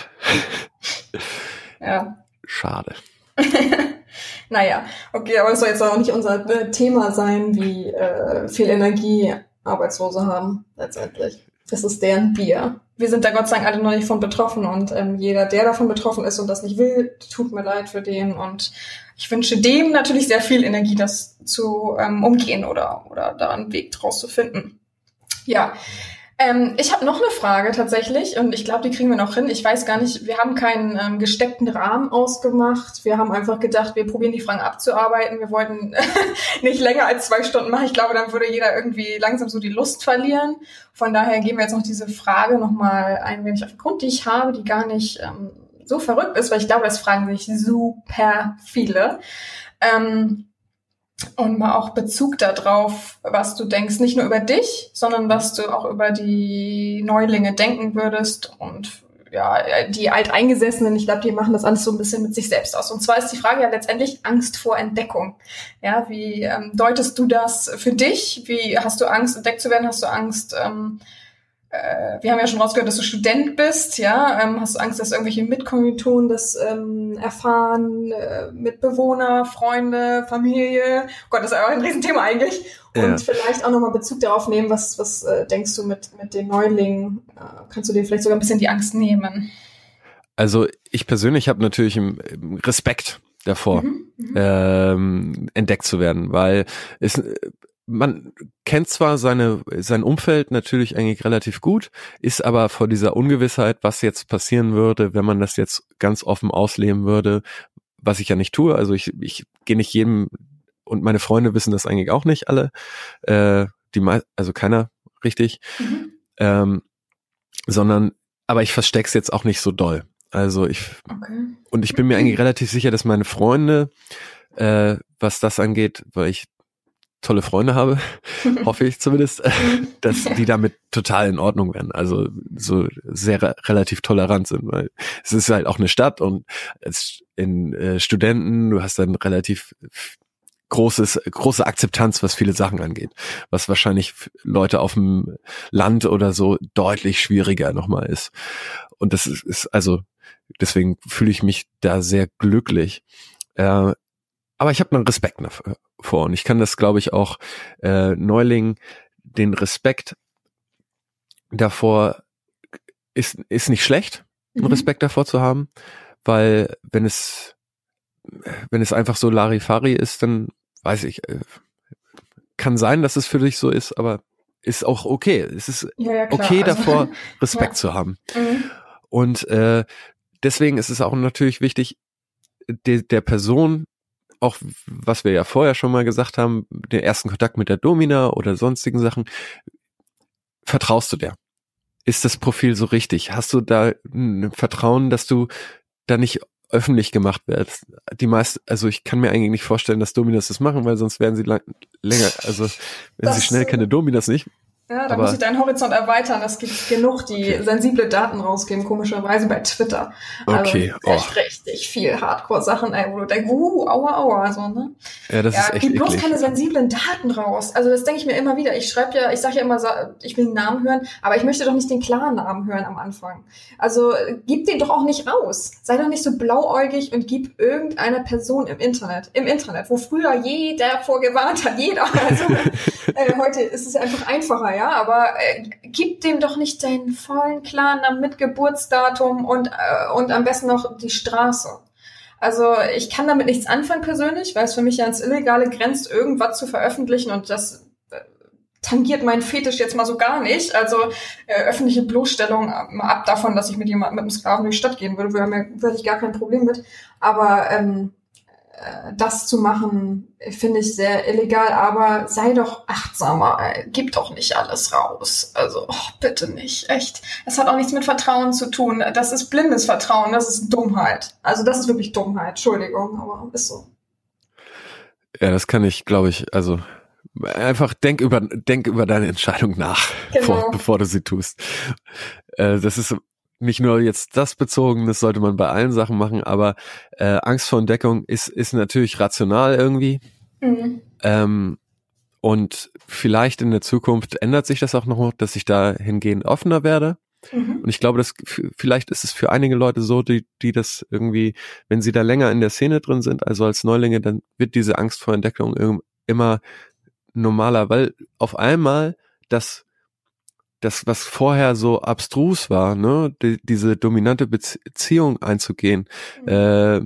ja. Schade. naja, okay, aber das soll jetzt auch nicht unser äh, Thema sein, wie äh, viel Energie Arbeitslose haben, letztendlich. Das ist deren Bier. Wir sind da Gott sei Dank alle noch nicht von betroffen und ähm, jeder, der davon betroffen ist und das nicht will, tut mir leid für den und ich wünsche dem natürlich sehr viel Energie, das zu ähm, umgehen oder, oder da einen Weg draus zu finden. Ja, ähm, ich habe noch eine Frage tatsächlich und ich glaube, die kriegen wir noch hin. Ich weiß gar nicht, wir haben keinen ähm, gesteckten Rahmen ausgemacht. Wir haben einfach gedacht, wir probieren die Fragen abzuarbeiten. Wir wollten nicht länger als zwei Stunden machen. Ich glaube, dann würde jeder irgendwie langsam so die Lust verlieren. Von daher gehen wir jetzt noch diese Frage nochmal ein wenig auf den Grund, die ich habe, die gar nicht ähm, so verrückt ist, weil ich glaube, das fragen sich super viele. Ähm, und mal auch Bezug darauf, was du denkst, nicht nur über dich, sondern was du auch über die Neulinge denken würdest und ja, die Alteingesessenen, ich glaube, die machen das alles so ein bisschen mit sich selbst aus. Und zwar ist die Frage ja letztendlich Angst vor Entdeckung. Ja, wie ähm, deutest du das für dich? Wie hast du Angst, entdeckt zu werden? Hast du Angst, ähm, äh, wir haben ja schon rausgehört, dass du Student bist, ja, ähm, hast du Angst, dass irgendwelche Mitkommilitonen das ähm, erfahren, äh, Mitbewohner, Freunde, Familie, oh Gott, das ist auch ein Riesenthema eigentlich. Und ja. vielleicht auch nochmal Bezug darauf nehmen, was, was äh, denkst du mit, mit den Neulingen? Äh, kannst du dir vielleicht sogar ein bisschen die Angst nehmen? Also ich persönlich habe natürlich Respekt davor, mhm, mhm, ähm, entdeckt zu werden, weil es man kennt zwar seine, sein Umfeld natürlich eigentlich relativ gut, ist aber vor dieser Ungewissheit, was jetzt passieren würde, wenn man das jetzt ganz offen ausleben würde, was ich ja nicht tue. Also ich, ich gehe nicht jedem, und meine Freunde wissen das eigentlich auch nicht alle, äh, die also keiner richtig, Mhm. ähm, sondern aber ich versteck's jetzt auch nicht so doll. Also ich Okay. und ich bin mir eigentlich relativ sicher, dass meine Freunde, äh, was das angeht, weil ich tolle Freunde habe, hoffe ich zumindest, dass die damit total in Ordnung werden. Also so sehr re- relativ tolerant sind, weil es ist halt auch eine Stadt und als in äh, Studenten, du hast dann relativ großes, große Akzeptanz, was viele Sachen angeht, was wahrscheinlich Leute auf dem Land oder so deutlich schwieriger nochmal ist. Und das ist, ist also, deswegen fühle ich mich da sehr glücklich. Äh, aber ich habe einen Respekt davor und ich kann das, glaube ich, auch äh, Neulingen den Respekt davor ist, ist nicht schlecht, einen Mhm. Respekt davor zu haben, weil wenn es wenn es einfach so Larifari ist, dann weiß ich, äh, kann sein, dass es für dich so ist, aber ist auch okay. Es ist Ja, ja, okay Also- davor, Respekt Ja. zu haben. Mhm. Und äh, deswegen ist es auch natürlich wichtig, de, der Person, auch was wir ja vorher schon mal gesagt haben, den ersten Kontakt mit der Domina oder sonstigen Sachen, vertraust du der? Ist das Profil so richtig? Hast du da ein Vertrauen, dass du da nicht öffentlich gemacht wirst? Die meist, also ich kann mir eigentlich nicht vorstellen, dass Dominas das machen, weil sonst werden sie lang, länger, also wenn sie schnell keine Dominas nicht. Ja, da muss ich deinen Horizont erweitern. Es gibt genug, die sensible Daten rausgeben, komischerweise bei Twitter. Okay, Also oh. echt richtig viel Hardcore-Sachen, ey, wo du denkst, uh, aua, aua, so, ne? Ja, das ja, ist echt gib bloß keine sensiblen Daten raus. Also das denke ich mir immer wieder. Ich schreibe ja, ich sage ja immer, ich will einen Namen hören, aber ich möchte doch nicht den klaren Namen hören am Anfang. Also gib den doch auch nicht raus. Sei doch nicht so blauäugig und gib irgendeiner Person im Internet, im Internet, wo früher jeder vorgewarnt hat, jeder. Also äh, heute ist es einfach einfacher, ja, aber äh, gib dem doch nicht deinen vollen klaren Namen mit Geburtsdatum und, äh, und am besten noch die Straße. Also ich kann damit nichts anfangen persönlich, weil es für mich ja ins Illegale grenzt, irgendwas zu veröffentlichen und das äh, tangiert meinen Fetisch jetzt mal so gar nicht. Also äh, öffentliche Bloßstellung, mal ab davon, dass ich mit jemandem mit einem Sklaven durch die Stadt gehen würde, würde, ich gar kein Problem mit. Aber ähm, äh, das zu machen, finde ich sehr illegal, aber sei doch achtsamer, gib doch nicht alles raus. Also oh, bitte nicht, echt. Es hat auch nichts mit Vertrauen zu tun. Das ist blindes Vertrauen, das ist Dummheit. Also das ist wirklich Dummheit, Entschuldigung, aber ist so. Ja, das kann ich, glaube ich, also einfach denk über denk über deine Entscheidung nach, Genau. vor, bevor du sie tust. Äh, das ist nicht nur jetzt das bezogen, das sollte man bei allen Sachen machen, aber äh, Angst vor Entdeckung ist ist natürlich rational irgendwie. Mhm. Ähm, und vielleicht in der Zukunft ändert sich das auch noch, dass ich dahingehend offener werde. Mhm. Und ich glaube, dass vielleicht ist es für einige Leute so, die, die das irgendwie, wenn sie da länger in der Szene drin sind, also als Neulinge, dann wird diese Angst vor Entdeckung immer normaler, weil auf einmal das, das, was vorher so abstrus war, ne, die, diese dominante Bezie- Beziehung einzugehen, äh,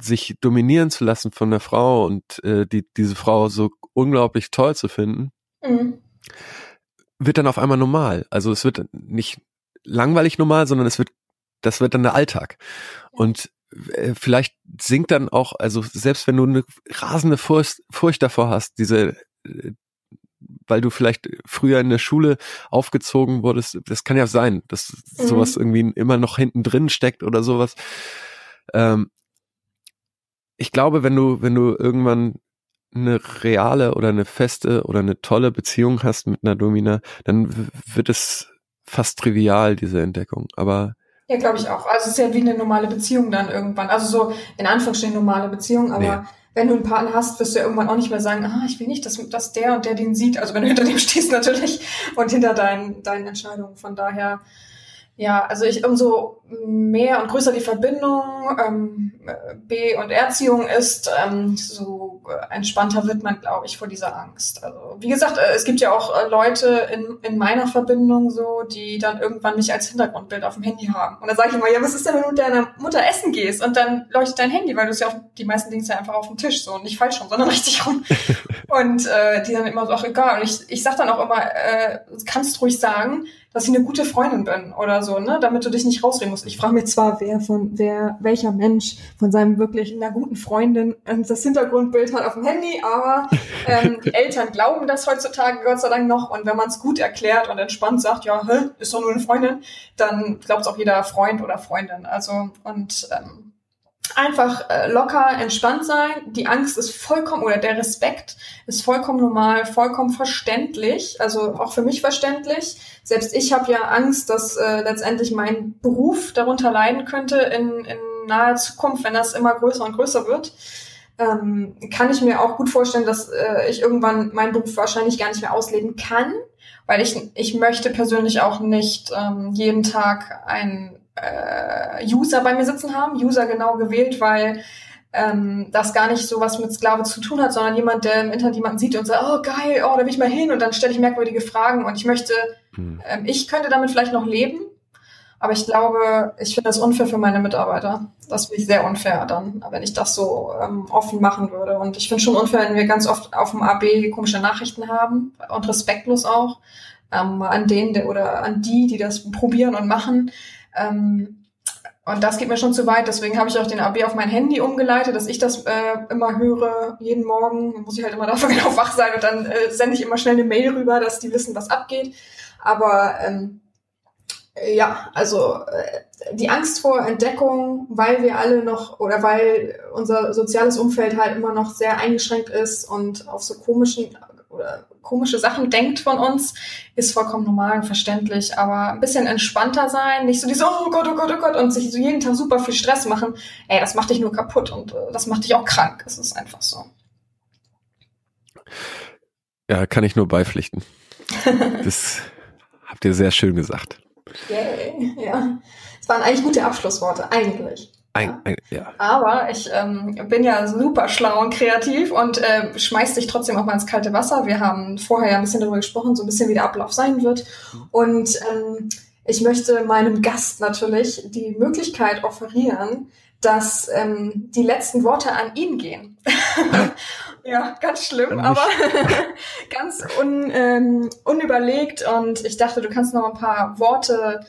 sich dominieren zu lassen von der Frau und äh, die, diese Frau so unglaublich toll zu finden, Mhm. wird dann auf einmal normal. Also es wird nicht langweilig normal, sondern es wird, das wird dann der Alltag. Und äh, vielleicht sinkt dann auch, also selbst wenn du eine rasende Furcht, Furcht davor hast, diese, äh, weil du vielleicht früher in der Schule aufgezogen wurdest, das kann ja sein, dass Mhm. sowas irgendwie immer noch hinten drin steckt oder sowas. Ähm, ich glaube, wenn du, wenn du irgendwann eine reale oder eine feste oder eine tolle Beziehung hast mit einer Domina, dann wird es fast trivial, diese Entdeckung. Aber Ja, glaube ich auch. Also es ist ja wie eine normale Beziehung dann irgendwann. Also so in Anführungsstrichen normale Beziehung, aber Nee. Wenn du einen Partner hast, wirst du ja irgendwann auch nicht mehr sagen, ah, ich will nicht, dass, dass der und der den sieht. Also wenn du hinter dem stehst natürlich und hinter deinen, deinen Entscheidungen. Von daher, ja, also ich umso mehr und größer die Verbindung ähm, B und Erziehung ist, ähm, so entspannter wird man, glaube ich, vor dieser Angst. Also wie gesagt, äh, es gibt ja auch äh, Leute in, in meiner Verbindung so, die dann irgendwann mich als Hintergrundbild auf dem Handy haben. Und dann sage ich immer, ja, was ist denn, wenn du mit deiner Mutter essen gehst und dann leuchtet dein Handy, weil du es ja auf die meisten Dinge ja einfach auf dem Tisch so und nicht falsch rum, sondern richtig rum. und äh, die dann immer so, ach egal. Und ich, ich sag dann auch immer, äh, kannst ruhig sagen, dass ich eine gute Freundin bin oder so, ne, damit du dich nicht rausreden musst. Ich frage mich zwar, wer von, wer, welcher Mensch von seinem wirklich einer guten Freundin ähm, das Hintergrundbild hat auf dem Handy, aber ähm, die Eltern glauben das heutzutage Gott sei Dank noch und wenn man es gut erklärt und entspannt sagt, ja, hä, ist doch nur eine Freundin, dann glaubt es auch jeder Freund oder Freundin. Also und ähm, einfach äh, locker, entspannt sein. Die Angst ist vollkommen, oder der Respekt ist vollkommen normal, vollkommen verständlich, also auch für mich verständlich. Selbst ich habe ja Angst, dass äh, letztendlich mein Beruf darunter leiden könnte in, in naher Zukunft, wenn das immer größer und größer wird. Ähm, kann ich mir auch gut vorstellen, dass äh, ich irgendwann meinen Beruf wahrscheinlich gar nicht mehr ausleben kann, weil ich, ich möchte persönlich auch nicht ähm, jeden Tag ein äh, User bei mir sitzen haben, User genau gewählt, weil ähm, das gar nicht so was mit Sklave zu tun hat, sondern jemand, der im Internet jemanden sieht und sagt, oh geil, oh, da will ich mal hin und dann stelle ich merkwürdige Fragen und ich möchte, hm. ähm, ich könnte damit vielleicht noch leben, aber ich glaube, ich finde das unfair für meine Mitarbeiter. Das finde ich sehr unfair dann, wenn ich das so ähm, offen machen würde. Und ich finde schon unfair, wenn wir ganz oft auf dem AB komische Nachrichten haben und respektlos auch ähm, an denen der, oder an die, die das probieren und machen. Ähm, und das geht mir schon zu weit. Deswegen habe ich auch den AB auf mein Handy umgeleitet, dass ich das äh, immer höre, jeden Morgen. Muss ich halt immer dafür genau wach sein und dann äh, sende ich immer schnell eine Mail rüber, dass die wissen, was abgeht. Aber ähm, ja, also äh, die Angst vor Entdeckung, weil wir alle noch oder weil unser soziales Umfeld halt immer noch sehr eingeschränkt ist und auf so komischen oder komische Sachen denkt von uns, ist vollkommen normal und verständlich, aber ein bisschen entspannter sein, nicht so diese, oh Gott, oh Gott, oh Gott, und sich so jeden Tag super viel Stress machen, ey, das macht dich nur kaputt und äh, das macht dich auch krank. Es ist einfach so. Ja, kann ich nur beipflichten. das habt ihr sehr schön gesagt. Yay, ja. Es waren eigentlich gute Abschlussworte, eigentlich. Ein, ein, ja. Aber ich ähm, bin ja super schlau und kreativ und äh, schmeiß dich trotzdem auch mal ins kalte Wasser. Wir haben vorher ja ein bisschen darüber gesprochen, so ein bisschen wie der Ablauf sein wird. Und ähm, ich möchte meinem Gast natürlich die Möglichkeit offerieren, dass ähm, die letzten Worte an ihn gehen. ja, ganz schlimm, aber ganz un, ähm, unüberlegt. Und ich dachte, du kannst noch ein paar Worte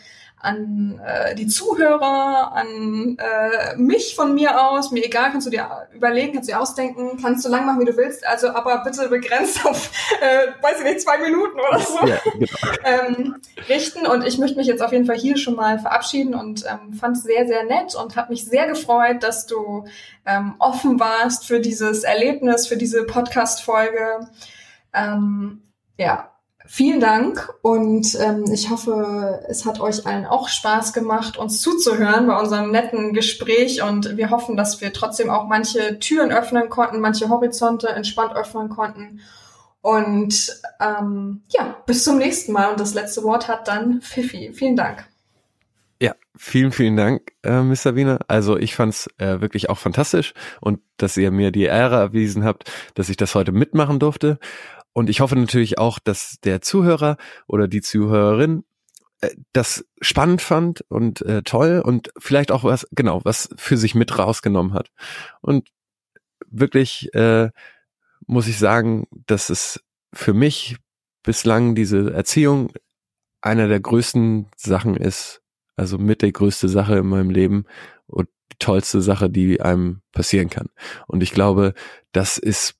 an äh, die Zuhörer, an äh, mich von mir aus, mir egal, kannst du dir überlegen, kannst du dir ausdenken, kannst du lang machen, wie du willst, also aber bitte begrenzt auf, äh, weiß ich nicht, zwei Minuten oder so ja, genau. ähm, richten. Und ich möchte mich jetzt auf jeden Fall hier schon mal verabschieden und ähm, fand es sehr, sehr nett und habe mich sehr gefreut, dass du ähm, offen warst für dieses Erlebnis, für diese Podcast-Folge. Ähm, ja, Vielen Dank und ähm, ich hoffe, es hat euch allen auch Spaß gemacht, uns zuzuhören bei unserem netten Gespräch und wir hoffen, dass wir trotzdem auch manche Türen öffnen konnten, manche Horizonte entspannt öffnen konnten. Und ähm, ja, bis zum nächsten Mal und das letzte Wort hat dann Fifi. Vielen Dank. Ja, vielen, vielen Dank, äh, Mr. Wiener. Also ich fand's äh, wirklich auch fantastisch und dass ihr mir die Ehre erwiesen habt, dass ich das heute mitmachen durfte. Und ich hoffe natürlich auch, dass der Zuhörer oder die Zuhörerin äh, das spannend fand und äh, toll und vielleicht auch was, genau, was für sich mit rausgenommen hat. Und wirklich äh, muss ich sagen, dass es für mich bislang diese Erziehung einer der größten Sachen ist, also mit der größte Sache in meinem Leben und die tollste Sache, die einem passieren kann. Und ich glaube, das ist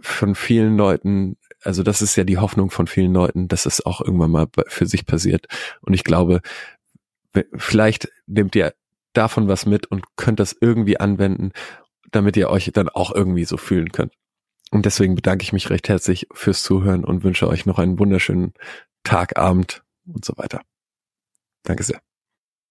von vielen Leuten, also das ist ja die Hoffnung von vielen Leuten, dass es auch irgendwann mal für sich passiert. Und ich glaube, vielleicht nehmt ihr davon was mit und könnt das irgendwie anwenden, damit ihr euch dann auch irgendwie so fühlen könnt. Und deswegen bedanke ich mich recht herzlich fürs Zuhören und wünsche euch noch einen wunderschönen Tag, Abend und so weiter. Danke sehr.